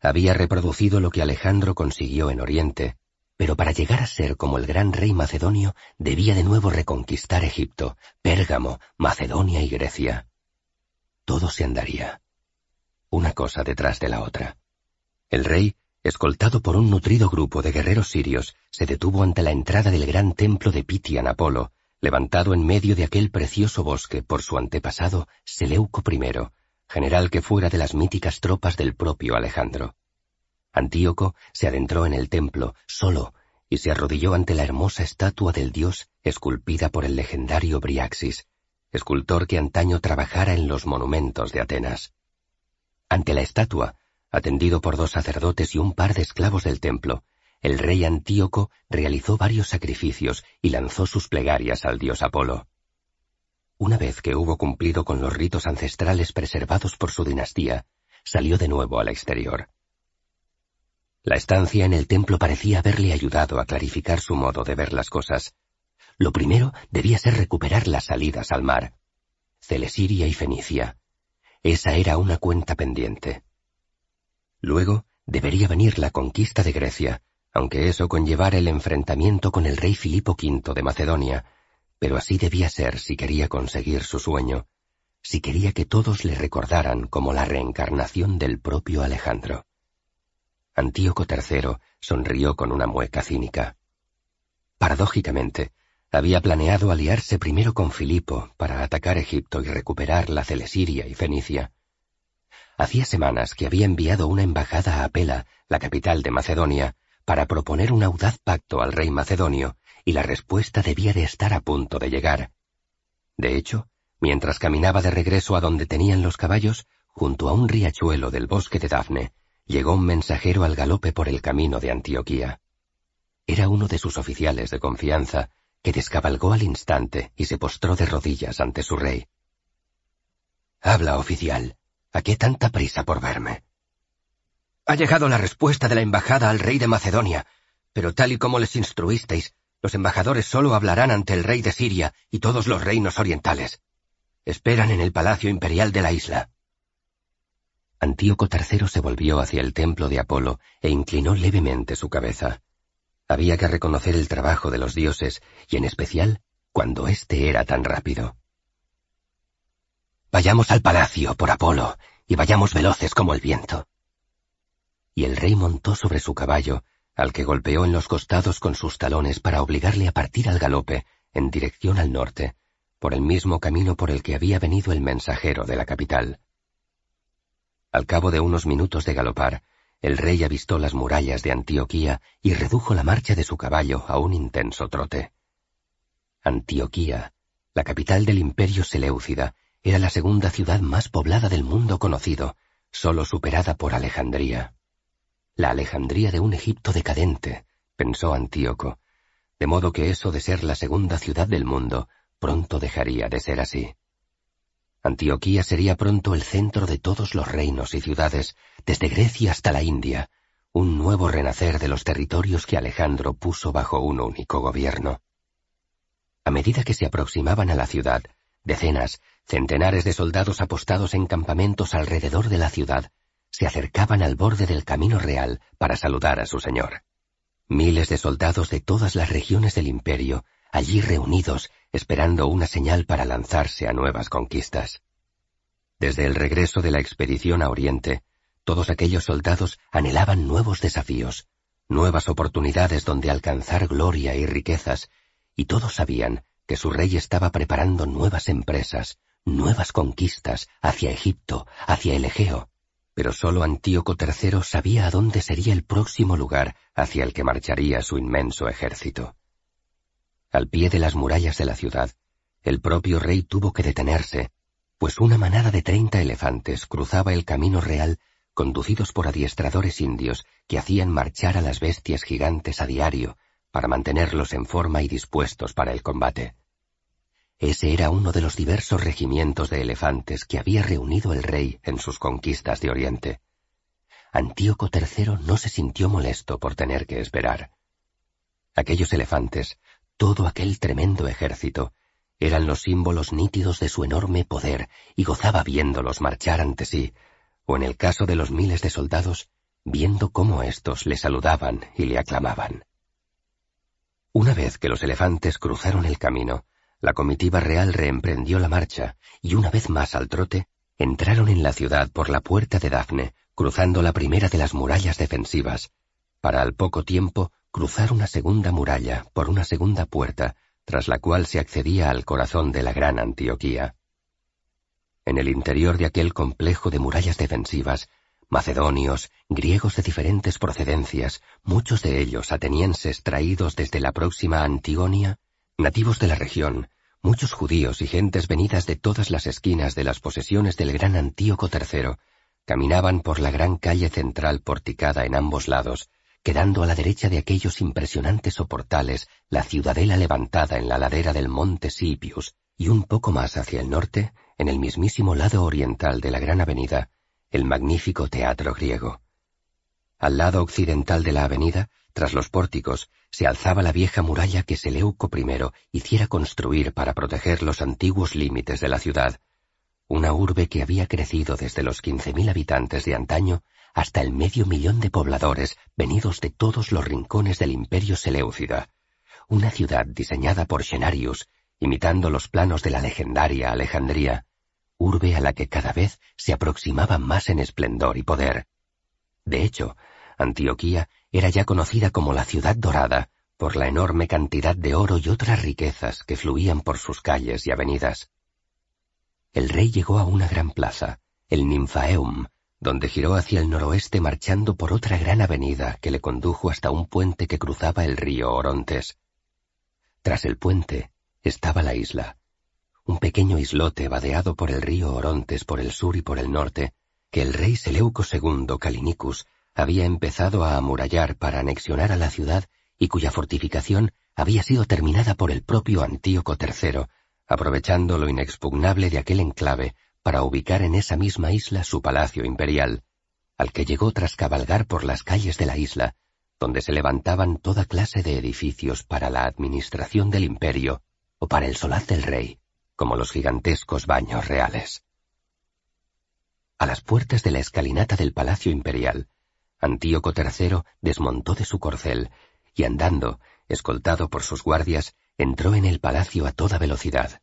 Había reproducido lo que Alejandro consiguió en Oriente, pero para llegar a ser como el gran rey macedonio debía de nuevo reconquistar Egipto, Pérgamo, Macedonia y Grecia. Todo se andaría una cosa detrás de la otra. El rey, escoltado por un nutrido grupo de guerreros sirios, se detuvo ante la entrada del gran templo de Pitian Apolo, levantado en medio de aquel precioso bosque por su antepasado Seleuco I, general que fuera de las míticas tropas del propio Alejandro. Antíoco se adentró en el templo, solo, y se arrodilló ante la hermosa estatua del dios esculpida por el legendario Briaxis, escultor que antaño trabajara en los monumentos de Atenas. Ante la estatua, atendido por dos sacerdotes y un par de esclavos del templo, el rey Antíoco realizó varios sacrificios y lanzó sus plegarias al dios Apolo. Una vez que hubo cumplido con los ritos ancestrales preservados por su dinastía, salió de nuevo al exterior. La estancia en el templo parecía haberle ayudado a clarificar su modo de ver las cosas. Lo primero debía ser recuperar las salidas al mar. Celesiria y Fenicia, esa era una cuenta pendiente. Luego debería venir la conquista de Grecia, aunque eso conllevara el enfrentamiento con el rey Filipo V de Macedonia, pero así debía ser si quería conseguir su sueño, si quería que todos le recordaran como la reencarnación del propio Alejandro. Antíoco III sonrió con una mueca cínica. Paradójicamente, había planeado aliarse primero con Filipo para atacar Egipto y recuperar la Celesiria y Fenicia. Hacía semanas que había enviado una embajada a Pela, la capital de Macedonia, para proponer un audaz pacto al rey macedonio, y la respuesta debía de estar a punto de llegar. De hecho, mientras caminaba de regreso a donde tenían los caballos, junto a un riachuelo del bosque de Dafne, llegó un mensajero al galope por el camino de Antioquía. Era uno de sus oficiales de confianza, que descabalgó al instante y se postró de rodillas ante su rey. Habla, oficial. ¿A qué tanta prisa por verme? Ha llegado la respuesta de la embajada al rey de Macedonia. Pero tal y como les instruisteis, los embajadores solo hablarán ante el rey de Siria y todos los reinos orientales. Esperan en el palacio imperial de la isla. Antíoco III se volvió hacia el templo de Apolo e inclinó levemente su cabeza. Había que reconocer el trabajo de los dioses, y en especial cuando éste era tan rápido. Vayamos al palacio por Apolo, y vayamos veloces como el viento. Y el rey montó sobre su caballo, al que golpeó en los costados con sus talones para obligarle a partir al galope, en dirección al norte, por el mismo camino por el que había venido el mensajero de la capital. Al cabo de unos minutos de galopar, el rey avistó las murallas de Antioquía y redujo la marcha de su caballo a un intenso trote. Antioquía, la capital del imperio Seleucida, era la segunda ciudad más poblada del mundo conocido, solo superada por Alejandría. La Alejandría de un Egipto decadente, pensó Antíoco, de modo que eso de ser la segunda ciudad del mundo pronto dejaría de ser así. Antioquía sería pronto el centro de todos los reinos y ciudades, desde Grecia hasta la India, un nuevo renacer de los territorios que Alejandro puso bajo un único gobierno. A medida que se aproximaban a la ciudad, decenas, centenares de soldados apostados en campamentos alrededor de la ciudad se acercaban al borde del camino real para saludar a su señor. Miles de soldados de todas las regiones del imperio, allí reunidos, esperando una señal para lanzarse a nuevas conquistas. Desde el regreso de la expedición a Oriente, todos aquellos soldados anhelaban nuevos desafíos, nuevas oportunidades donde alcanzar gloria y riquezas, y todos sabían que su rey estaba preparando nuevas empresas, nuevas conquistas hacia Egipto, hacia el Egeo, pero solo Antíoco III sabía a dónde sería el próximo lugar hacia el que marcharía su inmenso ejército. Al pie de las murallas de la ciudad, el propio rey tuvo que detenerse, pues una manada de treinta elefantes cruzaba el camino real conducidos por adiestradores indios que hacían marchar a las bestias gigantes a diario para mantenerlos en forma y dispuestos para el combate. Ese era uno de los diversos regimientos de elefantes que había reunido el rey en sus conquistas de Oriente. Antíoco III no se sintió molesto por tener que esperar. Aquellos elefantes, todo aquel tremendo ejército, eran los símbolos nítidos de su enorme poder y gozaba viéndolos marchar ante sí, o en el caso de los miles de soldados, viendo cómo éstos le saludaban y le aclamaban. Una vez que los elefantes cruzaron el camino, la comitiva real reemprendió la marcha y una vez más al trote, entraron en la ciudad por la puerta de Dafne, cruzando la primera de las murallas defensivas, para al poco tiempo cruzar una segunda muralla por una segunda puerta, tras la cual se accedía al corazón de la gran Antioquía. En el interior de aquel complejo de murallas defensivas, macedonios, griegos de diferentes procedencias, muchos de ellos atenienses traídos desde la próxima Antigonia, nativos de la región, Muchos judíos y gentes venidas de todas las esquinas de las posesiones del gran Antíoco III caminaban por la gran calle central porticada en ambos lados, quedando a la derecha de aquellos impresionantes soportales la ciudadela levantada en la ladera del monte Sipius, y un poco más hacia el norte, en el mismísimo lado oriental de la gran avenida, el magnífico teatro griego. Al lado occidental de la avenida, tras los pórticos, se alzaba la vieja muralla que Seleuco I hiciera construir para proteger los antiguos límites de la ciudad, una urbe que había crecido desde los quince mil habitantes de antaño hasta el medio millón de pobladores venidos de todos los rincones del imperio Seleucida, una ciudad diseñada por Xenarius, imitando los planos de la legendaria Alejandría, urbe a la que cada vez se aproximaba más en esplendor y poder. De hecho, Antioquía era ya conocida como la ciudad dorada por la enorme cantidad de oro y otras riquezas que fluían por sus calles y avenidas. El rey llegó a una gran plaza, el Ninfaeum, donde giró hacia el noroeste marchando por otra gran avenida que le condujo hasta un puente que cruzaba el río Orontes. Tras el puente estaba la isla, un pequeño islote vadeado por el río Orontes por el sur y por el norte, que el rey Seleuco II Calinicus había empezado a amurallar para anexionar a la ciudad y cuya fortificación había sido terminada por el propio Antíoco III, aprovechando lo inexpugnable de aquel enclave para ubicar en esa misma isla su palacio imperial, al que llegó tras cabalgar por las calles de la isla, donde se levantaban toda clase de edificios para la administración del imperio o para el solaz del rey, como los gigantescos baños reales. A las puertas de la escalinata del Palacio Imperial, Antíoco III desmontó de su corcel y andando, escoltado por sus guardias, entró en el palacio a toda velocidad.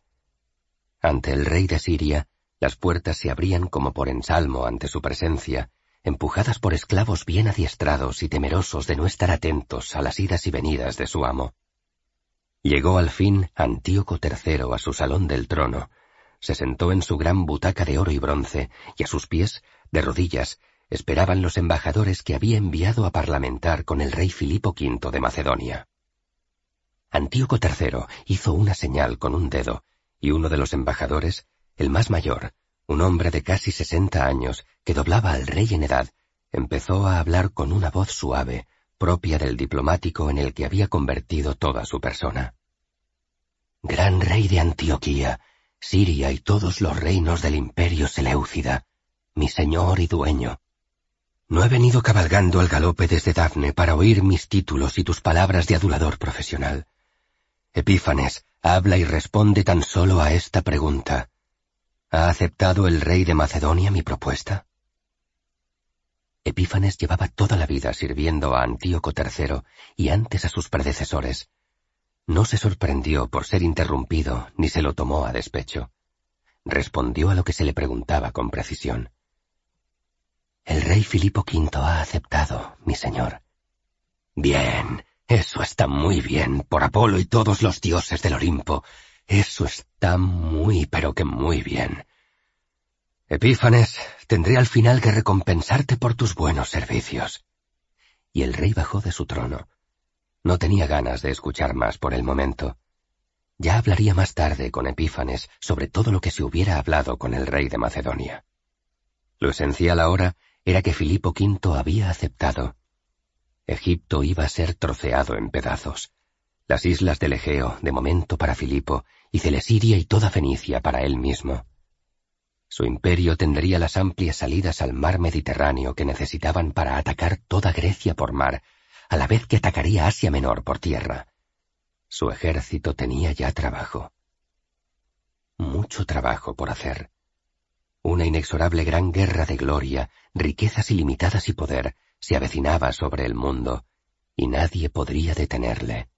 Ante el rey de Siria, las puertas se abrían como por ensalmo ante su presencia, empujadas por esclavos bien adiestrados y temerosos de no estar atentos a las idas y venidas de su amo. Llegó al fin Antíoco III a su salón del trono, se sentó en su gran butaca de oro y bronce, y a sus pies, de rodillas, esperaban los embajadores que había enviado a parlamentar con el rey Filipo V de Macedonia. Antíoco III hizo una señal con un dedo, y uno de los embajadores, el más mayor, un hombre de casi sesenta años, que doblaba al rey en edad, empezó a hablar con una voz suave, propia del diplomático en el que había convertido toda su persona. Gran rey de Antioquía, Siria y todos los reinos del imperio Seleucida, mi señor y dueño. No he venido cabalgando al galope desde Dafne para oír mis títulos y tus palabras de adulador profesional. Epífanes, habla y responde tan solo a esta pregunta. ¿Ha aceptado el rey de Macedonia mi propuesta? Epífanes llevaba toda la vida sirviendo a Antíoco III y antes a sus predecesores. No se sorprendió por ser interrumpido ni se lo tomó a despecho. Respondió a lo que se le preguntaba con precisión. El rey Filipo V ha aceptado, mi señor. Bien, eso está muy bien, por Apolo y todos los dioses del Olimpo. Eso está muy, pero que muy bien. Epífanes, tendré al final que recompensarte por tus buenos servicios. Y el rey bajó de su trono. No tenía ganas de escuchar más por el momento. Ya hablaría más tarde con Epífanes sobre todo lo que se hubiera hablado con el rey de Macedonia. Lo esencial ahora era que Filipo V había aceptado. Egipto iba a ser troceado en pedazos. Las islas del Egeo, de momento para Filipo, y Celesiria y toda Fenicia para él mismo. Su imperio tendría las amplias salidas al mar Mediterráneo que necesitaban para atacar toda Grecia por mar, a la vez que atacaría Asia Menor por tierra. Su ejército tenía ya trabajo. Mucho trabajo por hacer. Una inexorable gran guerra de gloria, riquezas ilimitadas y poder se avecinaba sobre el mundo, y nadie podría detenerle.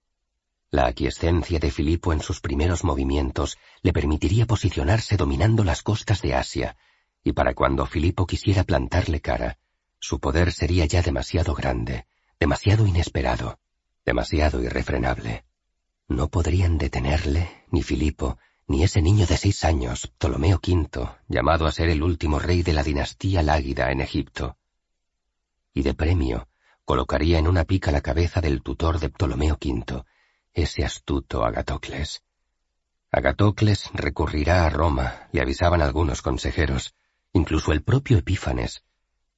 La aquiescencia de Filipo en sus primeros movimientos le permitiría posicionarse dominando las costas de Asia, y para cuando Filipo quisiera plantarle cara, su poder sería ya demasiado grande, demasiado inesperado, demasiado irrefrenable. No podrían detenerle, ni Filipo, ni ese niño de seis años, Ptolomeo V, llamado a ser el último rey de la dinastía Láguida en Egipto. Y de premio, colocaría en una pica la cabeza del tutor de Ptolomeo V, ese astuto Agatocles. Agatocles recurrirá a Roma, le avisaban algunos consejeros, incluso el propio Epífanes,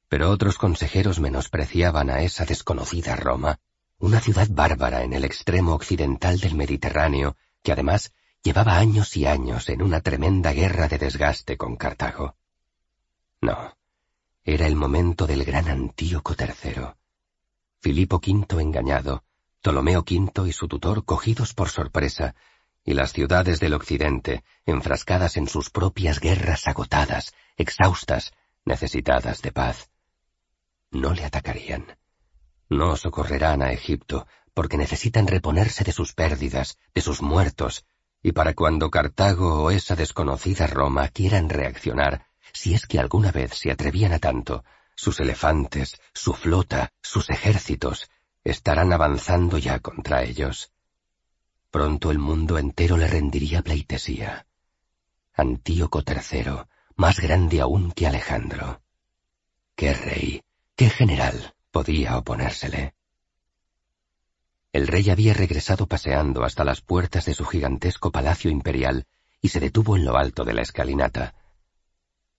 pero otros consejeros menospreciaban a esa desconocida Roma, una ciudad bárbara en el extremo occidental del Mediterráneo, que además llevaba años y años en una tremenda guerra de desgaste con Cartago. No, era el momento del gran Antíoco III. Filipo V engañado, Ptolomeo V y su tutor cogidos por sorpresa, y las ciudades del occidente enfrascadas en sus propias guerras agotadas, exhaustas, necesitadas de paz. No le atacarían. No socorrerán a Egipto, porque necesitan reponerse de sus pérdidas, de sus muertos, y para cuando Cartago o esa desconocida Roma quieran reaccionar, si es que alguna vez se atrevían a tanto, sus elefantes, su flota, sus ejércitos, estarán avanzando ya contra ellos. Pronto el mundo entero le rendiría pleitesía. Antíoco III, más grande aún que Alejandro. ¿Qué rey, qué general podía oponérsele? El rey había regresado paseando hasta las puertas de su gigantesco palacio imperial y se detuvo en lo alto de la escalinata.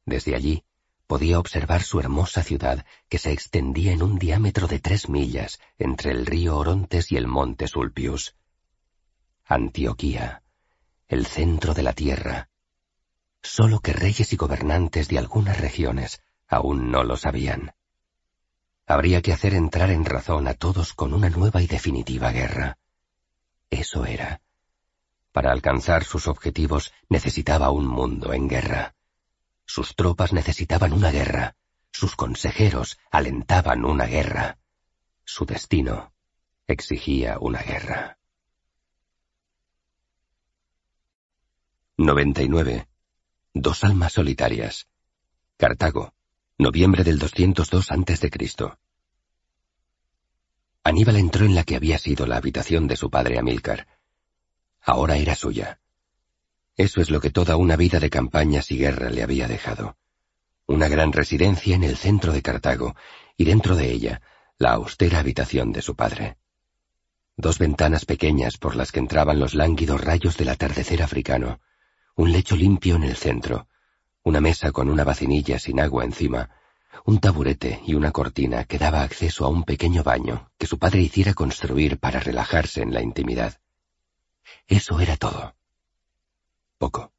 Desde allí, podía observar su hermosa ciudad que se extendía en un diámetro de tres millas entre el río Orontes y el monte Sulpius. Antioquía, el centro de la tierra. Solo que reyes y gobernantes de algunas regiones aún no lo sabían. Habría que hacer entrar en razón a todos con una nueva y definitiva guerra. Eso era. Para alcanzar sus objetivos necesitaba un mundo en guerra. Sus tropas necesitaban una guerra. Sus consejeros alentaban una guerra. Su destino exigía una guerra. 99. Dos almas solitarias. Cartago, noviembre del 202 a.C. Aníbal entró en la que había sido la habitación de su padre Amílcar. Ahora era suya. Eso es lo que toda una vida de campañas y guerra le había dejado. Una gran residencia en el centro de Cartago, y dentro de ella, la austera habitación de su padre. Dos ventanas pequeñas por las que entraban los lánguidos rayos del atardecer africano, un lecho limpio en el centro, una mesa con una vacinilla sin agua encima, un taburete y una cortina que daba acceso a un pequeño baño que su padre hiciera construir para relajarse en la intimidad. Eso era todo. Poco.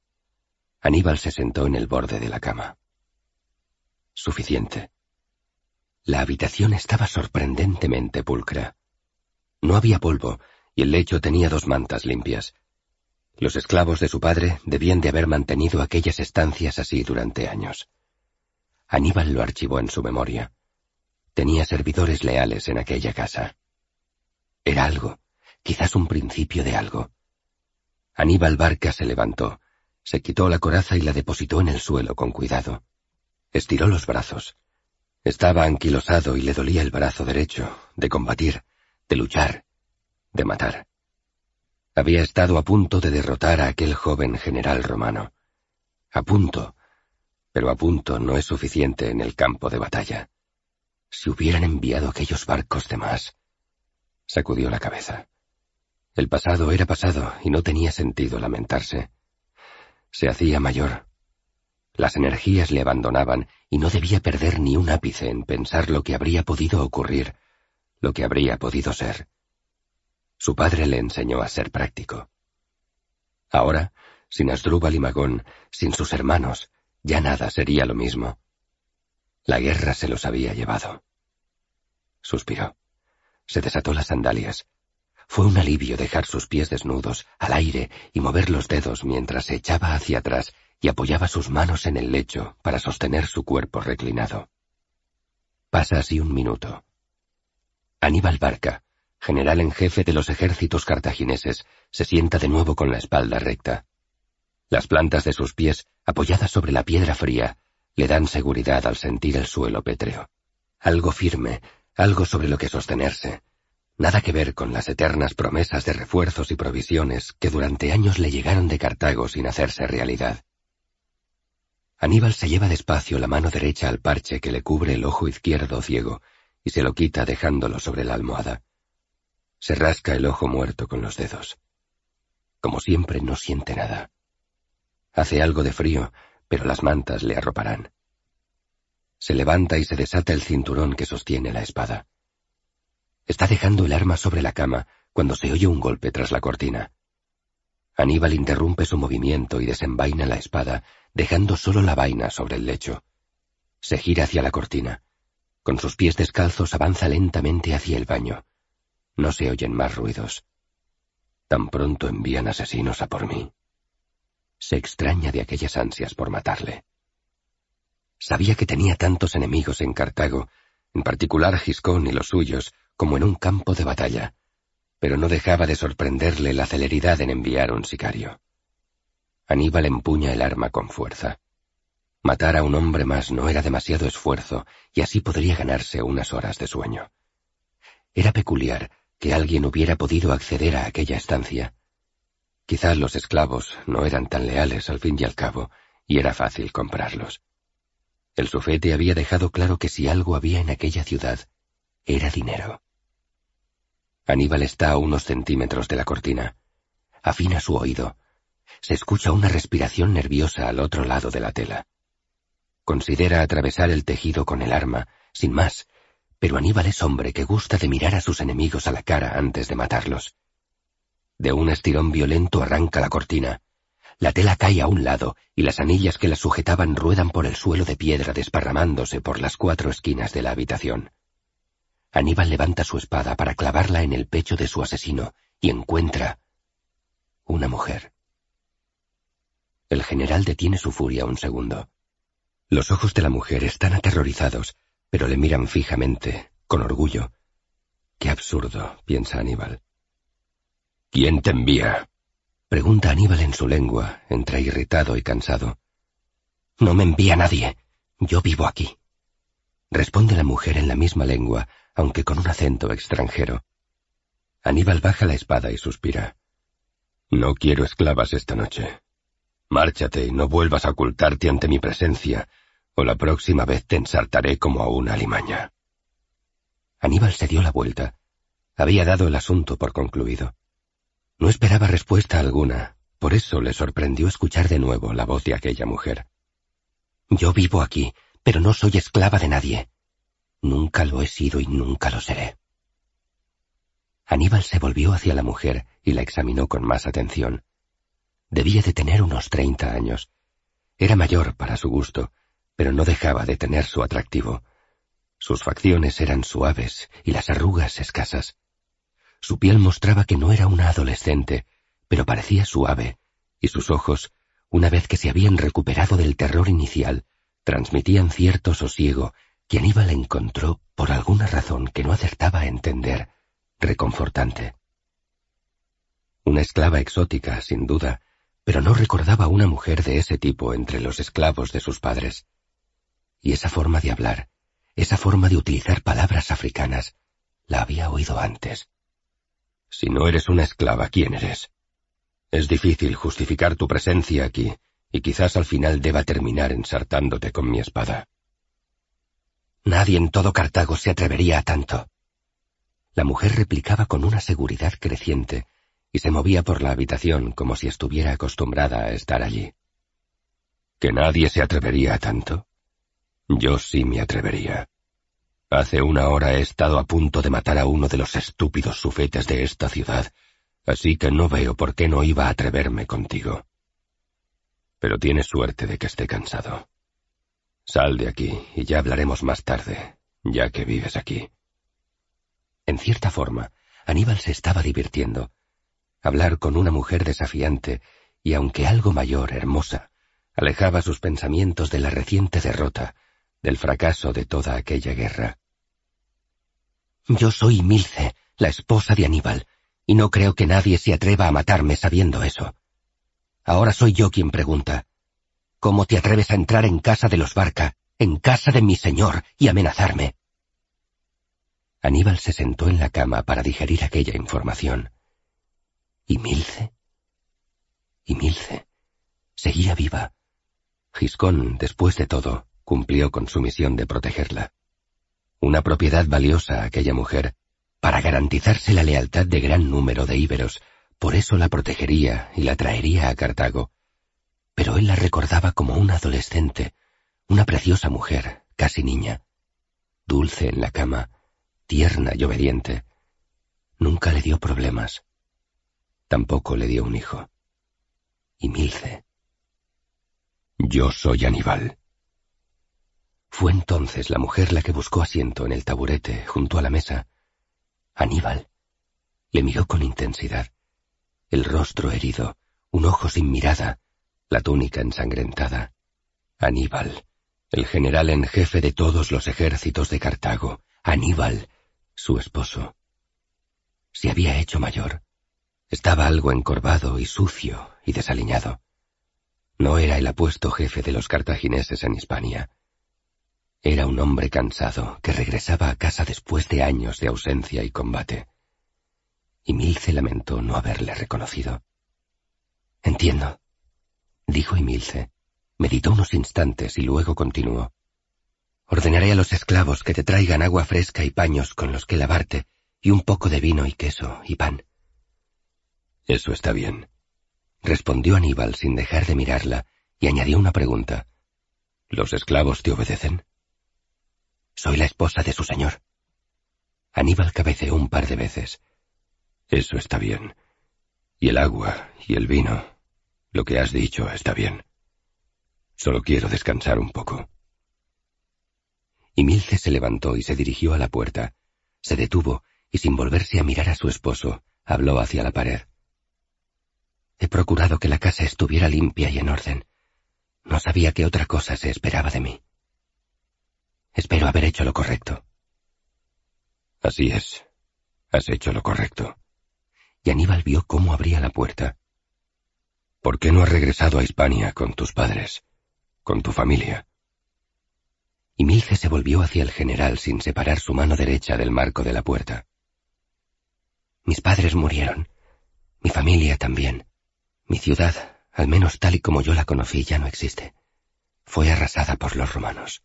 Aníbal se sentó en el borde de la cama. Suficiente. La habitación estaba sorprendentemente pulcra. No había polvo, y el lecho tenía dos mantas limpias. Los esclavos de su padre debían de haber mantenido aquellas estancias así durante años. Aníbal lo archivó en su memoria. Tenía servidores leales en aquella casa. Era algo, quizás un principio de algo. Aníbal Barca se levantó, se quitó la coraza y la depositó en el suelo con cuidado. Estiró los brazos. Estaba anquilosado y le dolía el brazo derecho, de combatir, de luchar, de matar. Había estado a punto de derrotar a aquel joven general romano. A punto, pero a punto no es suficiente en el campo de batalla. Si hubieran enviado aquellos barcos de más. Sacudió la cabeza. El pasado era pasado y no tenía sentido lamentarse. Se hacía mayor. Las energías le abandonaban y no debía perder ni un ápice en pensar lo que habría podido ocurrir, lo que habría podido ser. Su padre le enseñó a ser práctico. Ahora, sin Asdrúbal y Magón, sin sus hermanos, ya nada sería lo mismo. La guerra se los había llevado. Suspiró. Se desató las sandalias. Fue un alivio dejar sus pies desnudos, al aire, y mover los dedos mientras se echaba hacia atrás y apoyaba sus manos en el lecho para sostener su cuerpo reclinado. Pasa así un minuto. Aníbal Barca, general en jefe de los ejércitos cartagineses, se sienta de nuevo con la espalda recta. Las plantas de sus pies, apoyadas sobre la piedra fría, le dan seguridad al sentir el suelo pétreo. Algo firme, algo sobre lo que sostenerse. Nada que ver con las eternas promesas de refuerzos y provisiones que durante años le llegaron de Cartago sin hacerse realidad. Aníbal se lleva despacio la mano derecha al parche que le cubre el ojo izquierdo ciego y se lo quita dejándolo sobre la almohada. Se rasca el ojo muerto con los dedos. Como siempre no siente nada. Hace algo de frío, pero las mantas le arroparán. Se levanta y se desata el cinturón que sostiene la espada. Está dejando el arma sobre la cama cuando se oye un golpe tras la cortina. Aníbal interrumpe su movimiento y desenvaina la espada, dejando solo la vaina sobre el lecho. Se gira hacia la cortina. Con sus pies descalzos avanza lentamente hacia el baño. No se oyen más ruidos. Tan pronto envían asesinos a por mí. Se extraña de aquellas ansias por matarle. Sabía que tenía tantos enemigos en Cartago, en particular Giscón y los suyos, como en un campo de batalla, pero no dejaba de sorprenderle la celeridad en enviar un sicario. Aníbal empuña el arma con fuerza. Matar a un hombre más no era demasiado esfuerzo y así podría ganarse unas horas de sueño. Era peculiar que alguien hubiera podido acceder a aquella estancia. Quizá los esclavos no eran tan leales al fin y al cabo, y era fácil comprarlos. El sufete había dejado claro que si algo había en aquella ciudad, era dinero. Aníbal está a unos centímetros de la cortina. Afina su oído. Se escucha una respiración nerviosa al otro lado de la tela. Considera atravesar el tejido con el arma, sin más, pero Aníbal es hombre que gusta de mirar a sus enemigos a la cara antes de matarlos. De un estirón violento arranca la cortina. La tela cae a un lado y las anillas que la sujetaban ruedan por el suelo de piedra desparramándose por las cuatro esquinas de la habitación. Aníbal levanta su espada para clavarla en el pecho de su asesino y encuentra una mujer. El general detiene su furia un segundo. Los ojos de la mujer están aterrorizados, pero le miran fijamente, con orgullo. Qué absurdo, piensa Aníbal. ¿Quién te envía? Pregunta Aníbal en su lengua, entre irritado y cansado. No me envía nadie. Yo vivo aquí. Responde la mujer en la misma lengua, aunque con un acento extranjero. Aníbal baja la espada y suspira. No quiero esclavas esta noche. Márchate y no vuelvas a ocultarte ante mi presencia, o la próxima vez te ensartaré como a una alimaña. Aníbal se dio la vuelta. Había dado el asunto por concluido. No esperaba respuesta alguna, por eso le sorprendió escuchar de nuevo la voz de aquella mujer. Yo vivo aquí, pero no soy esclava de nadie. Nunca lo he sido y nunca lo seré. Aníbal se volvió hacia la mujer y la examinó con más atención. Debía de tener unos treinta años. Era mayor para su gusto, pero no dejaba de tener su atractivo. Sus facciones eran suaves y las arrugas escasas. Su piel mostraba que no era una adolescente, pero parecía suave, y sus ojos, una vez que se habían recuperado del terror inicial, transmitían cierto sosiego que Aníbal encontró, por alguna razón que no acertaba a entender, reconfortante. Una esclava exótica, sin duda, pero no recordaba una mujer de ese tipo entre los esclavos de sus padres. Y esa forma de hablar, esa forma de utilizar palabras africanas, la había oído antes. Si no eres una esclava, ¿quién eres? Es difícil justificar tu presencia aquí, y quizás al final deba terminar ensartándote con mi espada. Nadie en todo Cartago se atrevería a tanto. La mujer replicaba con una seguridad creciente y se movía por la habitación como si estuviera acostumbrada a estar allí. ¿Que nadie se atrevería a tanto? Yo sí me atrevería. Hace una hora he estado a punto de matar a uno de los estúpidos sufetes de esta ciudad, así que no veo por qué no iba a atreverme contigo. Pero tienes suerte de que esté cansado. Sal de aquí y ya hablaremos más tarde, ya que vives aquí. En cierta forma, Aníbal se estaba divirtiendo. Hablar con una mujer desafiante y aunque algo mayor, hermosa, alejaba sus pensamientos de la reciente derrota, del fracaso de toda aquella guerra. Yo soy Milce, la esposa de Aníbal, y no creo que nadie se atreva a matarme sabiendo eso. Ahora soy yo quien pregunta. ¿Cómo te atreves a entrar en casa de los Barca, en casa de mi señor, y amenazarme? Aníbal se sentó en la cama para digerir aquella información. ¿Y Milce? ¿Y Milce? Seguía viva. Giscón, después de todo, cumplió con su misión de protegerla. Una propiedad valiosa aquella mujer, para garantizarse la lealtad de gran número de íberos, por eso la protegería y la traería a Cartago. Pero él la recordaba como una adolescente, una preciosa mujer, casi niña, dulce en la cama, tierna y obediente. Nunca le dio problemas. Tampoco le dio un hijo. Y Milce. Yo soy Aníbal. Fue entonces la mujer la que buscó asiento en el taburete junto a la mesa. Aníbal. Le miró con intensidad. El rostro herido, un ojo sin mirada, la túnica ensangrentada. Aníbal, el general en jefe de todos los ejércitos de Cartago. Aníbal, su esposo. Se había hecho mayor. Estaba algo encorvado y sucio y desaliñado. No era el apuesto jefe de los cartagineses en Hispania. Era un hombre cansado que regresaba a casa después de años de ausencia y combate. Y Milce lamentó no haberle reconocido. Entiendo, dijo Emilce. Meditó unos instantes y luego continuó. Ordenaré a los esclavos que te traigan agua fresca y paños con los que lavarte, y un poco de vino y queso y pan. Eso está bien, respondió Aníbal sin dejar de mirarla, y añadió una pregunta. ¿Los esclavos te obedecen? Soy la esposa de su señor. Aníbal cabeceó un par de veces. Eso está bien. Y el agua y el vino. Lo que has dicho está bien. Solo quiero descansar un poco. Y Milce se levantó y se dirigió a la puerta. Se detuvo y sin volverse a mirar a su esposo, habló hacia la pared. He procurado que la casa estuviera limpia y en orden. No sabía qué otra cosa se esperaba de mí. Espero haber hecho lo correcto. Así es. Has hecho lo correcto. Y Aníbal vio cómo abría la puerta. ¿Por qué no has regresado a Hispania con tus padres? Con tu familia. Y Milce se volvió hacia el general sin separar su mano derecha del marco de la puerta. Mis padres murieron. Mi familia también. Mi ciudad, al menos tal y como yo la conocí, ya no existe. Fue arrasada por los romanos.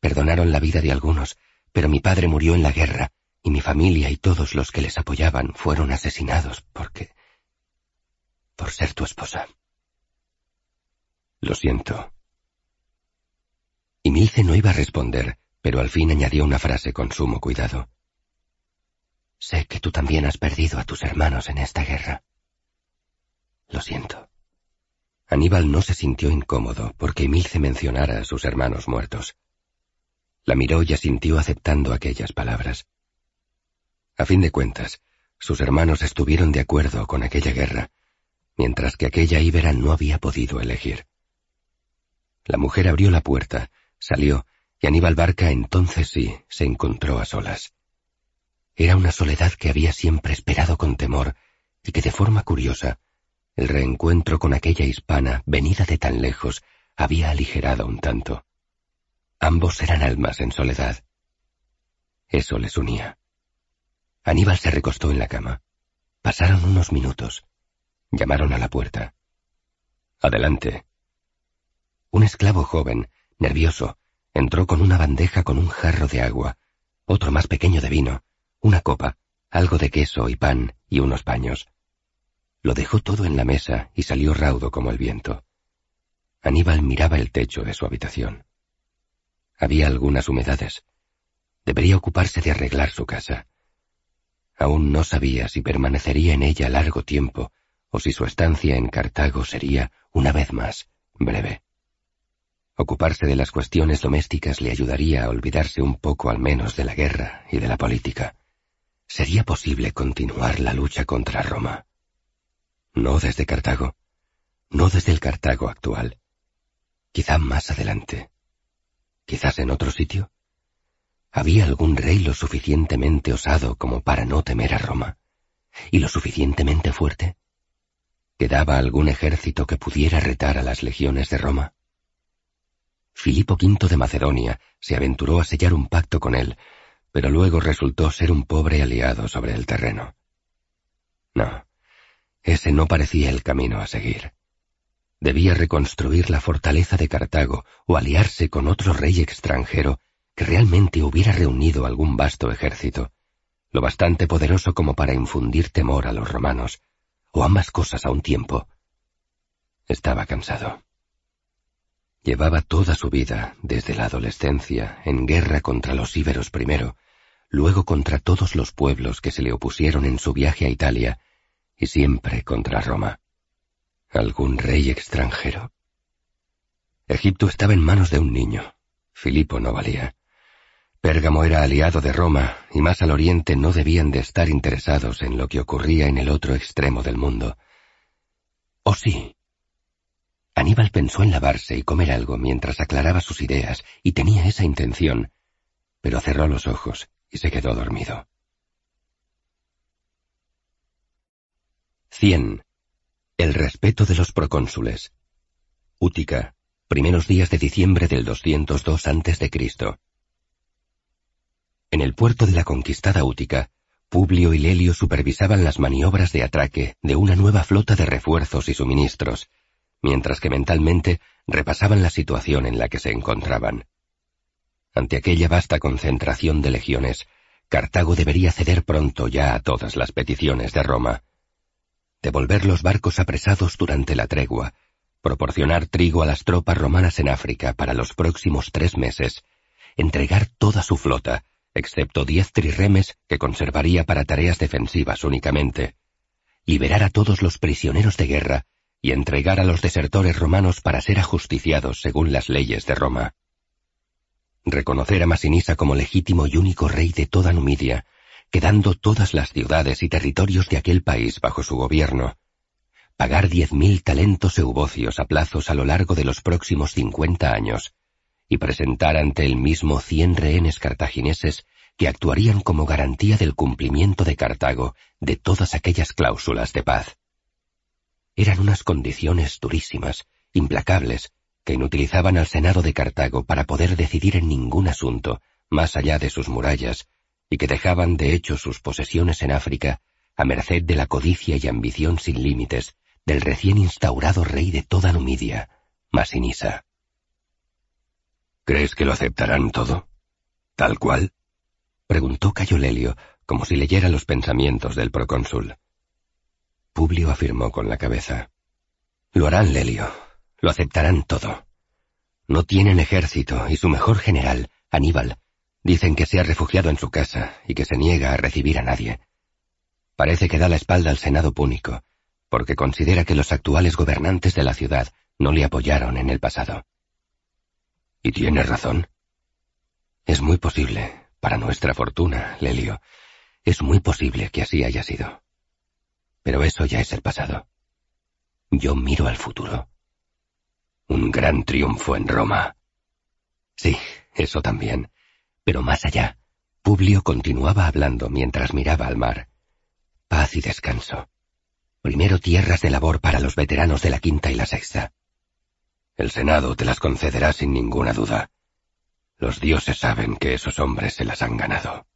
Perdonaron la vida de algunos, pero mi padre murió en la guerra, y mi familia y todos los que les apoyaban fueron asesinados porque... por ser tu esposa. Lo siento. Y Milce no iba a responder, pero al fin añadió una frase con sumo cuidado. Sé que tú también has perdido a tus hermanos en esta guerra. Lo siento. Aníbal no se sintió incómodo porque Emilce mencionara a sus hermanos muertos. La miró y asintió aceptando aquellas palabras. A fin de cuentas, sus hermanos estuvieron de acuerdo con aquella guerra, mientras que aquella íbera no había podido elegir. La mujer abrió la puerta, salió, y Aníbal Barca entonces sí se encontró a solas. Era una soledad que había siempre esperado con temor y que de forma curiosa el reencuentro con aquella hispana, venida de tan lejos, había aligerado un tanto. Ambos eran almas en soledad. Eso les unía. Aníbal se recostó en la cama. Pasaron unos minutos. Llamaron a la puerta. Adelante. Un esclavo joven, nervioso, entró con una bandeja con un jarro de agua, otro más pequeño de vino, una copa, algo de queso y pan y unos paños. Lo dejó todo en la mesa y salió raudo como el viento. Aníbal miraba el techo de su habitación. Había algunas humedades. Debería ocuparse de arreglar su casa. Aún no sabía si permanecería en ella largo tiempo o si su estancia en Cartago sería, una vez más, breve. Ocuparse de las cuestiones domésticas le ayudaría a olvidarse un poco al menos de la guerra y de la política. ¿Sería posible continuar la lucha contra Roma? No desde Cartago. No desde el Cartago actual. Quizá más adelante. Quizás en otro sitio. ¿Había algún rey lo suficientemente osado como para no temer a Roma? ¿Y lo suficientemente fuerte? ¿Quedaba algún ejército que pudiera retar a las legiones de Roma? Filipo V de Macedonia se aventuró a sellar un pacto con él, pero luego resultó ser un pobre aliado sobre el terreno. No, ese no parecía el camino a seguir. Debía reconstruir la fortaleza de Cartago o aliarse con otro rey extranjero que realmente hubiera reunido algún vasto ejército, lo bastante poderoso como para infundir temor a los romanos, o ambas cosas a un tiempo. Estaba cansado. Llevaba toda su vida, desde la adolescencia, en guerra contra los íberos primero, luego contra todos los pueblos que se le opusieron en su viaje a Italia, y siempre contra Roma. ¿Algún rey extranjero? Egipto estaba en manos de un niño. Filipo no valía. Pérgamo era aliado de Roma, y más al oriente no debían de estar interesados en lo que ocurría en el otro extremo del mundo. ¿O sí? Aníbal pensó en lavarse y comer algo mientras aclaraba sus ideas, y tenía esa intención, pero cerró los ojos y se quedó dormido. 100. El respeto de los procónsules. Útica, primeros días de diciembre del 202 a.C. En el puerto de la conquistada Útica, Publio y Lelio supervisaban las maniobras de atraque de una nueva flota de refuerzos y suministros, mientras que mentalmente repasaban la situación en la que se encontraban. Ante aquella vasta concentración de legiones, Cartago debería ceder pronto ya a todas las peticiones de Roma, devolver los barcos apresados durante la tregua, proporcionar trigo a las tropas romanas en África para los próximos tres meses, entregar toda su flota, excepto diez trirremes que conservaría para tareas defensivas únicamente, liberar a todos los prisioneros de guerra y entregar a los desertores romanos para ser ajusticiados según las leyes de Roma. reconocer a Masinisa como legítimo y único rey de toda Numidia, quedando todas las ciudades y territorios de aquel país bajo su gobierno, pagar diez mil talentos eubocios a plazos a lo largo de los próximos cincuenta años, y presentar ante el mismo cien rehenes cartagineses que actuarían como garantía del cumplimiento de Cartago de todas aquellas cláusulas de paz. Eran unas condiciones durísimas, implacables, que inutilizaban al Senado de Cartago para poder decidir en ningún asunto más allá de sus murallas, y que dejaban de hecho sus posesiones en África a merced de la codicia y ambición sin límites del recién instaurado rey de toda Numidia, Masinisa. ¿Crees que lo aceptarán todo? ¿Tal cual? preguntó Cayo Lelio, como si leyera los pensamientos del procónsul. Publio afirmó con la cabeza. Lo harán, Lelio, lo aceptarán todo. No tienen ejército y su mejor general, Aníbal, dicen que se ha refugiado en su casa y que se niega a recibir a nadie. Parece que da la espalda al Senado púnico, porque considera que los actuales gobernantes de la ciudad no le apoyaron en el pasado. ¿Y tiene razón? Es muy posible, para nuestra fortuna, Lelio, es muy posible que así haya sido. Pero eso ya es el pasado. Yo miro al futuro. Un gran triunfo en Roma. Sí, eso también. Pero más allá, Publio continuaba hablando mientras miraba al mar. Paz y descanso. Primero tierras de labor para los veteranos de la quinta y la sexta. El Senado te las concederá sin ninguna duda. Los dioses saben que esos hombres se las han ganado.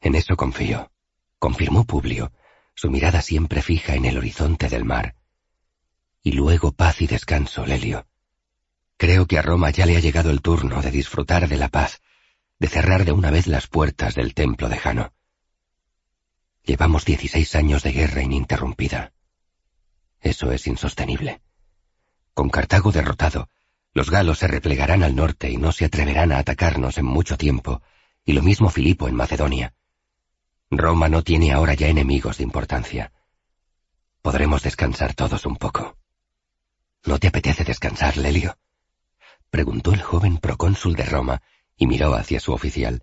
En eso confío, confirmó Publio, su mirada siempre fija en el horizonte del mar, y luego paz y descanso, Lelio. Creo que a Roma ya le ha llegado el turno de disfrutar de la paz, de cerrar de una vez las puertas del templo de Jano. Llevamos dieciséis años de guerra ininterrumpida. Eso es insostenible. Con Cartago derrotado, los galos se replegarán al norte y no se atreverán a atacarnos en mucho tiempo, y lo mismo Filipo en Macedonia. Roma no tiene ahora ya enemigos de importancia. Podremos descansar todos un poco. ¿No te apetece descansar, Lelio? preguntó el joven procónsul de Roma y miró hacia su oficial.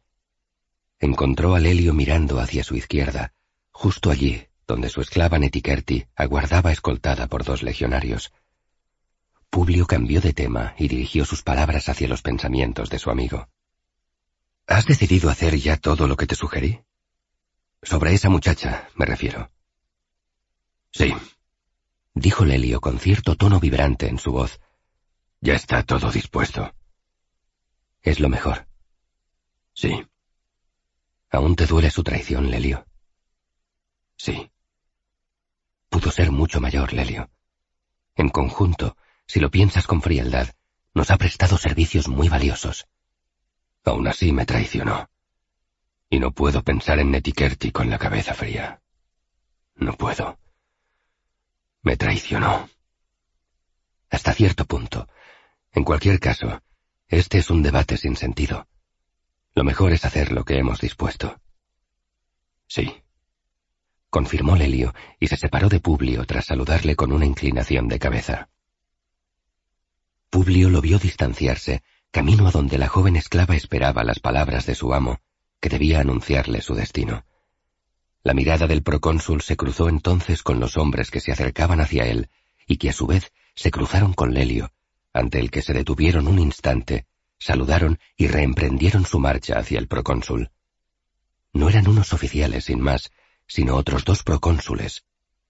Encontró a Lelio mirando hacia su izquierda, justo allí donde su esclava Netikerti aguardaba escoltada por dos legionarios. Publio cambió de tema y dirigió sus palabras hacia los pensamientos de su amigo. ¿Has decidido hacer ya todo lo que te sugerí? Sobre esa muchacha, me refiero. Sí, dijo Lelio con cierto tono vibrante en su voz. Ya está todo dispuesto. Es lo mejor. Sí. ¿Aún te duele su traición, Lelio? Sí. Pudo ser mucho mayor, Lelio. En conjunto, si lo piensas con frialdad, nos ha prestado servicios muy valiosos. Aún así me traicionó. Y no puedo pensar en Netikerti con la cabeza fría. No puedo. Me traicionó. Hasta cierto punto. En cualquier caso, este es un debate sin sentido. Lo mejor es hacer lo que hemos dispuesto. Sí. Confirmó Lelio y se separó de Publio tras saludarle con una inclinación de cabeza. Publio lo vio distanciarse, camino a donde la joven esclava esperaba las palabras de su amo, que debía anunciarle su destino. La mirada del procónsul se cruzó entonces con los hombres que se acercaban hacia él y que a su vez se cruzaron con Lelio, ante el que se detuvieron un instante, saludaron y reemprendieron su marcha hacia el procónsul. No eran unos oficiales sin más, sino otros dos procónsules,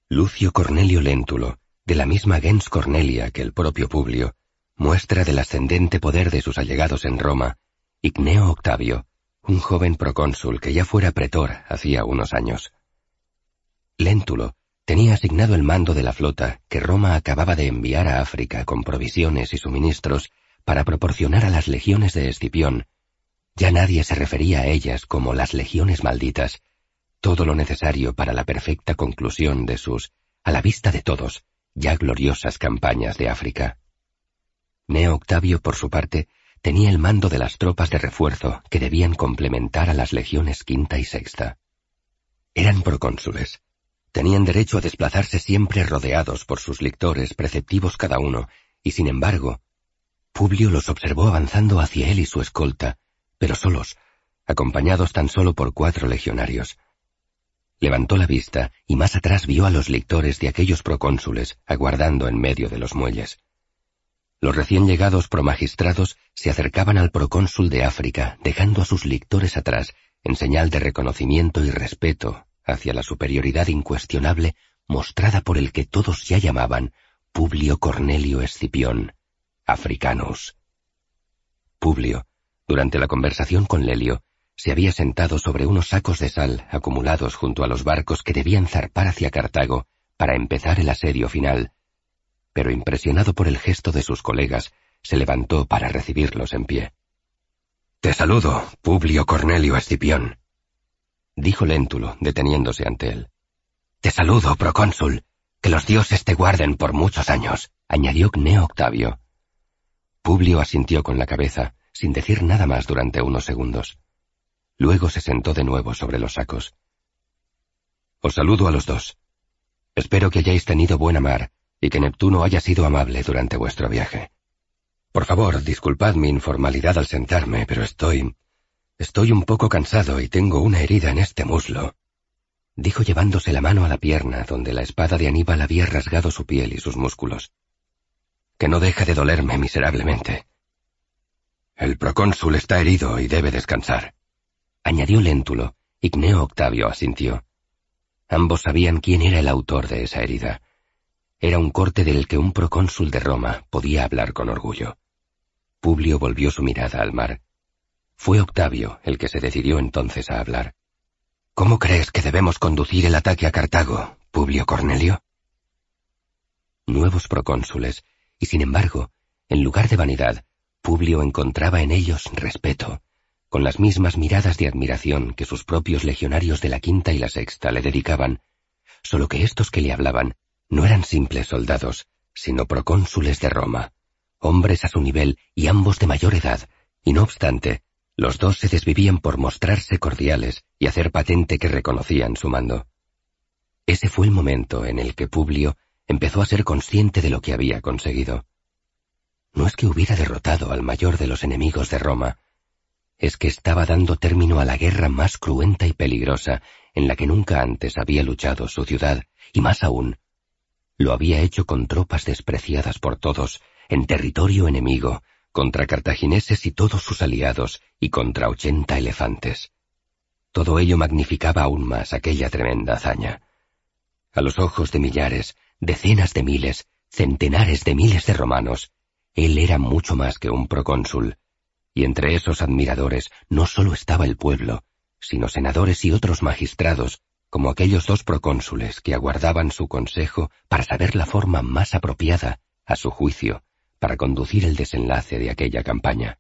Lucio Cornelio Léntulo, de la misma gens Cornelia que el propio Publio, muestra del ascendente poder de sus allegados en Roma, Igneo Octavio, un joven procónsul que ya fuera pretor hacía unos años. Léntulo tenía asignado el mando de la flota que Roma acababa de enviar a África con provisiones y suministros para proporcionar a las legiones de Escipión. Ya nadie se refería a ellas como las legiones malditas, todo lo necesario para la perfecta conclusión de sus, a la vista de todos, ya gloriosas campañas de África. Neo Octavio, por su parte, tenía el mando de las tropas de refuerzo que debían complementar a las legiones quinta y sexta. Eran procónsules. Tenían derecho a desplazarse siempre rodeados por sus lictores preceptivos cada uno, y sin embargo, Publio los observó avanzando hacia él y su escolta, pero solos, acompañados tan solo por cuatro legionarios. Levantó la vista y más atrás vio a los lictores de aquellos procónsules aguardando en medio de los muelles. Los recién llegados promagistrados se acercaban al procónsul de África, dejando a sus lictores atrás, en señal de reconocimiento y respeto hacia la superioridad incuestionable mostrada por el que todos ya llamaban Publio Cornelio Escipión, Africanus. Publio, durante la conversación con Lelio, se había sentado sobre unos sacos de sal acumulados junto a los barcos que debían zarpar hacia Cartago para empezar el asedio final, pero impresionado por el gesto de sus colegas, se levantó para recibirlos en pie. Te saludo, Publio Cornelio Escipión, dijo Léntulo, deteniéndose ante él. Te saludo, procónsul. Que los dioses te guarden por muchos años, añadió Cneo Octavio. Publio asintió con la cabeza, sin decir nada más durante unos segundos. Luego se sentó de nuevo sobre los sacos. Os saludo a los dos. Espero que hayáis tenido buena mar y que Neptuno haya sido amable durante vuestro viaje. Por favor, disculpad mi informalidad al sentarme, pero estoy... estoy un poco cansado y tengo una herida en este muslo, dijo llevándose la mano a la pierna donde la espada de Aníbal había rasgado su piel y sus músculos. Que no deja de dolerme miserablemente. El procónsul está herido y debe descansar añadió Léntulo, y Cneo Octavio asintió. Ambos sabían quién era el autor de esa herida. Era un corte del que un procónsul de Roma podía hablar con orgullo. Publio volvió su mirada al mar. Fue Octavio el que se decidió entonces a hablar. ¿Cómo crees que debemos conducir el ataque a Cartago, Publio Cornelio? Nuevos procónsules, y sin embargo, en lugar de vanidad, Publio encontraba en ellos respeto, con las mismas miradas de admiración que sus propios legionarios de la quinta y la sexta le dedicaban, solo que estos que le hablaban no eran simples soldados, sino procónsules de Roma, hombres a su nivel y ambos de mayor edad, y no obstante, los dos se desvivían por mostrarse cordiales y hacer patente que reconocían su mando. Ese fue el momento en el que Publio empezó a ser consciente de lo que había conseguido. No es que hubiera derrotado al mayor de los enemigos de Roma, es que estaba dando término a la guerra más cruenta y peligrosa en la que nunca antes había luchado su ciudad, y más aún, lo había hecho con tropas despreciadas por todos, en territorio enemigo, contra cartagineses y todos sus aliados, y contra ochenta elefantes. Todo ello magnificaba aún más aquella tremenda hazaña. A los ojos de millares, decenas de miles, centenares de miles de romanos, él era mucho más que un procónsul, y entre esos admiradores no solo estaba el pueblo, sino senadores y otros magistrados, como aquellos dos procónsules que aguardaban su consejo para saber la forma más apropiada, a su juicio, para conducir el desenlace de aquella campaña.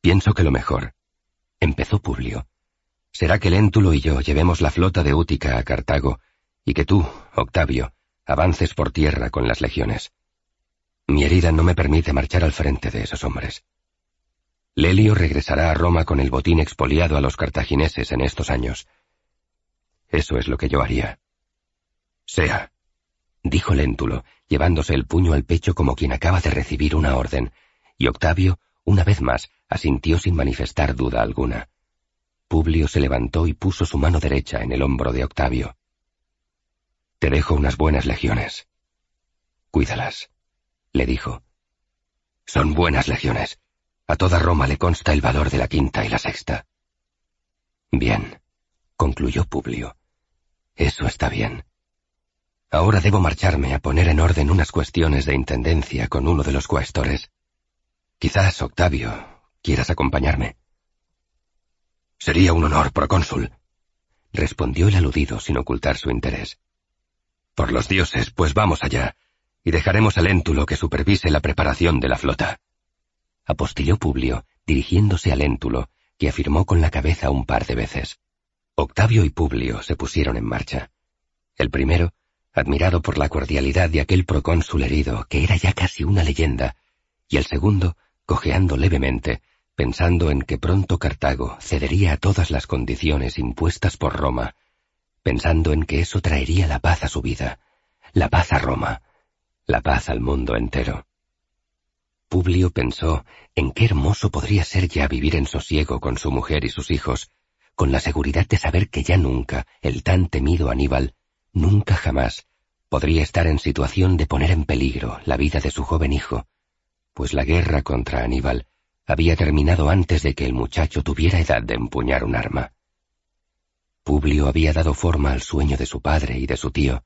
Pienso que lo mejor, empezó Publio, será que Léntulo y yo llevemos la flota de Útica a Cartago, y que tú, Octavio, avances por tierra con las legiones. Mi herida no me permite marchar al frente de esos hombres. Lelio regresará a Roma con el botín expoliado a los cartagineses en estos años. Eso es lo que yo haría. Sea, dijo Léntulo, llevándose el puño al pecho como quien acaba de recibir una orden, y Octavio, una vez más, asintió sin manifestar duda alguna. Publio se levantó y puso su mano derecha en el hombro de Octavio. Te dejo unas buenas legiones. Cuídalas, le dijo. Son buenas legiones, a toda Roma le consta el valor de la quinta y la sexta. Bien, concluyó Publio. Eso está bien. Ahora debo marcharme a poner en orden unas cuestiones de intendencia con uno de los cuestores. Quizás, Octavio, quieras acompañarme. Sería un honor, procónsul, respondió el aludido sin ocultar su interés. Por los dioses, pues vamos allá, y dejaremos al Éntulo que supervise la preparación de la flota apostilló Publio, dirigiéndose al Éntulo, que afirmó con la cabeza un par de veces. Octavio y Publio se pusieron en marcha. El primero, admirado por la cordialidad de aquel procónsul herido, que era ya casi una leyenda, y el segundo, cojeando levemente, pensando en que pronto Cartago cedería a todas las condiciones impuestas por Roma, pensando en que eso traería la paz a su vida, la paz a Roma, la paz al mundo entero. Publio pensó en qué hermoso podría ser ya vivir en sosiego con su mujer y sus hijos, con la seguridad de saber que ya nunca el tan temido Aníbal, nunca jamás, podría estar en situación de poner en peligro la vida de su joven hijo, pues la guerra contra Aníbal había terminado antes de que el muchacho tuviera edad de empuñar un arma. Publio había dado forma al sueño de su padre y de su tío,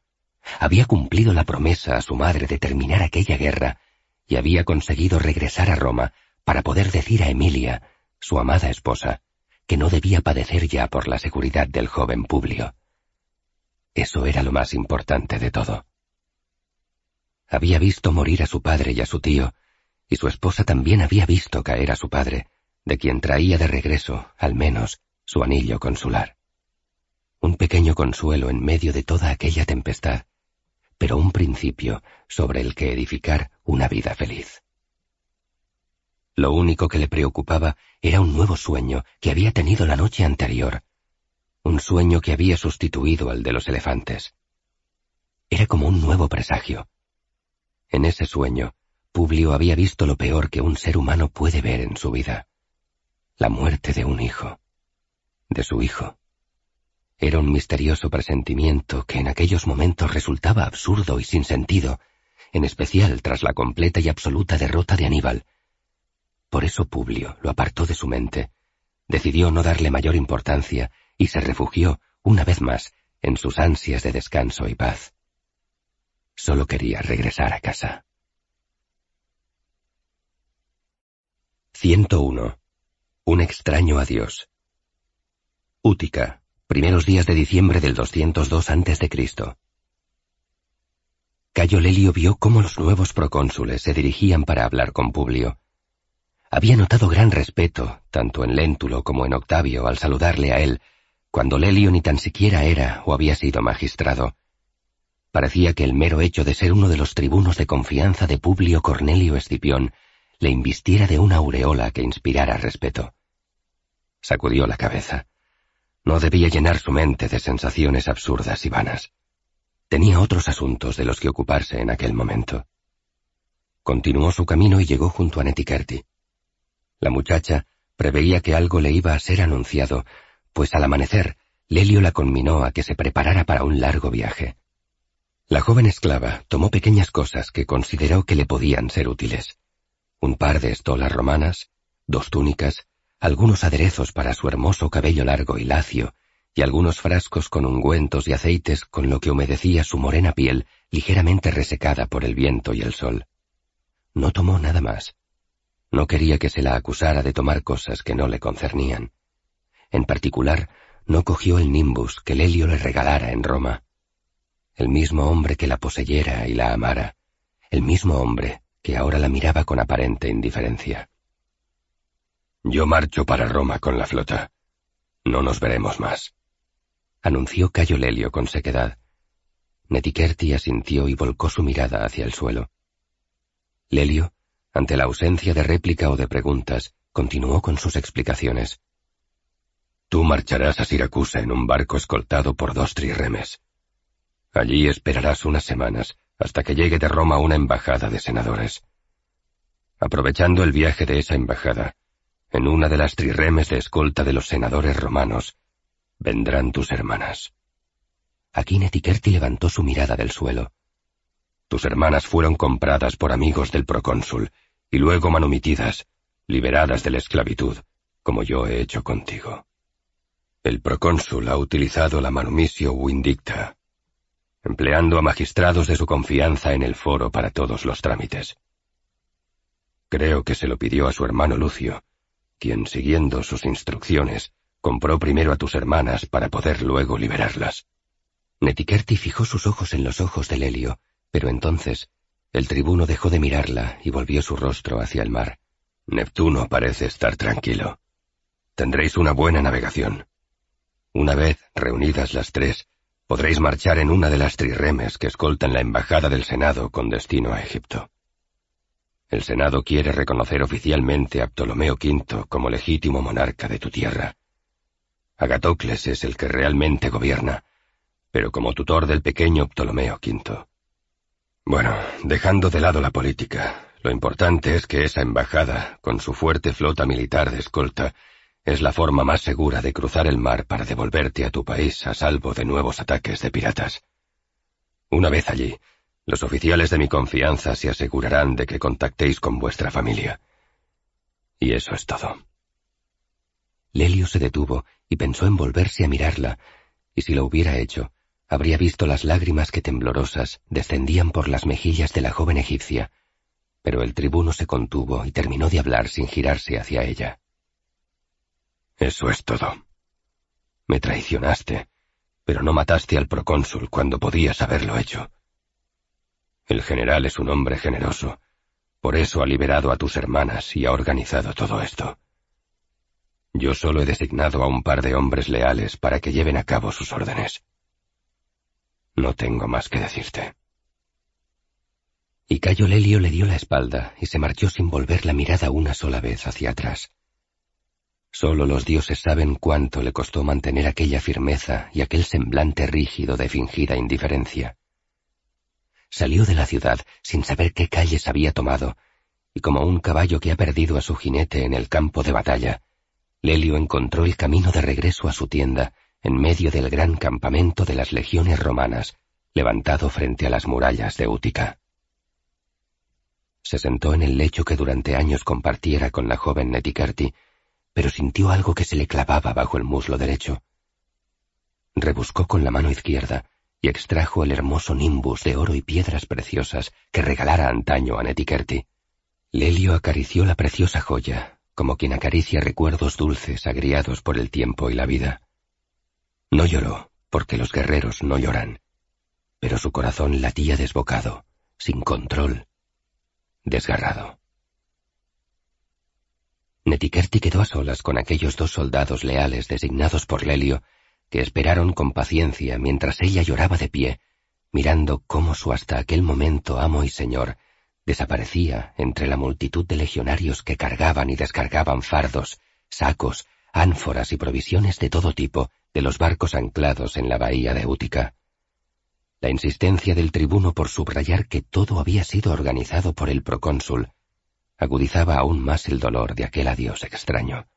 había cumplido la promesa a su madre de terminar aquella guerra y había conseguido regresar a Roma para poder decir a Emilia, su amada esposa, que no debía padecer ya por la seguridad del joven Publio. Eso era lo más importante de todo. Había visto morir a su padre y a su tío, y su esposa también había visto caer a su padre, de quien traía de regreso, al menos, su anillo consular. Un pequeño consuelo en medio de toda aquella tempestad, pero un principio sobre el que edificar una vida feliz. Lo único que le preocupaba era un nuevo sueño que había tenido la noche anterior, un sueño que había sustituido al de los elefantes. Era como un nuevo presagio. En ese sueño, Publio había visto lo peor que un ser humano puede ver en su vida. La muerte de un hijo. De su hijo. Era un misterioso presentimiento que en aquellos momentos resultaba absurdo y sin sentido, en especial tras la completa y absoluta derrota de Aníbal. Por eso Publio lo apartó de su mente, decidió no darle mayor importancia y se refugió, una vez más, en sus ansias de descanso y paz. Solo quería regresar a casa. 101. Un extraño adiós. Útica, primeros días de diciembre del 202 a.C. Cayo Lelio vio cómo los nuevos procónsules se dirigían para hablar con Publio. Había notado gran respeto, tanto en Léntulo como en Octavio, al saludarle a él, cuando Lelio ni tan siquiera era o había sido magistrado. Parecía que el mero hecho de ser uno de los tribunos de confianza de Publio Cornelio Escipión le invistiera de una aureola que inspirara respeto. Sacudió la cabeza. No debía llenar su mente de sensaciones absurdas y vanas. Tenía otros asuntos de los que ocuparse en aquel momento. Continuó su camino y llegó junto a Netikerti. La muchacha preveía que algo le iba a ser anunciado, pues al amanecer Lelio la conminó a que se preparara para un largo viaje. La joven esclava tomó pequeñas cosas que consideró que le podían ser útiles. Un par de estolas romanas, dos túnicas, algunos aderezos para su hermoso cabello largo y lacio, y algunos frascos con ungüentos y aceites con lo que humedecía su morena piel ligeramente resecada por el viento y el sol. No tomó nada más. No quería que se la acusara de tomar cosas que no le concernían. En particular, no cogió el nimbus que Lelio le regalara en Roma. El mismo hombre que la poseyera y la amara, el mismo hombre que ahora la miraba con aparente indiferencia. Yo marcho para Roma con la flota. No nos veremos más. Anunció Cayo Lelio con sequedad. Netikerti asintió y volcó su mirada hacia el suelo. Lelio, ante la ausencia de réplica o de preguntas, continuó con sus explicaciones. Tú marcharás a Siracusa en un barco escoltado por dos trirremes. Allí esperarás unas semanas hasta que llegue de Roma una embajada de senadores. Aprovechando el viaje de esa embajada, en una de las trirremes de escolta de los senadores romanos, vendrán tus hermanas. Aquí Netikerti levantó su mirada del suelo. Tus hermanas fueron compradas por amigos del procónsul y luego manumitidas, liberadas de la esclavitud, como yo he hecho contigo. El procónsul ha utilizado la manumisio Windicta, empleando a magistrados de su confianza en el foro para todos los trámites. Creo que se lo pidió a su hermano Lucio, quien, siguiendo sus instrucciones, compró primero a tus hermanas para poder luego liberarlas. Netikerti fijó sus ojos en los ojos de Lelio, pero entonces el tribuno dejó de mirarla y volvió su rostro hacia el mar. Neptuno parece estar tranquilo. Tendréis una buena navegación. Una vez reunidas las tres, podréis marchar en una de las trirremes que escoltan la embajada del Senado con destino a Egipto. El Senado quiere reconocer oficialmente a Ptolomeo V como legítimo monarca de tu tierra. Agatocles es el que realmente gobierna, pero como tutor del pequeño Ptolomeo V. Bueno, dejando de lado la política, lo importante es que esa embajada, con su fuerte flota militar de escolta, es la forma más segura de cruzar el mar para devolverte a tu país a salvo de nuevos ataques de piratas. Una vez allí, los oficiales de mi confianza se asegurarán de que contactéis con vuestra familia. Y eso es todo. Lelio se detuvo y pensó en volverse a mirarla, y si lo hubiera hecho, habría visto las lágrimas que temblorosas descendían por las mejillas de la joven egipcia, pero el tribuno se contuvo y terminó de hablar sin girarse hacia ella. Eso es todo. Me traicionaste, pero no mataste al procónsul cuando podías haberlo hecho. El general es un hombre generoso, por eso ha liberado a tus hermanas y ha organizado todo esto. Yo solo he designado a un par de hombres leales para que lleven a cabo sus órdenes. No tengo más que decirte. Y Cayo Lelio le dio la espalda y se marchó sin volver la mirada una sola vez hacia atrás. Solo los dioses saben cuánto le costó mantener aquella firmeza y aquel semblante rígido de fingida indiferencia. Salió de la ciudad sin saber qué calles había tomado, y como un caballo que ha perdido a su jinete en el campo de batalla, Lelio encontró el camino de regreso a su tienda en medio del gran campamento de las legiones romanas, levantado frente a las murallas de Útica. Se sentó en el lecho que durante años compartiera con la joven Neticarti pero sintió algo que se le clavaba bajo el muslo derecho. Rebuscó con la mano izquierda y extrajo el hermoso nimbus de oro y piedras preciosas que regalara antaño a Netikerti. Lelio acarició la preciosa joya, como quien acaricia recuerdos dulces agriados por el tiempo y la vida. No lloró, porque los guerreros no lloran, pero su corazón latía desbocado, sin control, desgarrado. Netikerti quedó a solas con aquellos dos soldados leales designados por Lelio, que esperaron con paciencia mientras ella lloraba de pie, mirando cómo su hasta aquel momento amo y señor desaparecía entre la multitud de legionarios que cargaban y descargaban fardos, sacos, ánforas y provisiones de todo tipo de los barcos anclados en la bahía de Útica. La insistencia del tribuno por subrayar que todo había sido organizado por el procónsul agudizaba aún más el dolor de aquel adiós extraño.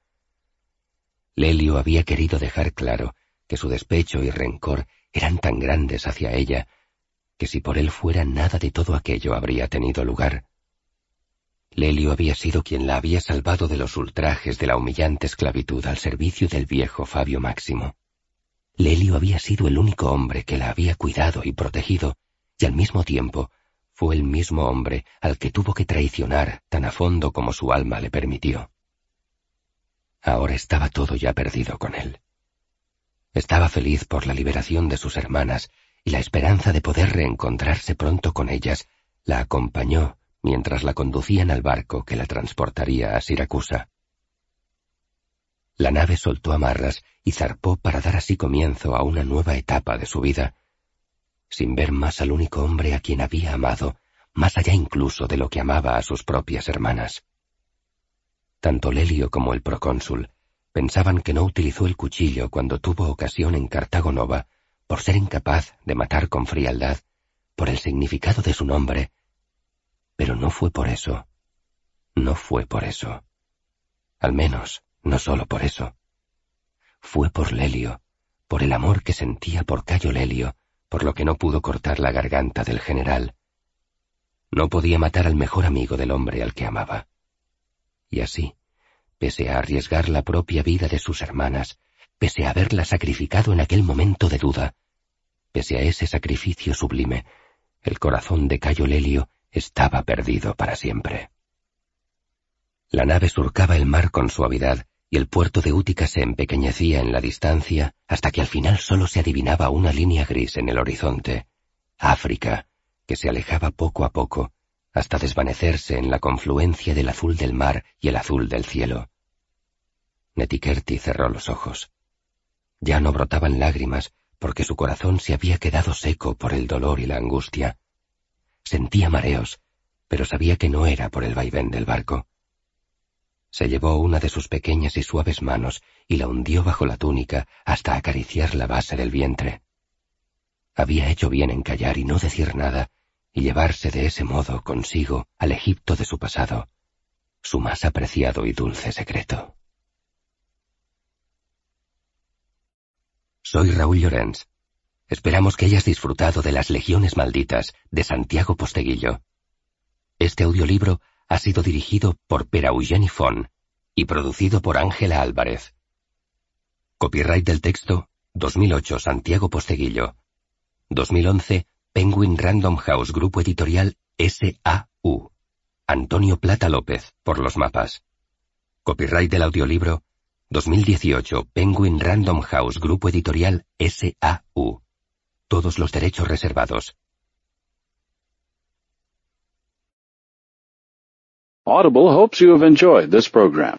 Lelio había querido dejar claro que su despecho y rencor eran tan grandes hacia ella que si por él fuera nada de todo aquello habría tenido lugar. Lelio había sido quien la había salvado de los ultrajes de la humillante esclavitud al servicio del viejo Fabio Máximo. Lelio había sido el único hombre que la había cuidado y protegido, y al mismo tiempo fue el mismo hombre al que tuvo que traicionar tan a fondo como su alma le permitió. Ahora estaba todo ya perdido con él. Estaba feliz por la liberación de sus hermanas y la esperanza de poder reencontrarse pronto con ellas la acompañó mientras la conducían al barco que la transportaría a Siracusa. La nave soltó amarras y zarpó para dar así comienzo a una nueva etapa de su vida, sin ver más al único hombre a quien había amado, más allá incluso de lo que amaba a sus propias hermanas. Tanto Lelio como el procónsul pensaban que no utilizó el cuchillo cuando tuvo ocasión en Cartago Nova por ser incapaz de matar con frialdad, por el significado de su nombre. Pero no fue por eso. No fue por eso. Al menos, no solo por eso. Fue por Lelio, por el amor que sentía por Cayo Lelio, por lo que no pudo cortar la garganta del general. No podía matar al mejor amigo del hombre al que amaba. Y así, pese a arriesgar la propia vida de sus hermanas, pese a haberla sacrificado en aquel momento de duda, pese a ese sacrificio sublime, el corazón de Cayo Lelio estaba perdido para siempre. La nave surcaba el mar con suavidad y el puerto de Útica se empequeñecía en la distancia hasta que al final solo se adivinaba una línea gris en el horizonte, África, que se alejaba poco a poco hasta desvanecerse en la confluencia del azul del mar y el azul del cielo. Netikerti cerró los ojos. Ya no brotaban lágrimas porque su corazón se había quedado seco por el dolor y la angustia. Sentía mareos, pero sabía que no era por el vaivén del barco. Se llevó una de sus pequeñas y suaves manos y la hundió bajo la túnica hasta acariciar la base del vientre. Había hecho bien en callar y no decir nada, y llevarse de ese modo consigo al Egipto de su pasado, su más apreciado y dulce secreto. Soy Raúl Llorens. Esperamos que hayas disfrutado de las Legiones Malditas de Santiago Posteguillo. Este audiolibro ha sido dirigido por Pera Eugeni Fon y producido por Ángela Álvarez. Copyright del texto 2008 Santiago Posteguillo. 2011 Penguin Random House Grupo Editorial S.A.U. Antonio Plata López, por los mapas. Copyright del audiolibro 2018 Penguin Random House Grupo Editorial S.A.U. Todos los derechos reservados. Audible hopes you have enjoyed this program.